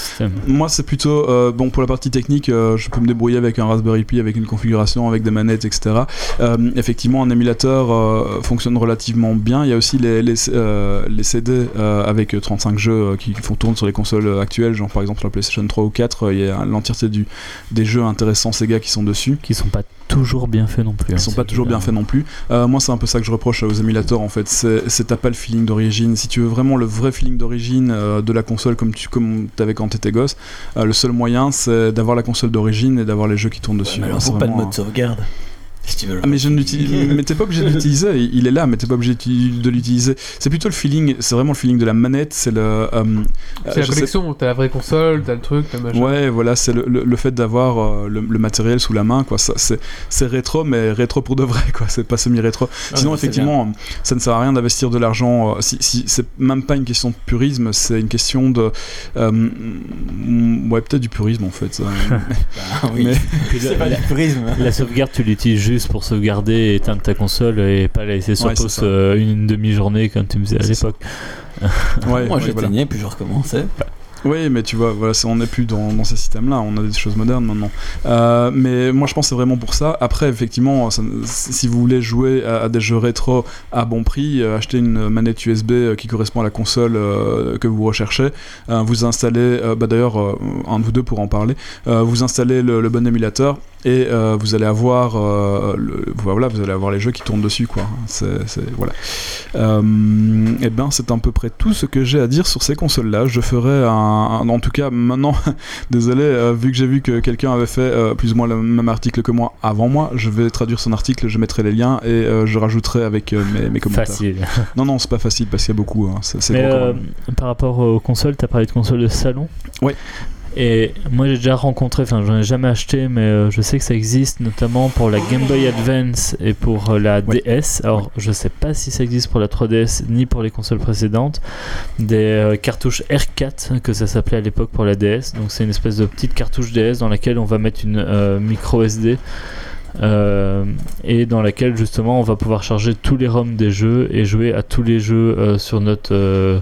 Moi, c'est plutôt euh, bon pour la partie technique. euh, je peux me débrouiller avec un Raspberry Pi, avec une configuration, avec des manettes, etc. Euh, effectivement, un émulateur euh, fonctionne relativement bien. Il y a aussi les, les, euh, les CD euh, avec 35 jeux euh, qui font tourner sur les consoles actuelles, genre par exemple sur la PlayStation 3 ou 4. euh, Il y a l'entièreté du des jeux intéressants Sega qui sont dessus. Qui sont pas toujours bien faits non plus. Ils hein, sont pas toujours bien faits non plus. Euh, moi, c'est un peu ça que je reproche aux émulateurs en fait. C'est t'as pas le feeling d'origine. Si tu veux vraiment le vrai feeling d'origine euh, de la console comme tu comme t'avais quand t'étais gosse, euh, le seul moyen c'est d'avoir la console d'origine et d'avoir les jeux qui tournent dessus. mais alors, C'est faut pas de mode sauvegarde. Si tu veux le ah, mais je mais t'es pas obligé de l'utiliser, il est là, mais t'es pas obligé de l'utiliser. C'est plutôt le feeling, c'est vraiment le feeling de la manette, c'est le. euh, euh, C'est la collection, t'as la vraie console, t'as le truc, t'as le machin. Ouais, voilà, c'est le, le- le fait d'avoir euh, le, le matériel sous la main, quoi. Ça, c'est, c'est rétro, mais rétro pour de vrai, quoi. C'est pas semi-rétro. Sinon, mais c'est effectivement, ça ne sert à rien d'investir de l'argent. euh, si, si- c'est même pas une question de purisme, c'est une question de. euh, mm, ouais, peut-être du purisme en fait. ça. Ah oui, Mais- c'est pas du purisme. la sauvegarde, tu l'utilises juste pour sauvegarder et éteindre ta console et pas la laisser sur Ouais, pause euh, une demi-journée comme tu me faisais à l'époque. Ouais, Moi, j'éteignais, voilà. puis je recommençais. Oui, mais tu vois, voilà, on n'est plus dans, dans ces systèmes-là, on a des choses modernes maintenant. Euh, mais moi, je pense que c'est vraiment pour ça. Après, effectivement, ça- si vous voulez jouer à, à des jeux rétro à bon prix, euh, achetez une manette USB euh, qui correspond à la console euh, que vous recherchez. Euh, vous installez, euh, bah, d'ailleurs, euh, un de vous deux pour en parler, euh, vous installez le, le bon émulateur et euh, vous allez avoir euh, le, voilà, vous allez avoir les jeux qui tournent dessus, quoi. C'est, c'est- voilà. Euh, et ben, c'est à peu près tout ce que j'ai à dire sur ces consoles-là. Je ferai un, un- en tout cas maintenant, désolé, vu que j'ai vu que quelqu'un avait fait plus ou moins le même article que moi avant moi, je vais traduire son article, je mettrai les liens et je rajouterai avec mes, mes commentaires. Facile. Non, non, c'est pas facile parce qu'il y a beaucoup. hein. C'est, c'est Mais par rapport aux consoles, tu as parlé de consoles de salon? Ouais. Et moi j'ai déjà rencontré, enfin j'en ai jamais acheté, mais euh, je sais que ça existe notamment pour la Game Boy Advance et pour euh, la Ouais. DS. Alors je sais pas si ça existe pour la 3DS ni pour les consoles précédentes. Des euh, cartouches R4 que ça s'appelait à l'époque pour la DS. Donc c'est une espèce de petite cartouche DS dans laquelle on va mettre une micro SD. euh, et dans laquelle justement on va pouvoir charger tous les ROM des jeux et jouer à tous les jeux euh, sur notre euh,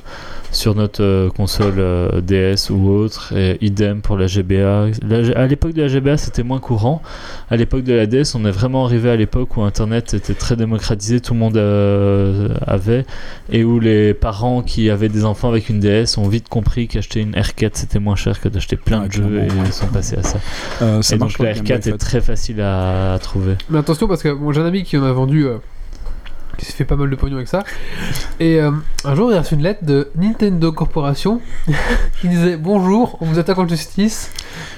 sur notre euh, console euh, DS ou autre et idem pour la GBA La à l'époque de la GBA c'était moins courant. À l'époque de la DS on est vraiment arrivé à l'époque où internet était très démocratisé tout le monde euh, avait et où les parents qui avaient des enfants avec une DS ont vite compris qu'acheter une R4 c'était moins cher que d'acheter plein Ouais, de jeux et ils sont passés à ça. Euh, ça et donc la le Game Boy R4 est très facile à, à trouver. Mais attention parce que moi j'ai un ami qui en a vendu, euh, qui s'est fait pas mal de pognon avec ça. Et euh, un jour il a reçu une lettre de Nintendo Corporation qui disait bonjour, on vous attaque en justice.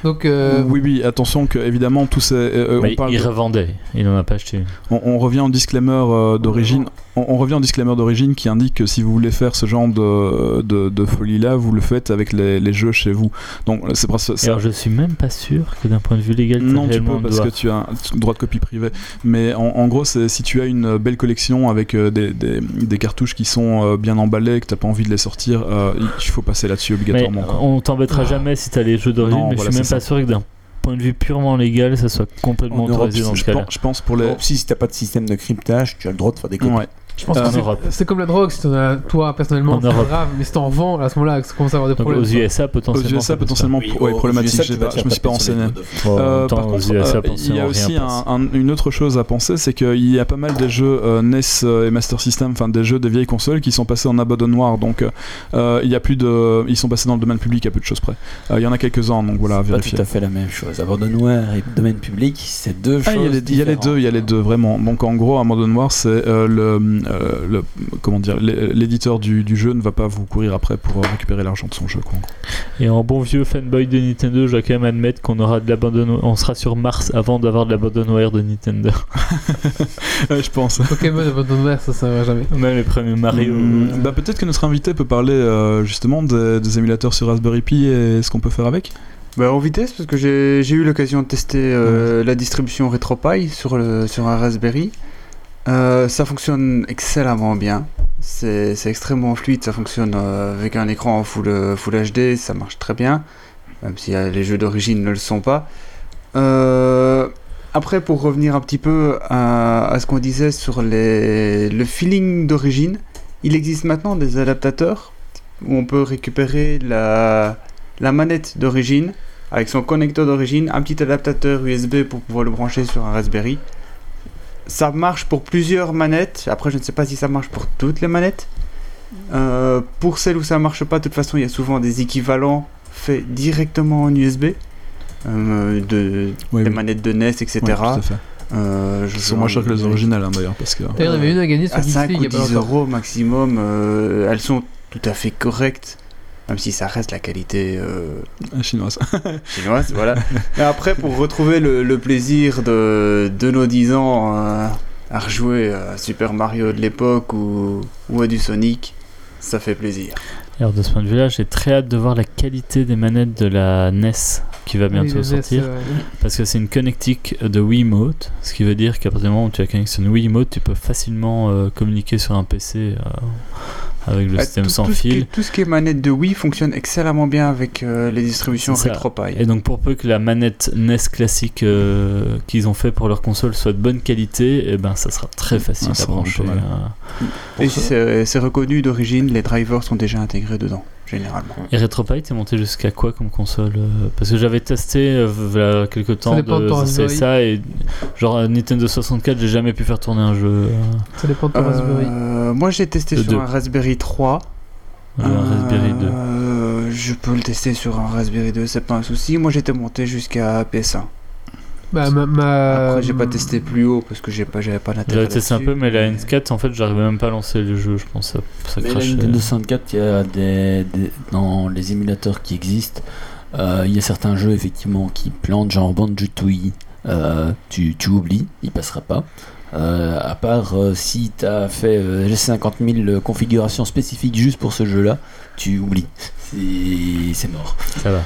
Donc euh, Oui, oui, attention que évidemment tous ces. euh, on, parle il de- revendait il n'en a pas acheté une on, on revient au disclaimer euh, d'origine. On, on revient au disclaimer d'origine qui indique que si vous voulez faire ce genre de, de, de folie-là, vous le faites avec les, les jeux chez vous. Donc c'est pas ça. Alors je suis même pas sûr que d'un point de vue légal Non, tu peux parce droit. que tu as un droit de copie privée. Mais en, en gros, si tu as une belle collection avec euh, des, des, des cartouches qui sont euh, bien emballées, que t'as pas envie de les sortir, euh, il faut passer là-dessus Mais obligatoirement. quoi. on t'embêtera jamais si t'as les jeux d'origine, mais voilà, je suis même pas sûr que d'un point de vue purement légal, ça soit complètement En Europe, autorisé dans je, ce cas-là. pense, je pense pour les. Bon, si si t'as pas de système de cryptage, tu as le droit de faire des copies. Ouais. Je pense Euh, Europe. c'est comme la drogue, si t'en as toi personnellement, En c'est grave, mais si t'en vends à ce moment-là, ça commence à avoir des Donc problèmes. aux USA potentiellement. Aux USA, potentiellement, Oui, ouais, aux problématique. USA, Je pas, je me suis pas renseigné. Euh, par contre, USA, euh, il y a aussi un- un- une autre chose à penser, c'est qu'il y a pas mal des jeux euh, NES euh, et Master System, enfin des jeux des vieilles consoles qui sont passés en abandonnoir. Donc euh, il y a plus de, ils sont passés dans le domaine public à peu de choses près. Euh, Il y en a quelques-uns, donc voilà, à C'est pas vérifier. tout à fait la même chose. Abandonnoir et domaine public, c'est deux Ah, choses. il y, a les, deux, il y a les deux vraiment. Donc en gros, Abandon Noir, c'est le, le, comment dire, l'é- l'éditeur du, du jeu ne va pas vous courir après pour euh, récupérer l'argent de son jeu. Quoi. Et en bon vieux fanboy de Nintendo, je dois quand même admettre qu'on aura de l'abandon, on sera sur Mars avant d'avoir de l'abandonware de Nintendo. Ouais, je pense. Pokémon abandonné, ça, ça va jamais. Même les premiers Mario. Hum, bah, peut-être que notre invité peut parler euh, justement des, des émulateurs sur Raspberry Pi et ce qu'on peut faire avec. Bah, en vitesse, parce que j'ai eu l'occasion de tester euh, la distribution RetroPie sur, le, sur un Raspberry. Euh, ça fonctionne excellemment bien. C'est extrêmement fluide, ça fonctionne euh, avec un écran en full, euh, HD, ça marche très bien, même si euh, les jeux d'origine ne le sont pas. Euh, après, pour revenir un petit peu à, ce qu'on disait sur le feeling d'origine, il existe maintenant des adaptateurs où on peut récupérer la manette d'origine avec son connecteur d'origine, un petit adaptateur USB pour pouvoir le brancher sur un Raspberry. Ça marche pour plusieurs manettes. Après, je ne sais pas si ça marche pour toutes les manettes. Euh, pour celles où ça marche pas, de toute façon, il y a souvent des équivalents faits directement en USB. euh, de, Oui, des oui. manettes de NES, etc. Ouais, tout à fait. Euh, je Ils sont moins chers que les originales hein, d'ailleurs parce que. D'ailleurs, il y en avait une à gagner sur à Geeks 5 League ou il y a pas 10 longtemps. euros maximum, euh, elles sont tout à fait correctes, même si ça reste la qualité euh, chinoise. chinoise. voilà. Et après, pour retrouver le, le plaisir de, de nos 10 ans euh, à rejouer à Super Mario de l'époque ou, ou à du Sonic, ça fait plaisir. Alors de ce point de vue-là, j'ai très hâte de voir la qualité des manettes de la NES qui va bientôt Oui, le NES, sortir. euh, Parce que c'est une connectique de Wiimote, ce qui veut dire qu'à partir du moment où tu as connexion Wiimote, tu peux facilement euh, communiquer sur un PC euh, avec le Ah, système tout, sans tout ce qui fil. est- tout ce qui est manette de Wii fonctionne excellemment bien avec euh, les distributions. RetroPie. Et donc pour peu que la manette NES classique euh, qu'ils ont fait pour leur console soit de bonne qualité, et ben ça sera très facile Ah, à brancher. euh. Et c'est reconnu d'origine, les drivers sont déjà intégrés dedans, généralement. Et RetroPie, t'es monté jusqu'à quoi comme console euh, Parce que j'avais testé euh, voilà, quelques temps de de Raspberry. ça et genre à Nintendo 64, j'ai jamais pu faire tourner un jeu. euh, Ça dépend de ton Raspberry. Euh, moi j'ai testé Le sur un Raspberry 3. un Raspberry 2. Euh, Je peux le tester sur un Raspberry 2, c'est pas un souci. Moi j'étais monté jusqu'à PS1. Bah, ma, ma- Après j'ai pas testé plus haut parce que j'ai pas, j'avais pas l'intérêt. J'avais testé un peu, mais la mais- N4, en fait, j'arrivais même pas à lancer le jeu, je pense. Ça, ça Mais la. Nintendo 64, il y a des, des- dans les émulateurs qui existent, euh, il y a certains jeux effectivement qui plantent, genre Banjo-Tooie. Euh, tu, tu oublies, il passera pas. Euh, à part euh, si tu as fait euh, 50 000 configurations spécifiques juste pour ce jeu-là, tu oublies. C'est mort. Ça va.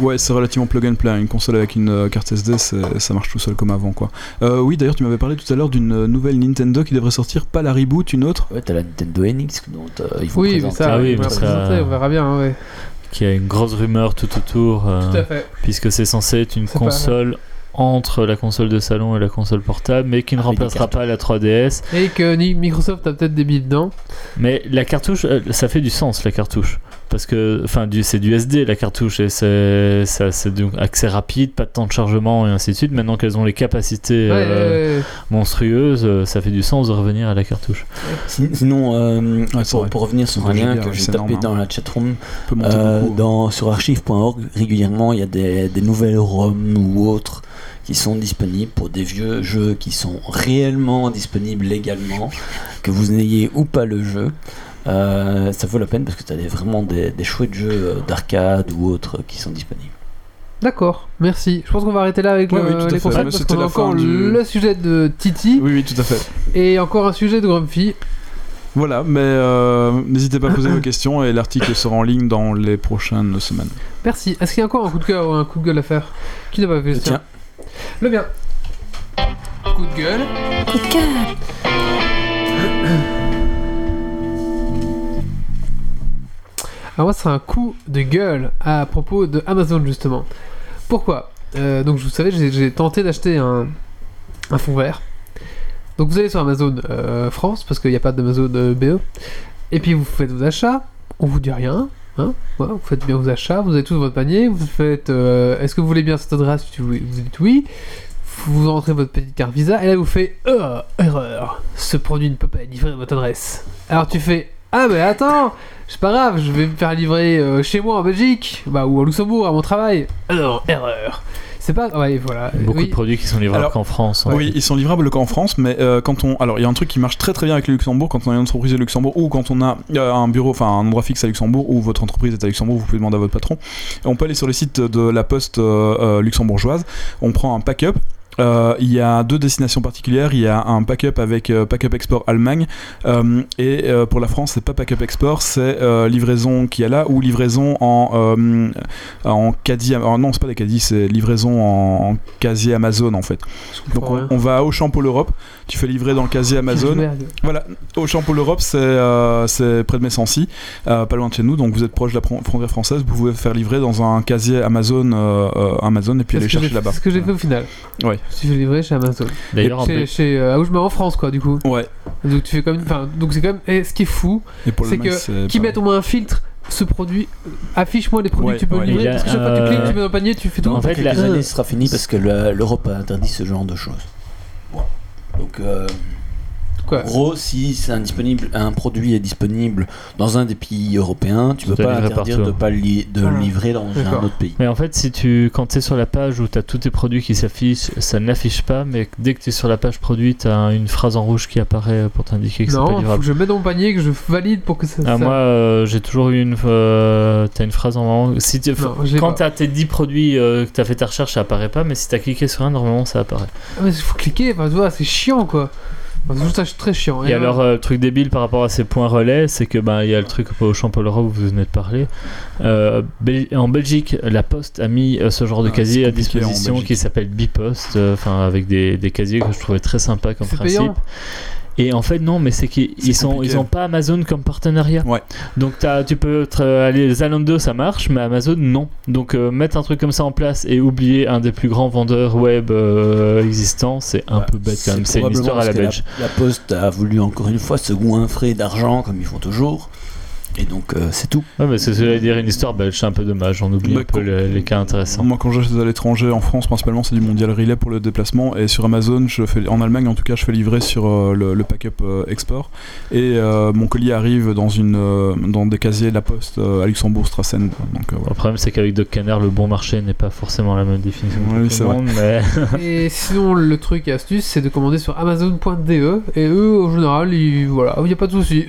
Ouais, c'est relativement plug and play. Une console avec une euh, carte SD, ça marche tout seul comme avant, quoi. Euh, oui, d'ailleurs, tu m'avais parlé tout à l'heure d'une euh, nouvelle Nintendo qui devrait sortir, pas la reboot, une autre. Ouais, t'as la Nintendo NX dont ils vont Oui, mais présenter. ça, Ah oui, on va mais ça- présenter, on verra bien. hein, ouais. Qui a une grosse rumeur tout autour, euh, Tout à fait. puisque c'est censé être une console entre la console de salon et la console portable, mais qui ne des remplacera pas la 3DS. Et que Microsoft a peut-être des billes dedans. Mais la cartouche, ça fait du sens, la cartouche. Parce que, enfin, du, c'est du SD la cartouche, et c'est, ça, c'est donc accès rapide, pas de temps de chargement et ainsi de suite. Maintenant qu'elles ont les capacités Ouais, euh, ouais, ouais. monstrueuses, euh, ça fait du sens de revenir à la cartouche. Sin- Sinon, euh, pour, revenir sur un lien que j'ai tapé énorme, dans la chatroom, Euh, beaucoup. hein. dans, sur archive.org, régulièrement, il y a des, des nouvelles ROM ou autres qui sont disponibles pour des vieux jeux qui sont réellement disponibles légalement, que vous n'ayez ou pas le jeu. Euh, ça vaut la peine parce que tu as vraiment des, des chouettes jeux euh, d'arcade ou autres qui sont disponibles. D'accord, merci. Je pense qu'on va arrêter là avec Ouais, le- oui, tout à les parce c'était qu'on a encore du- le sujet de Titi Oui, oui, tout à fait. et encore un sujet de Grumpy. Voilà, mais euh, n'hésitez pas à poser vos questions et l'article sera en ligne dans les prochaines semaines. Merci. Est-ce qu'il y a encore un coup de cœur ou un coup de gueule à faire? Qui n'a pas fait le Tiens, Le bien. Coup de gueule. Coup de cœur. Alors moi, c'est un coup de gueule à propos de Amazon justement. Pourquoi? Euh, Donc, vous savez, j'ai- tenté d'acheter un, fond vert. Donc, vous allez sur Amazon euh, France parce qu'il n'y a pas d'Amazon euh, BE. Et puis, vous faites vos achats. On vous dit rien. Hein vous faites bien vos achats. Vous avez tout dans votre panier. Vous faites. Est-ce que vous voulez bien cette adresse? Vous, dites oui. Vous rentrez votre petite carte Visa et là vous faites euh, erreur. Ce produit ne peut pas être livré à votre adresse. Alors tu fais ah mais attends, c'est pas grave, je vais me faire livrer euh, chez moi en Belgique, bah ou à Luxembourg à mon travail. Alors erreur. C'est pas ouais voilà. Beaucoup oui. de produits qui sont livrés Alors, qu'en France. hein. Oui, ils sont livrables qu'en France, mais euh, quand on, alors il y a un truc qui marche très très bien avec le Luxembourg quand on a une entreprise au Luxembourg ou quand on a euh, un bureau, enfin un endroit fixe à Luxembourg ou votre entreprise est à Luxembourg, vous pouvez demander à votre patron. On peut aller sur le site de la poste euh, euh, luxembourgeoise, on prend un pack-up. Euh, il y a deux destinations particulières. Il y a un pack-up avec euh, pack-up export Allemagne euh, et pour la France, c'est pas pack-up export, c'est livraison qui est là ou livraison en en caddie. alors non, c'est pas des caddies, c'est livraison en, en casier Amazon en fait. Donc on, on va au Champ Pôle Europe. Tu fais livrer dans le casier Amazon. Voilà, au Champ Pôle Europe, c'est euh, c'est près de Messancy, euh, pas loin de chez nous. Donc vous êtes proche de la fron- frontière française, vous pouvez faire livrer dans un casier Amazon, euh, euh, Amazon et puis aller chercher là-bas. C'est ce que j'ai fait au final. Ouais. Je suis livré chez Amazon. D'ailleurs, en chez, ah, où je mets en France quoi du coup. Ouais. Donc tu fais comme enfin donc c'est quand même et ce qui est fou, pour c'est que pareil. mettent au moins un filtre ce produit affiche-moi les produits Ouais, que tu peux ouais. livrer parce que chaque fois que tu cliques tu mets dans le panier tu fais tout. en fait, quelques la- années, ce sera fini parce que le- l'Europe a interdit ce genre de choses. Donc, euh, Quoi en gros, si un produit est disponible dans un des pays européens, tu Tu peux pas interdire de pas le li- de Ah, le livrer dans un autre pays. Mais en fait, si tu, quand tu es sur la page où tu as tous tes produits qui s'affichent, ça ne l'affiche pas, mais dès que tu es sur la page produit, tu as une phrase en rouge qui apparaît pour t'indiquer que c'est pas Non, faut livrable. que je mette dans mon panier que je valide pour que ça. Ah, ça- moi, euh, j'ai toujours eu une. Euh, t'as une phrase en. Si tu- quand pas. t'as tes 10 produits euh, que t'as fait ta recherche, ça apparaît pas, mais si t'as cliqué sur un, normalement ça apparaît. Ah, mais il faut cliquer, enfin, tu vois, c'est chiant quoi. C'est juste très chiant. Et Et alors, euh, le truc débile par rapport à ces points relais, c'est que ben il y a le truc au Champ Paul Europe où vous venez de parler. Euh, en Belgique, la Poste a mis euh, ce genre de Ah, casier à disposition qui s'appelle Bipost, euh, enfin avec des, des casiers que je trouvais très sympa comme principe. payant. Et en fait, non, mais c'est qu'ils sont, ils ont pas Amazon comme partenariat. Ouais. Donc tu peux tra- aller Zalando, ça marche, mais Amazon non. Donc euh, mettre un truc comme ça en place et oublier un des plus grands vendeurs web euh, existants, c'est un peu bête quand même. C'est une histoire à la belge. La, la Poste a voulu encore une fois se goinfrer d'argent comme ils font toujours. Et donc, euh, c'est tout. Ouais, mais c'est ce que j'allais dire, une histoire belge, c'est un peu dommage. On oublie Bah, un peu les, les cas intéressants. Moi, quand j'achète à l'étranger, en France principalement, c'est du Mondial Relay pour le déplacement. Et sur Amazon, je fais, en Allemagne en tout cas, je fais livrer sur euh, le, le pack-up euh, export. Et euh, mon colis arrive dans, une, euh, dans des casiers de la poste euh, à Luxembourg, Strassen. Donc, euh, voilà. Le problème, c'est qu'avec Doc Canard, le bon marché n'est pas forcément la même définition tout c'est le vrai. monde, mais Et sinon, le truc et astuce, c'est de commander sur Amazon.de. Et eux, au général, il voilà, il n'y a pas de souci.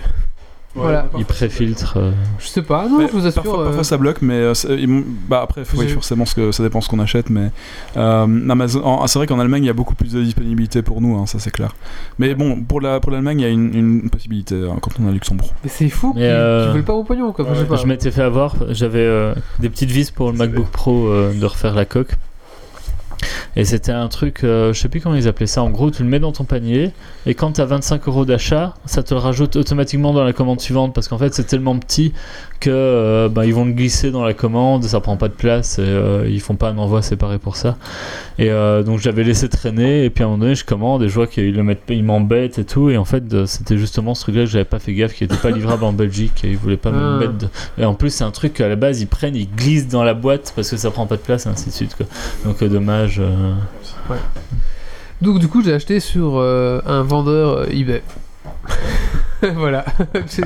Voilà. il préfiltre. euh, Je sais pas, non, Mais je vous assure. Parfois, euh, parfois ça bloque, mais euh, bah, après, faut- oui, J'ai- forcément, ce que, ça dépend ce qu'on achète. Mais euh, c'est vrai qu'en Allemagne, il y a beaucoup plus de disponibilité pour nous, hein, ça c'est clair. Mais bon, pour la pour l'Allemagne, il y a une, une possibilité hein, quand on est à Luxembourg. Mais c'est fou Mais, euh, qu'ils veulent pas mon pognon, quoi. Je. Je m'étais fait avoir, j'avais euh, des petites vis pour le MacBook Pro euh, de refaire la coque. Et c'était un truc, euh, je sais plus comment ils appelaient ça. En gros, tu le mets dans ton panier et quand tu as 25 euros d'achat, ça te le rajoute automatiquement dans la commande suivante parce qu'en fait, c'est tellement petit que euh, bah, ils vont le glisser dans la commande, ça prend pas de place et euh, ils font pas un envoi séparé pour ça. Et euh, donc, j'avais laissé traîner et puis à un moment donné, je commande et je vois qu'ils le mettent, ils m'embêtent et tout. Et en fait, euh, c'était justement ce truc-là que j'avais pas fait gaffe, qui était pas livrable en Belgique et ils voulaient pas Ah. me mettre. de- Et en plus, c'est un truc qu'à la base, ils prennent, ils glissent dans la boîte parce que ça prend pas de place et ainsi de suite. Quoi. Donc, dommage. Donc, du coup, j'ai acheté sur un vendeur eBay. voilà.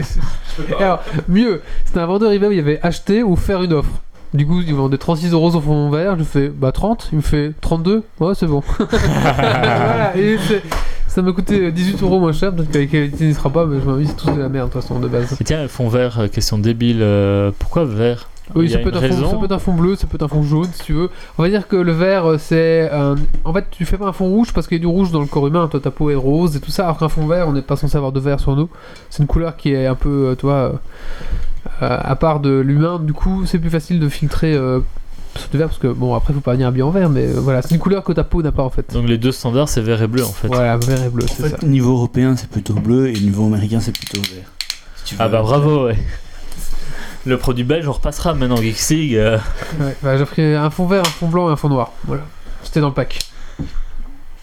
Alors, mieux, c'était un vendeur eBay où il y avait acheter ou faire une offre. Du coup, il vendait 36 euros son fond vert. Je fais bah 30. Il me fait 32. Ouais, c'est bon. voilà. Et ça m'a coûté 18 euros moins cher. Peut-être la qualité n'y sera pas, mais je m'en c'est tout de la merde de toute façon de base. Et tiens, fond vert, euh, question débile. euh, pourquoi vert? Oui, ça a peut, être un fond, raison ça peut être un fond bleu, ça peut être un fond jaune si tu veux. On va dire que le vert, euh, c'est un... En fait, tu fais pas un fond rouge parce qu'il y a du rouge dans le corps humain. Toi, ta peau est rose et tout ça. Alors qu'un fond vert, on n'est pas censé avoir de vert sur nous. C'est une couleur qui est un peu, euh, tu vois, euh, euh, à part de l'humain. Du coup, c'est plus facile de filtrer euh, ce vert parce que, bon, après, faut pas venir habillé en vert, mais euh, voilà, c'est une couleur que ta peau n'a pas en fait. Donc, les deux standards, c'est vert et bleu en fait. Voilà, vert et bleu, c'est ça. niveau européen, c'est plutôt bleu et niveau américain, c'est plutôt vert. Si tu Ah bah bravo, ouais. Le produit belge, on repassera maintenant Geeks League. euh. Ouais, bah, j'ai pris un fond vert, un fond blanc et un fond noir. Voilà, c'était dans le pack.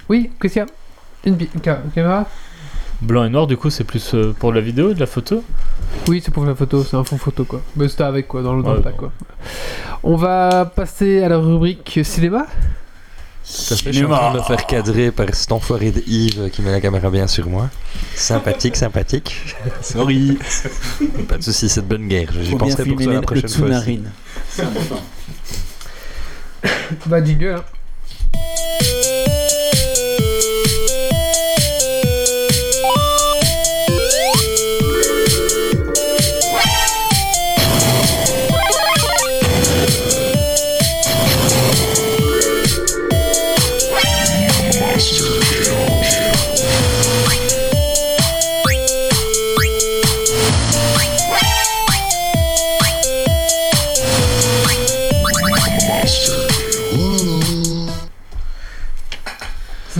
Oui, a une, caméra? Blanc et noir, du coup, c'est plus euh, pour la vidéo, de la photo? Oui, c'est pour la photo, c'est un fond photo quoi. Mais c'était avec quoi, dans le, dans Ouais, le pack bon. quoi. On va passer à la rubrique cinéma? Je suis en train de me faire cadrer par cet enfoiré de Yves qui met la caméra bien sur moi. Sympathique, sympathique. Sorry. Pas de soucis, c'est de bonne guerre. J'y Faut bien penserai pour filmer toi la le prochaine fois. C'est important. Bah jingle. Hein.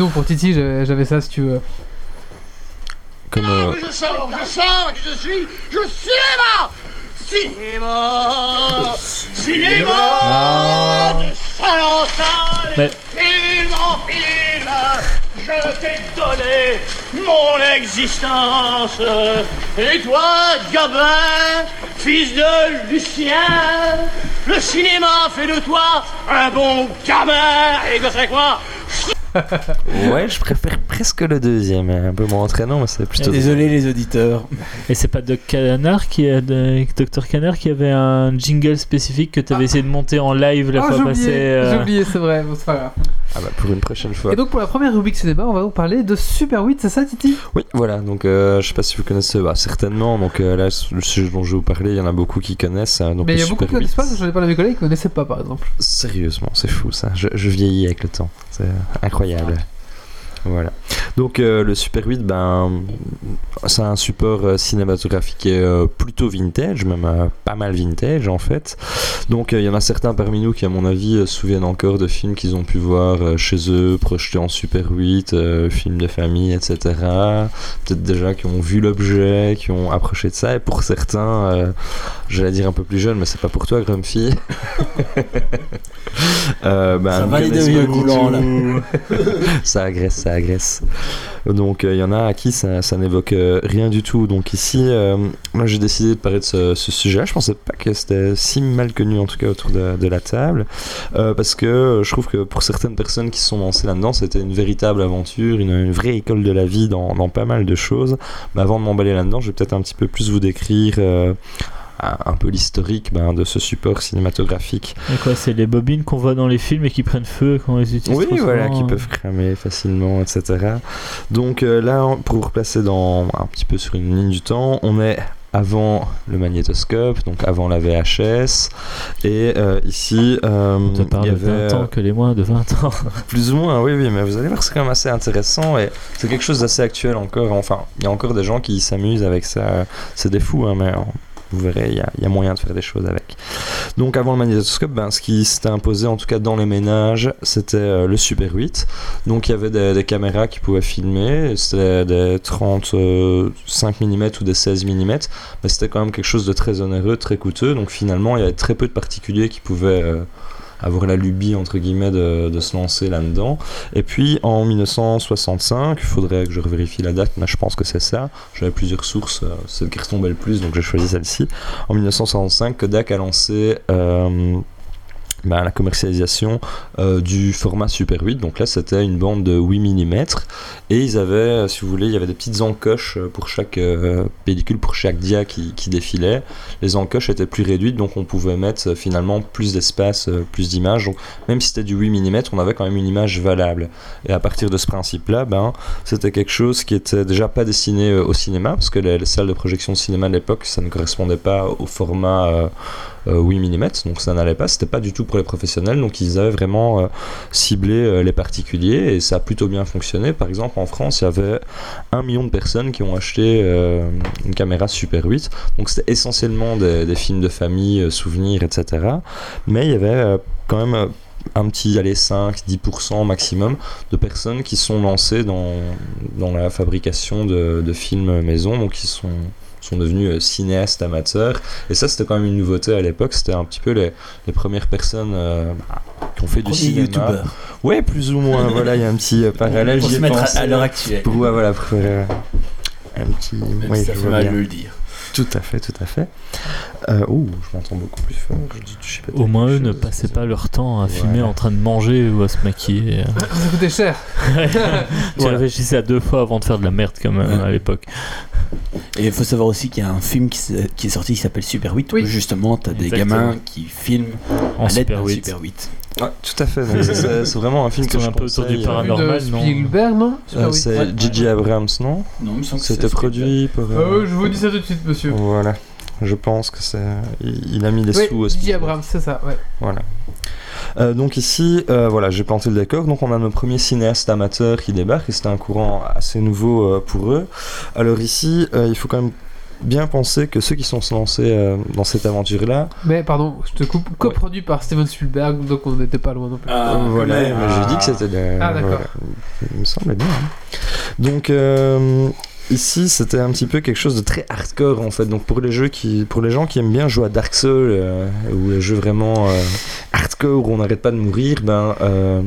Sinon, pour Titi, j'avais ça si tu veux. Comme, euh, Je sors, je sors, je suis, je cinéma! Cinéma! Cinéma De salle en salle, Mais- film en film! Je t'ai donné mon existence! Et toi, Gabin, fils de Lucien Le cinéma fait de toi un bon gamin! Et que c'est quoi? Ouais, je préfère presque le deuxième, un peu moins entraînant, mais c'est plutôt. Désolé les auditeurs. Et c'est pas Doc Canard qui a de... Dr Canard qui avait un jingle spécifique que tu avais essayé de monter en live la Ah, fois passée. euh, j'ai oublié, c'est vrai, bon, c'est pas grave. Ah bah pour une prochaine fois. Et donc, pour la première rubrique cinéma, on va vous parler de Super 8, c'est ça, Titi? Oui, voilà, donc euh, je sais pas si vous connaissez, bah, certainement, donc euh, là, le sujet dont je vais vous parler, il y en a beaucoup qui connaissent. donc Mais il y a beaucoup qui connaissent 8. pas, j'en ai parlé à mes collègues qui connaissaient pas, par exemple. Sérieusement, c'est fou ça, je, je vieillis avec le temps, incroyable. Voilà. Donc euh, le Super 8, ben, c'est un support euh, cinématographique euh, plutôt vintage, même pas mal vintage en fait. Donc il y en a certains parmi nous qui, à mon avis, se souviennent encore de films qu'ils ont pu voir chez eux, projetés en Super 8, euh, films de famille, etc. Peut-être déjà qui ont vu l'objet, qui ont approché de ça. Et pour certains, j'allais dire un peu plus jeunes, mais c'est pas pour toi, Grumpy. Euh, ben, Ça va les deux tout. ça agresse, ça agresse. Donc il y en a à qui ça, ça n'évoque euh, rien du tout. Donc ici, euh, moi j'ai décidé de parler de ce, sujet. Je pensais pas que c'était si mal connu en tout cas autour de, la table, Euh, parce que euh, je trouve que pour certaines personnes qui se sont lancées là-dedans, c'était une véritable aventure, une, une vraie école de la vie dans, dans pas mal de choses. Mais avant de m'emballer là-dedans, je vais peut-être un petit peu plus vous décrire. Un peu l'historique ben, de ce support cinématographique Et quoi, c'est les bobines qu'on voit dans les films et qui prennent feu quand on les utilise Oui, voilà, souvent, qui euh. peuvent cramer facilement, etc. Donc euh, là, pour vous replacer dans un petit peu sur une ligne du temps, on est avant le magnétoscope, donc avant la VHS, et euh, ici, euh, On te il parle y de avait 20 ans que les moins de 20 ans. plus ou moins, oui, oui, mais vous allez voir, c'est quand même assez intéressant et c'est quelque chose d'assez actuel encore. Enfin, il y a encore des gens qui s'amusent avec ça. C'est des fous, hein, mais vous verrez, il y, a- moyen de faire des choses avec. Donc, avant le magnétoscope, ben, ce qui s'était imposé, en tout cas dans les ménages, c'était euh, le Super 8. Donc, il y avait des, caméras qui pouvaient filmer. C'était des 35 mm ou des 16 mm, mais c'était quand même quelque chose de très onéreux, très coûteux. Donc, finalement, il y avait très peu de particuliers qui pouvaient. euh, avoir la lubie entre guillemets de, se lancer là-dedans. Et puis en 1965, il faudrait que je revérifie la date, mais je pense que c'est ça. J'avais plusieurs sources, euh, celle qui retombait le plus, donc j'ai choisi celle-ci. En 1965, Kodak a lancé euh, ben, la commercialisation euh, du format Super 8. Donc là, c'était une bande de 8 mm. Et ils avaient, euh, si vous voulez, il y avait des petites encoches euh, pour chaque pellicule, pour chaque dia qui, qui défilait. Les encoches étaient plus réduites, donc on pouvait mettre finalement plus d'espace, plus d'images. Donc même si c'était du 8 mm, on avait quand même une image valable. Et à partir de ce principe-là, ben, c'était quelque chose qui était déjà pas destiné au cinéma, parce que les, les salles de projection de cinéma de l'époque, ça ne correspondait pas au format 8 mm, donc ça n'allait pas, c'était pas du tout pour les professionnels, donc ils avaient vraiment euh, ciblé euh, les particuliers, et ça a plutôt bien fonctionné. Par exemple, en France, il y avait un million de personnes qui ont acheté euh, une caméra Super 8, donc c'était essentiellement des, films de famille, euh, souvenirs, etc. Mais il y avait euh, quand même euh, un petit, allez, 5-10% maximum de personnes qui sont lancées dans, dans la fabrication de, de films maison, donc qui sont sont devenus euh, cinéastes amateurs et ça c'était quand même une nouveauté à l'époque c'était un petit peu les, les premières personnes euh, qui ont fait du Premier cinéma youtubeur. ouais plus ou moins voilà il y a un petit euh, parallèle Pour se mettre à, pensé. à l'heure actuelle. Pour- ouais, voilà pour faire, euh, un petit Même oui, si ça je fait mal le dire. tout à fait tout à fait euh, ouh je m'entends beaucoup plus fort je, je sais pas Au moins, eux ne passaient pas leur temps à Ouais. filmer en train de manger ou à se maquiller. Ça coûtait cher. Tu réfléchissais à deux fois avant de faire de la merde, quand même, Ouais. à l'époque. Et il faut savoir aussi qu'il y a un film qui, qui est sorti qui s'appelle Super 8, Oui. où justement t'as des Exactement. gamins qui filment En à l'aide Super d'un 8. Super 8. Ouais, tout à fait c'est vraiment un film que tourne je un peu autour du conseille, parano- Vu de normal, non Spielberg, non euh, 8. c'est ouais. Abrams non Non, il me semble que c'était c'est produit par euh, Euh, je vous dis ça tout de suite, monsieur. Voilà. Je pense que c'est. Il, a mis les Oui, sous au J.J. Spielberg. Abrams, c'est ça, ouais. Voilà. Euh, donc ici, euh, voilà, j'ai planté le décor. Donc on a nos premiers cinéastes amateurs qui débarquent et c'était un courant assez nouveau euh, pour eux. Alors ici, euh, il faut quand même bien penser que ceux qui sont lancés euh, dans cette aventure-là, Mais pardon, je te coupe. Coproduit par Steven Spielberg, donc on n'était pas loin non plus. Ah, voilà, mais j'ai dit que c'était le- Ah, d'accord. voilà. Il me semblait bien. hein. Donc euh, ici, c'était un petit peu quelque chose de très hardcore en fait. Donc pour les jeux qui, pour les gens qui aiment bien jouer à Dark Souls euh, ou les jeux vraiment euh, hardcore où on n'arrête pas de mourir, ben euh,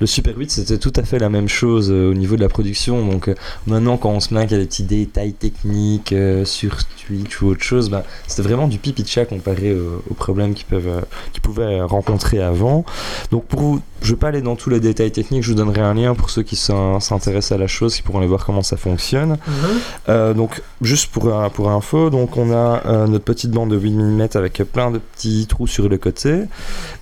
le Super 8 c'était tout à fait la même chose euh, au niveau de la production. Donc euh, maintenant quand on se plaint qu'il y a des petits détails techniques euh, sur Twitch ou autre chose, ben, c'était vraiment du pipi de chat comparé aux problèmes qu'ils pouvaient rencontrer avant. Donc pour vous, je vais pas aller dans tous les détails techniques, je vous donnerai un lien pour ceux qui s'in- s'intéressent à la chose, qui pourront aller voir comment ça fonctionne. Mhm. Euh, donc juste pour, pour info, donc on a euh, notre petite bande de 8 mm avec plein de petits trous sur le côté.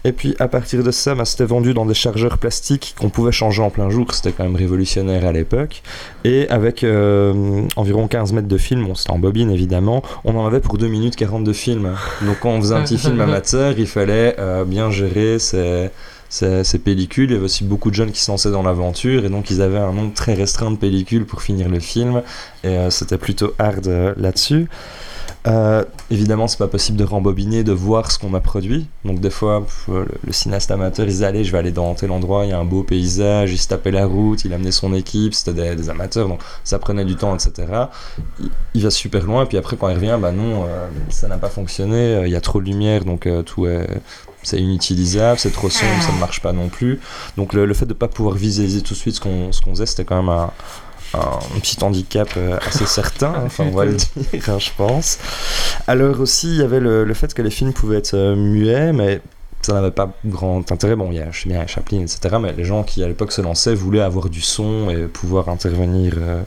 Et puis à partir de ça, bah, c'était vendu dans des chargeurs plastiques qu'on pouvait changer en plein jour, c'était quand même révolutionnaire à l'époque. Et avec euh, environ 15 mètres de film, bon, c'était en bobine évidemment, on en avait pour 2 minutes 40 de film. Donc quand on faisait un petit film amateur, il fallait euh, bien gérer ses, ses pellicules. Il y avait aussi beaucoup de jeunes qui se lançaient dans l'aventure et donc ils avaient un nombre très restreint de pellicules pour finir le film. Et euh, c'était plutôt hard là-dessus. Euh, évidemment, c'est pas possible de rembobiner, de voir ce qu'on a produit. Donc, des fois, le, le cinéaste amateur, il disait Allez, je vais aller dans tel endroit, il y a un beau paysage, il se tapait la route, il amenait son équipe, c'était des, des amateurs, donc ça prenait du temps, etc. Il, il va super loin, et puis après, quand il revient, bah non, euh, ça n'a pas fonctionné, euh, il y a trop de lumière, donc euh, tout est. C'est inutilisable, c'est trop sombre, ça ne marche pas non plus. Donc le, le fait de ne pas pouvoir visualiser tout de suite ce qu'on ce qu'on faisait, c'était quand même un, un petit handicap euh, assez certain, enfin on va le dire, hein, je pense. Alors aussi, il y avait le, le fait que les films pouvaient être euh, muets, mais ça n'avait pas grand intérêt. Bon, il y a, je sais bien, Chaplin, etc., mais les gens qui à l'époque se lançaient voulaient avoir du son et pouvoir intervenir euh,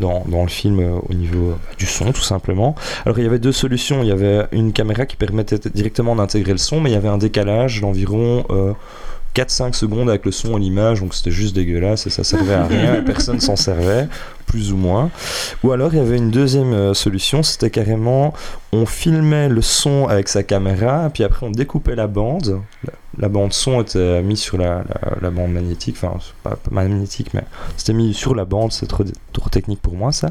dans, dans le film euh, au niveau euh, du son, tout simplement. Alors il y avait deux solutions. Il y avait une caméra qui permettait directement d'intégrer le son, mais il y avait un décalage d'environ... euh, 4-5 secondes avec le son et l'image, donc c'était juste dégueulasse et ça servait à rien, et personne s'en servait, plus ou moins. Ou alors il y avait une deuxième euh, solution, c'était carrément on filmait le son avec sa caméra, puis après on découpait la bande. La, bande son était mise sur la, la- bande magnétique, enfin pas, magnétique, mais c'était mis sur la bande, c'est trop, technique pour moi ça.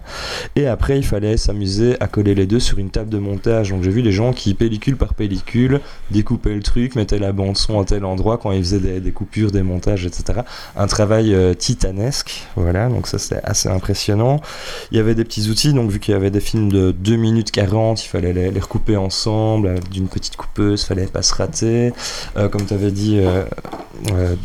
Et après il fallait s'amuser à coller les deux sur une table de montage. Donc j'ai vu les gens qui pellicule par pellicule découpaient le truc, mettaient la bande son à tel endroit quand ils faisaient des, coupures, des montages, etc. Un travail euh, titanesque, voilà, donc ça c'était assez impressionnant. Il y avait des petits outils, donc vu qu'il y avait des films de 2 minutes 40, il fallait les, recouper ensemble avec d'une petite coupeuse, fallait pas se rater. Euh, comme avais dit, euh, euh,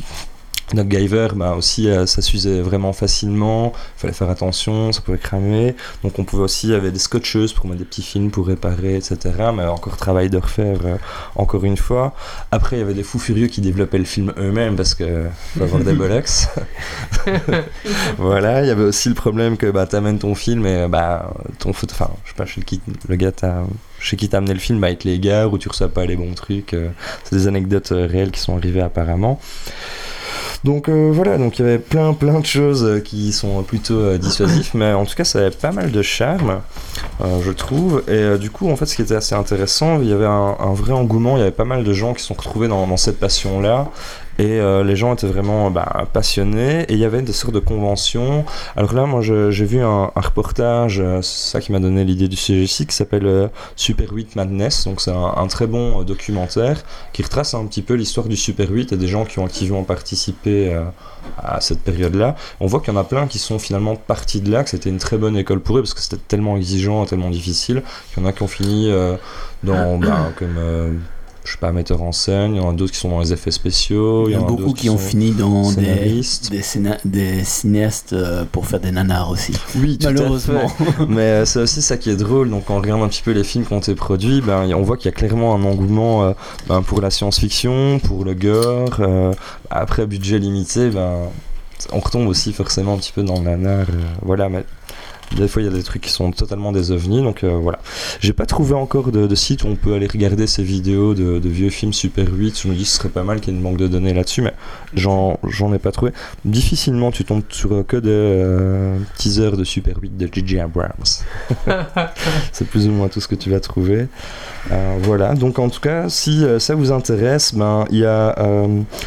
bah aussi, euh, ça s'usait vraiment facilement. Il fallait faire attention, ça pouvait cramer. Donc on pouvait aussi, il y avait des scotcheuses pour mettre des petits films pour réparer, etc. Mais encore travail de refaire, euh, encore une fois. Après, il y avait des fous furieux qui développaient le film eux-mêmes parce que faut avoir des bollocks. voilà, il y avait aussi le problème que bah, t'amènes ton film et bah, ton enfin, je sais pas, chez qui le gars t'a chez qui t'a amené le film, il te l'égare ou tu reçois pas les bons trucs. euh, c'est des anecdotes euh, réelles qui sont arrivées apparemment. Donc euh, voilà, donc il y avait plein plein de choses qui sont plutôt euh, dissuasifs, mais en tout cas ça avait pas mal de charme, je trouve. Et du coup, en fait, ce qui était assez intéressant, il y avait un, vrai engouement, il y avait pas mal de gens qui sont retrouvés dans cette passion-là. Et euh, les gens étaient vraiment bah, passionnés et il y avait des sortes de conventions. Alors là, moi j'ai vu un, reportage, euh, c'est ça qui m'a donné l'idée du sujet ici, qui s'appelle euh, Super 8 Madness. Donc c'est un, très bon documentaire qui retrace un petit peu l'histoire du Super 8 et des gens qui ont activement participé à cette période-là. On voit qu'il y en a plein qui sont finalement partis de là, que c'était une très bonne école pour eux parce que c'était tellement exigeant, tellement difficile, qu'il y en a qui ont fini dans, bah, comme. Je sais pas, metteur en scène, il y en a d'autres qui sont dans les effets spéciaux, Il y en a beaucoup qui ont fini dans des, cinéastes euh, pour faire des nanars aussi. Oui, tout à Malheureusement. fait. Mais euh, c'est aussi ça qui est drôle. Donc, quand on regarde un petit peu les films qui ont été produits, ben, on voit qu'il y a clairement un engouement euh, ben, pour la science-fiction, pour le gore. euh, après, budget limité, ben, on retombe aussi forcément un petit peu dans le nanar. euh, voilà, mais des fois, il y a des trucs qui sont totalement des ovnis. Donc, euh, voilà. J'ai pas trouvé encore de, de site où on peut aller regarder ces vidéos de, de vieux films Super 8. Je me dis que ce serait pas mal qu'il y ait une banque de données là-dessus, mais j'en ai pas trouvé. Difficilement, tu tombes sur euh, que des euh, teasers de Super 8 de J.J. Abrams. C'est plus ou moins tout ce que tu vas trouver. Euh, voilà, donc en tout cas, si ça vous intéresse, ben il y a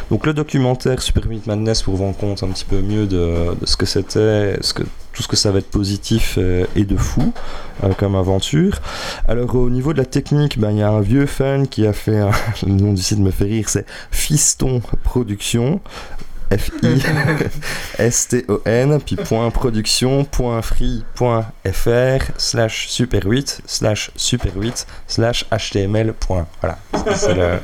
donc le documentaire Super 8 Madness pour vous rendre compte un petit peu mieux de, de ce que c'était, ce que tout ce que ça va être positif euh, et de fou euh, comme aventure. Alors au niveau de la technique, ben, il y a un vieux fan qui a fait un... le nom du site me fait rire, c'est Fiston Production. F-I-S-T-O-N, puis point production, point free, point fr, slash super 8, slash super 8, slash html. point. Voilà, c'est le,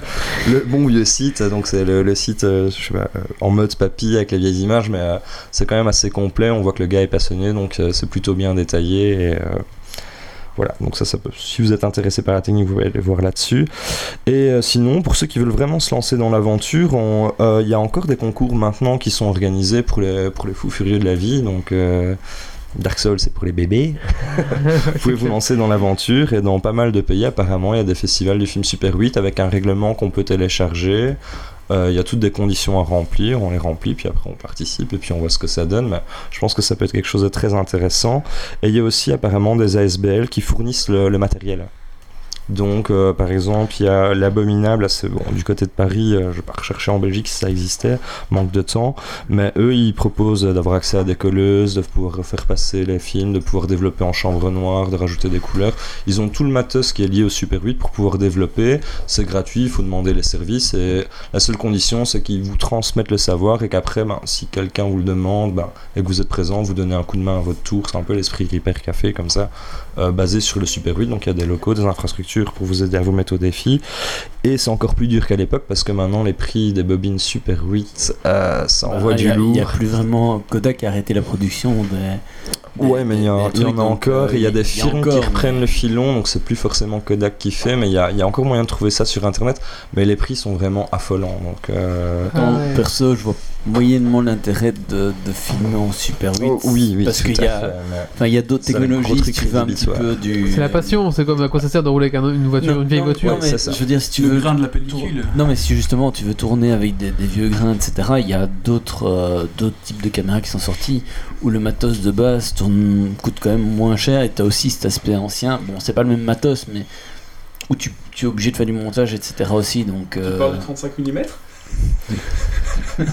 bon vieux site. Donc c'est le, site euh, euh, en mode papy avec les vieilles images, mais euh, c'est quand même assez complet. On voit que le gars est passionné, donc c'est plutôt bien détaillé. Et, voilà, donc ça, ça peut, si vous êtes intéressé par la technique, vous pouvez aller voir là-dessus. Et euh, sinon, pour ceux qui veulent vraiment se lancer dans l'aventure, euh, il y a encore des concours maintenant qui sont organisés pour les, pour les fous furieux de la vie. Donc, euh, Dark Souls, c'est pour les bébés. vous pouvez vous lancer dans l'aventure et dans pas mal de pays, apparemment, il y a des festivals du film Super 8 avec un règlement qu'on peut télécharger. Euh, Il y a toutes des conditions à remplir, on les remplit, puis après on participe et puis on voit ce que ça donne. Mais je pense que ça peut être quelque chose de très intéressant. Et il y a aussi apparemment des ASBL qui fournissent le, le matériel. Donc, euh, par exemple, il y a l'Abominable, du côté de Paris, euh, je vais pas rechercher en Belgique si ça existait, manque de temps, mais eux, ils proposent d'avoir accès à des colleuses, de pouvoir faire passer les films, de pouvoir développer en chambre noire, de rajouter des couleurs. Ils ont tout le matos qui est lié au Super 8 pour pouvoir développer. C'est gratuit, il faut demander les services, et la seule condition, c'est qu'ils vous transmettent le savoir et qu'après, ben, si quelqu'un vous le demande ben, et que vous êtes présent, vous donnez un coup de main à votre tour. C'est un peu l'esprit Repair Café, comme ça, basé sur le Super 8. Donc il y a des locaux, des infrastructures pour vous aider à vous mettre au défi. Et c'est encore plus dur qu'à l'époque parce que maintenant, les prix des bobines Super 8, euh, ça envoie Ah, du a- lourd. Il n'y a plus vraiment. Kodak a arrêté la production des. Ouais, mais il y, a- en a encore, euh, il y a des a firmes qui reprennent mais- le filon, donc c'est plus forcément Kodak qui fait, mais il y a, il y a encore moyen de trouver ça sur internet, mais les prix sont vraiment affolants. Donc, euh, Ah ouais. Perso, je vois moyennement l'intérêt de, de filmer en Super 8. oh, oui, oui, Parce qu'il y a- il y a d'autres technologies, si truc tu veux un petit peu du. C'est la passion, c'est comme à quoi ça sert de rouler avec un- une voiture, Non, une vieille non, voiture. mais. Je veux dire, si tu le veux. grain de la tour- pellicule. Non, mais si justement tu veux tourner avec des, des vieux grains, etc., il y a d'autres euh, d'autres types de caméras qui sont sortis où le matos de base tourne, coûte quand même moins cher et tu as aussi cet aspect ancien. Bon, c'est pas le même matos, mais où tu, tu es obligé de faire du montage, etc. aussi. Donc, euh, 35 mm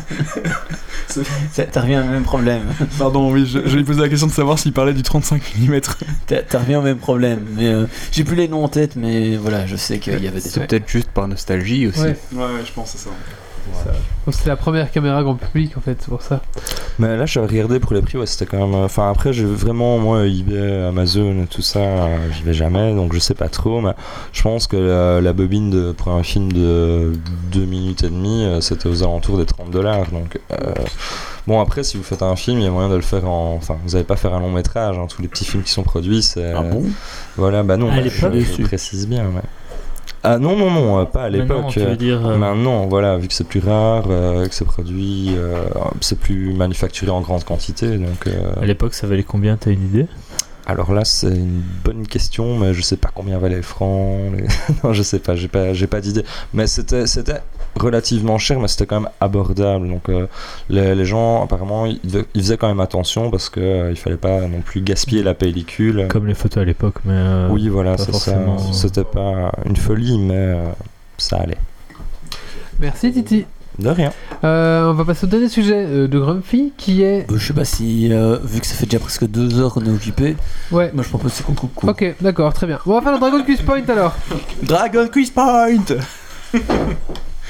t'as revient au même problème. Pardon, oui, je, je lui posais la question de savoir s'il parlait du 35 mm. T'as revient au même problème. Mais euh, j'ai plus les noms en tête, mais voilà, je sais qu'il y avait des. C'est peut-être juste par nostalgie aussi. Ouais. Ouais, ouais, je pense que c'est ça. Donc, C'est la première caméra grand public en fait, c'est pour ça. Mais là, j'avais regardé pour les prix, ouais, c'était quand même. Enfin, après, j'ai vraiment, moi, eBay, Amazon, tout ça, euh, j'y vais jamais, donc je sais pas trop, mais je pense que la, la bobine de, pour un film de 2 minutes et demie, euh, c'était aux alentours des 30 dollars. Donc, euh, bon, après, si vous faites un film, il y a moyen de le faire en. Enfin, vous n'allez pas faire un long métrage, hein, tous les petits films qui sont produits, c'est. Ah bon? Voilà, bah non, bah, je, je précise bien, mais. Ah non, non, non, euh, pas à Maintenant, l'époque. veux dire. euh, Maintenant, voilà, vu que c'est plus rare, euh, que c'est produit, euh, c'est plus manufacturé en grande quantité. Donc, euh, À l'époque, ça valait combien T'as une idée? Alors là, c'est une bonne question, mais je sais pas combien valait le franc. les- non, je sais pas, j'ai pas, j'ai pas d'idée. Mais c'était, c'était relativement cher, mais c'était quand même abordable. Donc, euh, les, les gens, apparemment, ils, faisaient quand même attention parce que euh, il fallait pas non plus gaspiller la pellicule. Comme les photos à l'époque, mais. euh, oui, voilà, c'est ça. forcément. C'était pas une folie, mais euh, ça allait. Merci Titi. De rien. Euh, on va passer au dernier sujet euh, de Grumpy qui est. Euh, Je sais pas si, euh, vu que ça fait déjà presque deux heures qu'on est occupé, Ouais. moi je propose qu'on coupe court. Ok, d'accord, très bien. On va faire le Dragon Quiz Point alors. Dragon Quiz Point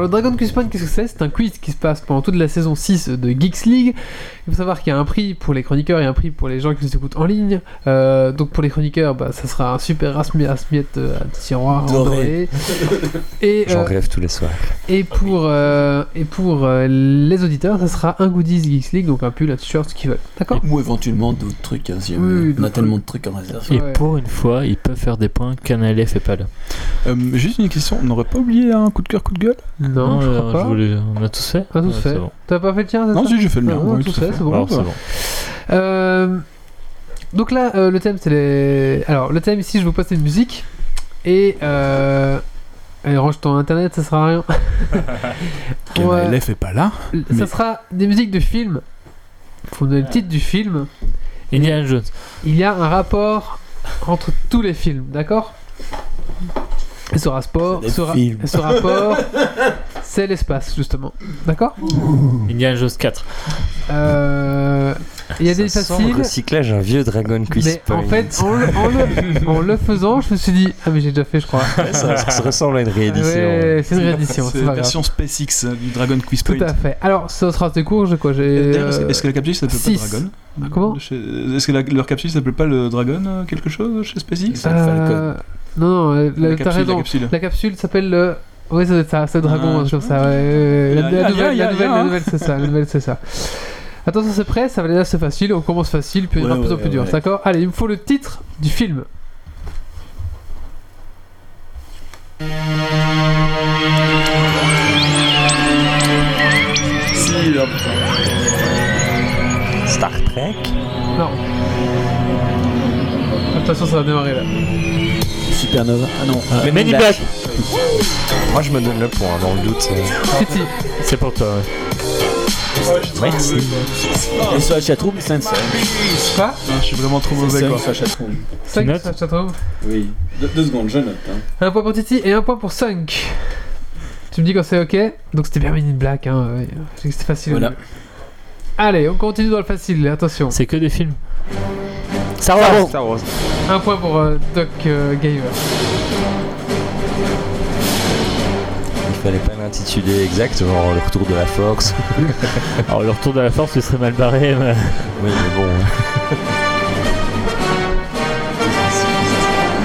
Alors, le Dragon Quiz Point, qu'est-ce que c'est? C'est un quiz qui se passe pendant toute la saison 6 de Geeks League. Il faut savoir qu'il y a un prix pour les chroniqueurs et un prix pour les gens qui nous écoutent en ligne. Euh, donc, pour les chroniqueurs, bah, ça sera un super asmi- asmiette euh, à tiroir Doré. Et, J'en euh, rêve tous les soirs. et pour, euh, et pour euh, les auditeurs, ça sera un goodies Geeks League, donc un pull, un t-shirt, ce qu'ils veulent. D'accord? Ou éventuellement d'autres trucs, hein, si Oui, on- a tellement de trucs en réserve. Et Ouais. pour une fois, ils peuvent faire des points qu'un LF est pas là. Euh, juste une question, on n'aurait pas oublié un coup de cœur, coup de gueule? Non, je euh, crois pas. voulais- On a tous fait On a tous Ouais, fait. bon. T'as pas fait le tien Non, si, j'ai fait le mien. Ah, oui, tout tout à fait, fait. c'est bon. Alors, c'est bon. Euh, Donc là, euh, le thème, c'est les. Alors, le thème ici, je vous passe une musique. Et. Euh... allez, range ton internet, ça sera rien. Ouais. LF est pas là. Ça Mais- sera des musiques de films. Faut donner le titre du film. Indiana Jones. Il y a un rapport entre tous les films, d'accord? Ce rapport, C'est des ce, ra- ce rapport, c'est l'espace, justement. D'accord? Indiana Jones 4. Euh, Il y a des Ça faciles. recyclage, un vieux Dragon Quiz Mais Point. en fait, en le, en le- en le faisant, je me suis dit, ah mais j'ai déjà fait, je crois. Ouais, ça, ça se ressemble à une réédition. Ouais, c'est une réédition, C'est la version SpaceX euh, du Dragon Quiz Tout à fait. Alors, ça sera assez court, J'ai. D'ailleurs, Est-ce euh, est-ce que la capsule s'appelle pas Dragon? Ah, comment? Chez- Est-ce que la- leur capsule s'appelle pas le Dragon euh, quelque chose chez SpaceX? Euh, Non, non, La la- capsule, t'as raison. la capsule. La capsule s'appelle le. Oui, c'est ça, c'est le dragon, Ah, je ça. ouais. La, nouvelle, y a- la nouvelle, c'est ça. La nouvelle, c'est ça. Attention, c'est prêt, ça va aller assez facile. On commence facile, puis on Ouais, de plus en ouais, plus dur, d'accord? Allez, il me faut le titre du film. Si, là. Star Trek? Non. Attention, ça va démarrer là. Supernova. Ah non. euh, Mais Men in Black. Moi, je me donne le point, dans le doute. euh. C'est pour toi, ouais. Merci. Et sur la chatroom, c'est un Quoi Ah, je suis vraiment trop mauvais quoi. sur la chatroom. 5 notes sur la chatroom. Oui. Deux, deux secondes, je note. hein. Un point pour Titi et un point pour Sunk. Tu me dis quand c'est ok Donc c'était bien in Black, hein. C'était facile. Voilà. Allez, on continue dans le facile, attention. C'est que des films. Star Wars. Star Wars. Un point pour euh, Doc euh, Gaver. Il fallait pas l'intituler exact, genre le retour de la force. Alors, le retour de la force, ce serait mal barré. mais- oui, mais bon.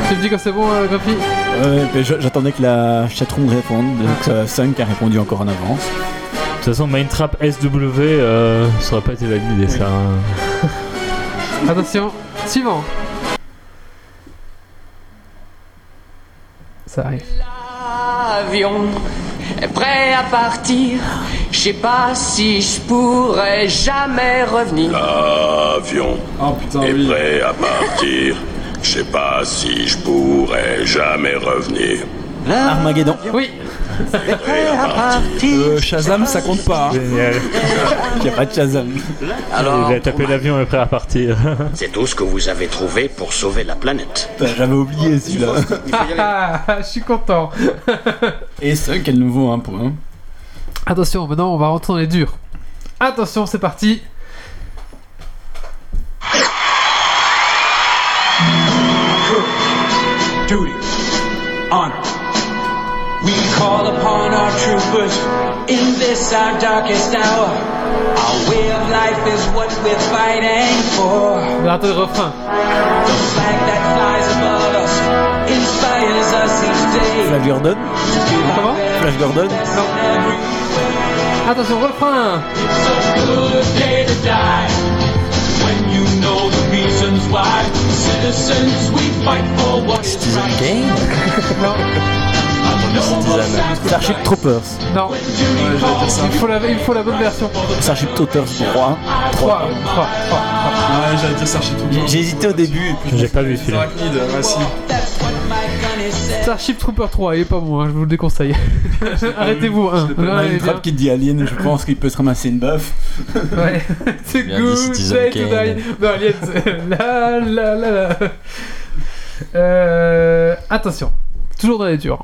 Tu me dis quand c'est bon, euh, Grumpy Ouais, mais je- j'attendais que la chatroom réponde. Donc, euh, Sunk a répondu encore en avance. De toute façon, Mindtrap SW, euh, ça aurait pas été validé ça. hein. Attention, suivant. Ça arrive. L'avion prêt à partir. Je sais pas si je pourrais jamais revenir. L'avion Oh putain, est oui. prêt à partir. Je sais pas si je pourrais jamais revenir. Armageddon. Oui. Euh, Shazam, ça compte pas. hein. Génial. Il n'y a pas de Shazam. Alors, Il a tapé l'avion prêt à partir. C'est tout ce que vous avez trouvé pour sauver la planète. Putain, J'avais oublié celui-là. Ah, je suis content. Et est le nouveau un point. Attention, maintenant on va rentrer dans les durs. Attention, c'est parti. duty, honor. We call upon our troopers in this our darkest hour. Our way of life is what we're fighting for. On va arrêter le refrain. The flag that flies above us inspires us each day. Flash Gordon. Comment Flash Gordon. Attention, refrain. It's a good day to die. When you know the reasons why, citizens, we fight for what is Citizen right. Kane Starship Troopers. Non, il faut, la, il faut la bonne version. Starship Troopers 3. 3, 3, 3. Ouais, j'allais dire Starship Troopers. J'ai hésité au début. et puis J'ai pas vu is said. Starship Trooper 3, il est pas bon, hein, je vous le déconseille. Arrêtez-vous, hein. Je l'ai pas Là, vu. il est bien. Trap qui dit Alien, je pense qu'il peut se ramasser une baffe. Ouais. C'est good day to die. Non, Alien, c'est- la la la la. Euh, attention, toujours dans les durs.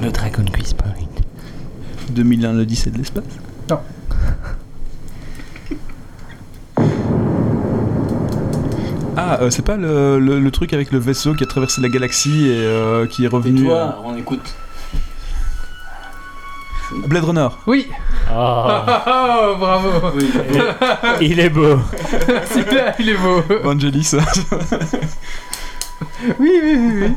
Le Dragon Quiz Point. 2001, l'Odyssée de l'espace Non. Ah, euh, c'est pas le, le- le truc avec le vaisseau qui a traversé la galaxie et euh, qui est Et revenu. toi, on écoute. Blade Runner. Oui. Ah, Oh, bravo. il est beau. Celui-là, il est beau. Vangelis. Oui, oui, oui, oui.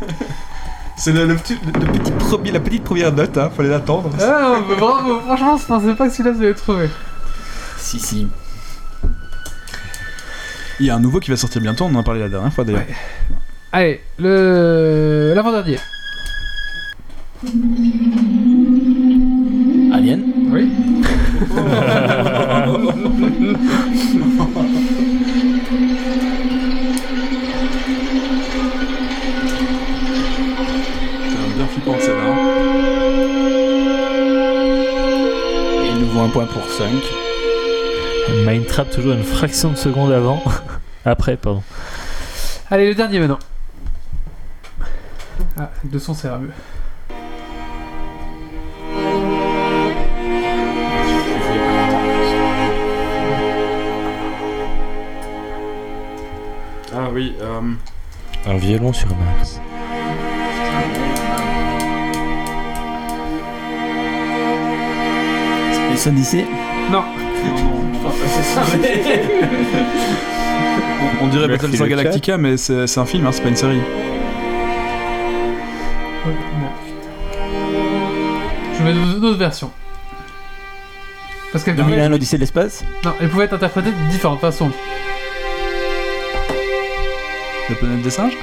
c'est le, le petit, le petit premier, la petite première note, hein, fallait l'attendre. Ah, bah, bravo. Franchement, je pensais pas que celui-là, vous allez le trouver. Si, si. Il y a un nouveau qui va sortir bientôt, on en a parlé la dernière fois d'ailleurs. Allez, le l'avant-dernier. Alien. Oui. C'est bien flippant celle-là. Et il nous vaut un point pour 5. Mind Trap toujours une fraction de seconde avant. Après, pardon. Allez, le dernier maintenant. Ah, le son, c'est mieux. Oui, euh, Un violon sur Mars. Space Odyssey Non. on, on dirait Merci Battlestar chat. Galactica, mais c'est un film, hein, c'est pas une série. Je vais mettre une autre version. Parce qu'elle pouvait, 2001 Odyssée de l'espace non, elle pouvait être interprétée de différentes façons. La planète des singes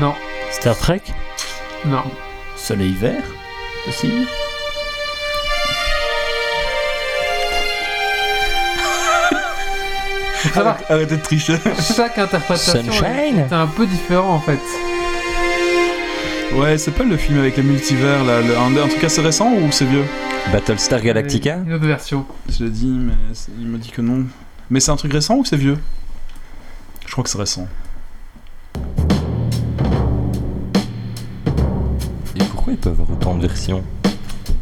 Non, Star Trek non. Soleil vert aussi. Savoir, Arrêtez de tricher. chaque interprétation Sunshine est un peu différent en fait. Ouais, c'est pas le film avec les multivers, là, le- un, un truc assez récent ou c'est vieux Battlestar Galactica Une autre version. Je l'ai dit, mais c'est- il me dit que non. Mais c'est un truc récent ou c'est vieux? Je crois que c'est récent. Pourquoi ils peuvent avoir autant de versions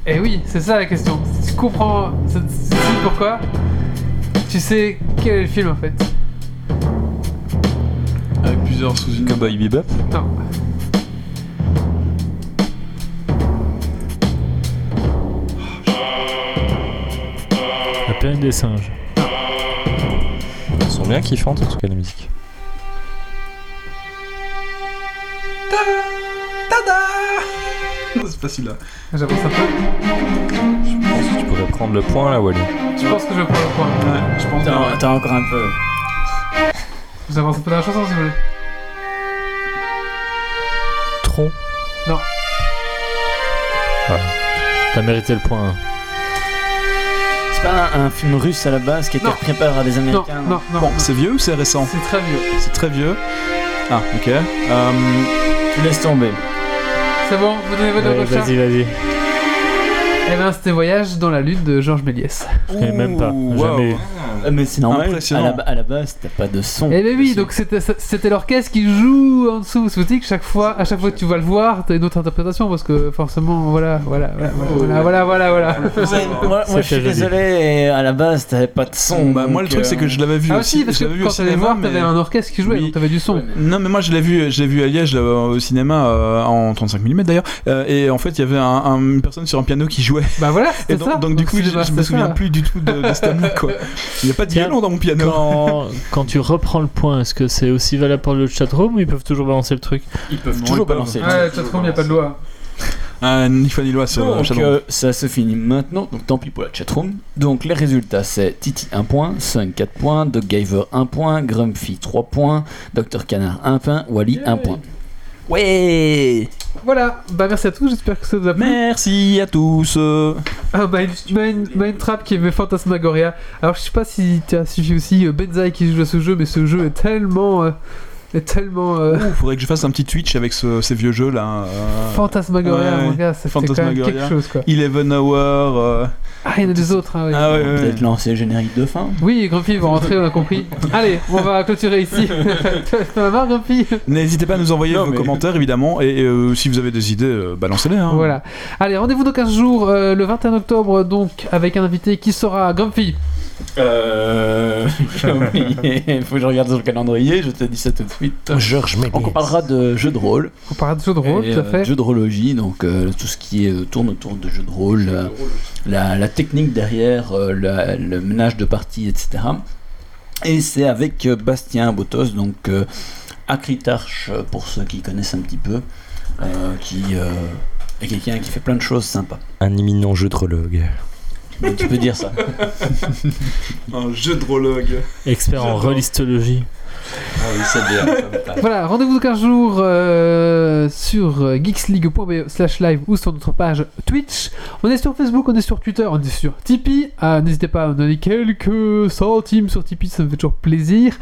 Eh oui, c'est ça la question. Si tu comprends c'est- c'est pourquoi, tu sais quel est le film en fait. Avec plusieurs sous une. Cowboy Bebop Non. La planète des singes. Ils sont bien kiffantes en tout cas la musique. C'est facile là. J'avance un peu. Je pense que tu pourrais prendre le point là, Wally. Je pense que je vais prendre le point? Ouais, je pense Attends, que. attends encore un peu. J'avance un peu dans la chanson si vous voulez. Tron. Non. T'as mérité le point. hein. C'est pas un, un film russe à la base qui était Non. repris par des Non, Américains non, non. Bon, c'est vieux ou c'est récent? C'est très vieux. C'est très vieux. Ah, ok. Euh, Tu laisses tomber. C'est bon, vous donnez votre Ouais, Vas-y, vas-y. Eh ben, c'était Voyage dans la Lune de Georges Méliès. Je connais même pas. Jamais. Euh, Mais c'est normal. À Impressionnant. la, à la base, t'as pas de son. Eh ben oui, donc c'était l'orchestre qui joue en dessous. Savez que chaque fois, à chaque fois que tu vas le voir, t'as une autre interprétation parce que forcément, voilà, voilà, voilà, voilà, voilà, voilà, moi, moi, je suis désolé, à la base, t'avais pas de son. Bah, moi, le truc, c'est que je l'avais vu Ah aussi. parce je que l'avais vu quand t'allais voir, mais- t'avais un orchestre qui jouait, Oui. donc t'avais du son. Non, mais moi je l'ai vu, je l'ai vu à Liège au cinéma euh, en 35 mm d'ailleurs. Euh, et en fait, il y avait un- un- une personne sur un piano qui jouait. Bah voilà, Et c'est donc, ça. donc, du coup, je, c'est- me c'est souviens plus du tout de, de quoi. Il n'y a pas de Tiens, violon dans mon piano. Quand, quand tu reprends le point, est-ce que c'est aussi valable pour le chatroom ou ils peuvent toujours balancer le truc Ils peuvent Non, toujours ils balancer. le Ouais, truc. chatroom, y a pas de loi. Ah, ni foi ni loi sur Donc, euh, ça se finit maintenant, donc tant pis pour la chatroom. Donc les résultats c'est Titi 1 point, Sun 4 points, Doggiver 1 point, Grumpy 3 points, Dr Canard 1 point, Wally 1 point. Ouais Voilà, bah merci à tous, j'espère que ça vous a plu. Merci à tous. Ah, Mind, Mind, Mind Trap qui aimait Phantasmagoria. Alors je sais pas si tu as suivi aussi euh, Benzaï qui joue à ce jeu, mais ce jeu est tellement. euh, tellement. euh, Ouh, faudrait que je fasse un petit Twitch avec ce- ces vieux jeux là. euh, Fantasmagoria, ouais, mon gars, c'est quand même quelque chose quoi. Eleven Hour. euh, Ah, il y en a des autres, hein, oui. Ah ouais, ouais, ouais. Peut-être lancer le générique de fin. Oui, Grumpy va rentrer, on a compris. Allez, on va clôturer ici. T'en as marre, Grumpy? N'hésitez pas à nous envoyer Non, vos mais- commentaires évidemment. Et euh, si vous avez des idées, euh, balancez-les. Hein. Voilà. Allez, rendez-vous dans 15 jours, euh, le 21 octobre, donc, avec un invité qui sera Grumpy. Euh. J'ai oublié, il faut que je regarde sur le calendrier, je te dis ça tout de suite. Georges on parlera de jeux de rôle. On parlera de jeux de rôle, tout à euh, fait. jeux de rôlologie, donc euh, tout ce qui est, euh, tourne autour de jeux de rôle, la, la- la technique derrière, euh, la- le ménage de partie, etc. Et c'est avec Bastien Botos, donc euh, Acritarche, pour ceux qui connaissent un petit peu, euh, qui euh, est quelqu'un qui fait plein de choses sympas. Un imminent jeu de rologue. Donc, tu peux dire ça. Un jeu de rologue. Expert en J'adore. Rolistologie. oui, c'est bien. Voilà, rendez-vous dans 15 jours euh, sur geeksleague.be slash live ou sur notre page Twitch. On est sur Facebook, on est sur Twitter, on est sur Tipeee. Ah, N'hésitez pas à donner quelques centimes sur Tipeee, ça me fait toujours plaisir.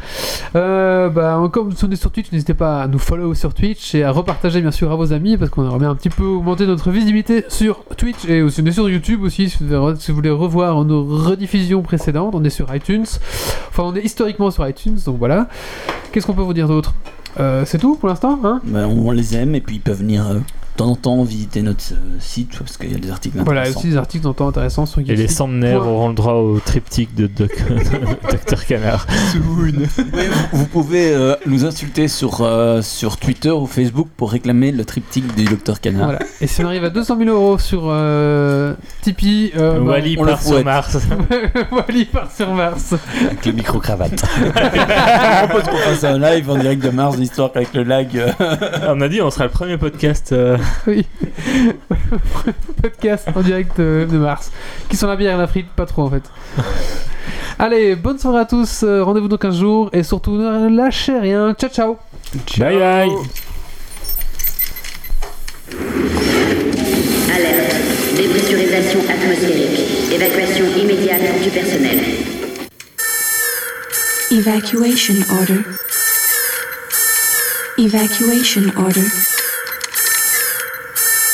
Euh, bah, comme on est sur Twitch, n'hésitez pas à nous follow sur Twitch et à repartager bien sûr à vos amis parce qu'on aimerait bien un petit peu augmenter notre visibilité sur Twitch et aussi on est sur YouTube aussi si vous voulez revoir nos rediffusions précédentes. On est sur iTunes. Enfin, on est historiquement sur iTunes, donc voilà. Qu'est-ce qu'on peut vous dire d'autre? Euh, C'est tout pour l'instant, hein? Ben, on les aime et puis ils peuvent venir euh, temps en temps visiter notre euh, site parce qu'il y a des articles Voilà, intéressants. aussi des articles d'entend intéressants sur Et les centenaires auront le droit au triptyque de Doc- Dr Canard. Oui, vous, vous pouvez euh, nous insulter sur, euh, sur Twitter ou Facebook pour réclamer le triptyque du Docteur Canard. Voilà. Et si on arrive à 200 000 euros sur euh, Tipeee, euh, bah, Wally on part sur. Mars. Wally part sur Mars. Avec le micro-cravate. Je propose qu'on fasse un live en direct de Mars, histoire qu'avec le lag. On a dit on sera le premier podcast. Oui. Podcast en direct euh, de Mars. Qui sont la bière et la frite, pas trop en fait. Allez, bonne soirée à tous. euh, Rendez-vous dans 15 jours. Et surtout, ne lâchez rien. Ciao, ciao. Bye bye. Alerte. Dépressurisation atmosphérique. Évacuation immédiate du personnel. Evacuation order. Evacuation order.